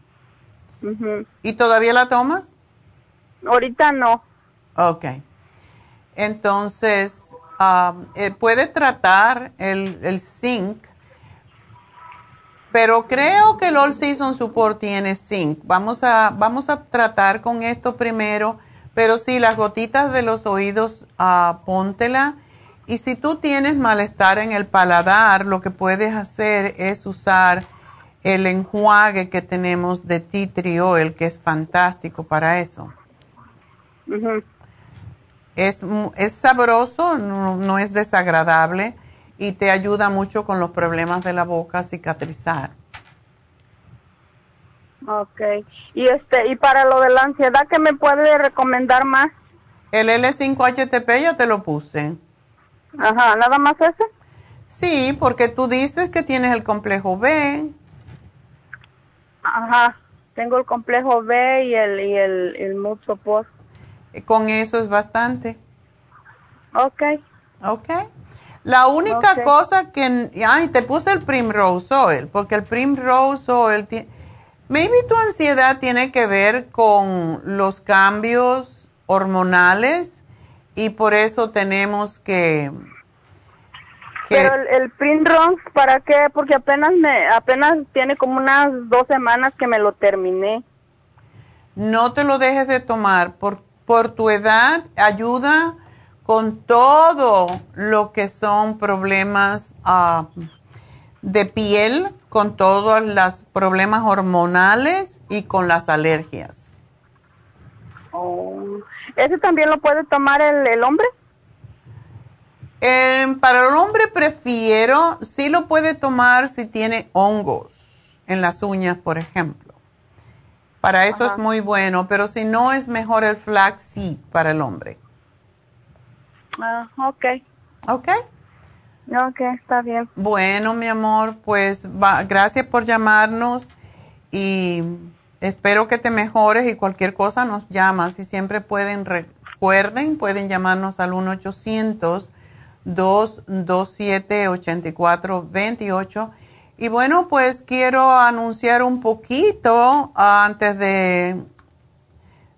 ¿Y todavía la tomas?
Ahorita no.
Ok. Entonces, um, eh, puede tratar el, el zinc, pero creo que el All Season Support tiene zinc. Vamos a, vamos a tratar con esto primero, pero sí, las gotitas de los oídos, ah, póntela. Y si tú tienes malestar en el paladar, lo que puedes hacer es usar el enjuague que tenemos de tea tree oil, que es fantástico para eso.
Ujú.
Es, mu- es sabroso, no, no es desagradable y te ayuda mucho con los problemas de la boca a cicatrizar.
Okay. Y este y para lo de la ansiedad, ¿qué me puede recomendar más?
El L5-HTP ya te lo puse.
Ajá, ¿nada más ese?
Sí, porque tú dices que tienes el complejo B.
Ajá. Tengo el complejo B y el y el, el mood support.
con eso es bastante.
Ok.
Ok. La única cosa que... Ay, te puse el Primrose Oil, porque el Primrose Oil... Maybe tu ansiedad tiene que ver con los cambios hormonales y por eso tenemos que...
Pero el, el Primrose, ¿para qué? Porque apenas me, apenas tiene como unas dos semanas que me lo terminé.
No te lo dejes de tomar. Por, por tu edad, ayuda con todo lo que son problemas ah, de piel, con todos los problemas hormonales y con las alergias.
Oh. ¿Ese también lo puede tomar el, el hombre?
Em, para el hombre prefiero, sí lo puede tomar si tiene hongos en las uñas, por ejemplo. Para eso es muy bueno, pero si no es mejor el flaxseed para el hombre.
Ah, ok.
Ok.
Ok, está bien.
Bueno, mi amor, pues va, gracias por llamarnos y espero que te mejores y cualquier cosa nos llamas y siempre pueden, recuerden, pueden llamarnos al 1-800-227-8428. Y bueno, pues quiero anunciar un poquito antes de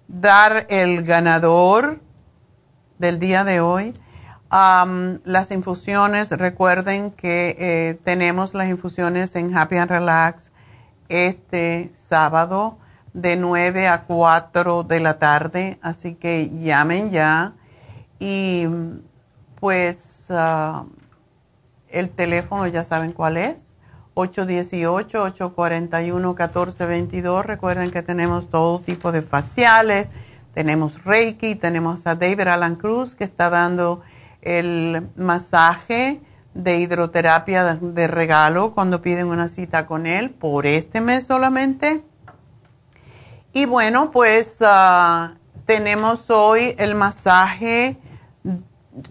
dar el ganador del día de hoy. las infusiones, recuerden que eh, tenemos las infusiones en Happy and Relax este sábado de 9 a 4 de la tarde, así que llamen ya y pues ah, el teléfono ya saben cuál es, 818-841-1422. Recuerden que tenemos todo tipo de faciales tenemos Reiki, tenemos a David Alan Cruz que está dando el masaje de hidroterapia de regalo cuando piden una cita con él por este mes solamente. Y bueno, pues ah, tenemos hoy el masaje,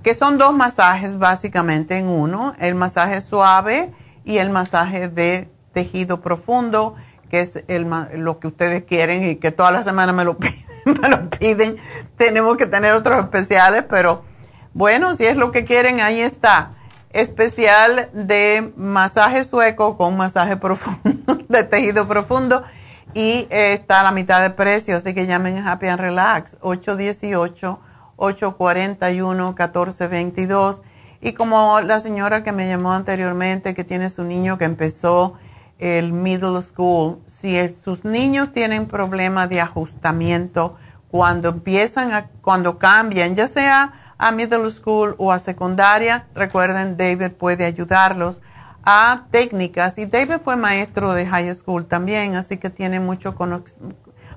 que son dos masajes básicamente en uno, el masaje suave y el masaje de tejido profundo, que es el, lo que ustedes quieren y que toda la semana me lo (laughs) piden me lo piden. Tenemos que tener otros especiales, pero bueno, si es lo que quieren, ahí está. Especial de masaje sueco con masaje (laughs) profundo, de tejido profundo. Y está a la mitad de precio, así que llamen Happy and Relax, 818-841-1422. Y como la señora que me llamó anteriormente, que tiene su niño que empezó el middle school, si sus niños tienen problemas de ajustamiento, cuando empiezan, a, cuando cambian, ya sea a middle school o a secundaria, recuerden, David puede ayudarlos a técnicas. Y David fue maestro de high school también, así que tiene mucho,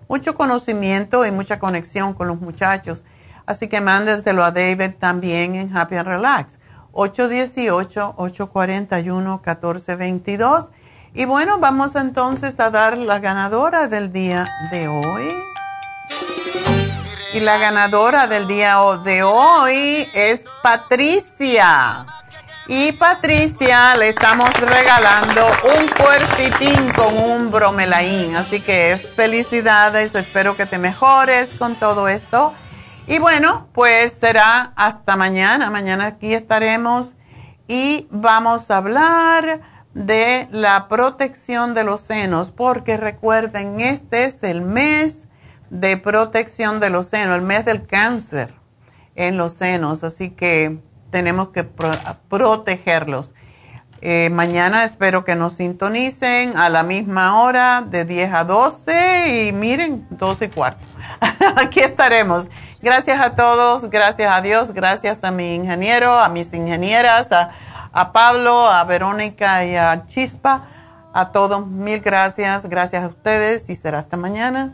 mucho conocimiento y mucha conexión con los muchachos. Así que mándenselo a David también en Happy and Relax. 818-841-1422. Y bueno, vamos entonces a dar la ganadora del día de hoy. Y la ganadora del día de hoy es Patricia. Y Patricia le estamos regalando un cuercitín con un bromelaín. Así que felicidades, espero que te mejores con todo esto. Y bueno, pues será hasta mañana. Mañana aquí estaremos y vamos a hablar de la protección de los senos, porque recuerden, este es el mes de protección de los senos, el mes del cáncer en los senos, así que tenemos que protegerlos. Eh, mañana espero que nos sintonicen a la misma hora, de 10 a 12 y miren, 12 y cuarto. (laughs) Aquí estaremos. Gracias a todos, gracias a Dios, gracias a mi ingeniero, a mis ingenieras, a Pablo, a Verónica y a Chispa. A todos, mil gracias. Gracias a ustedes y será hasta mañana.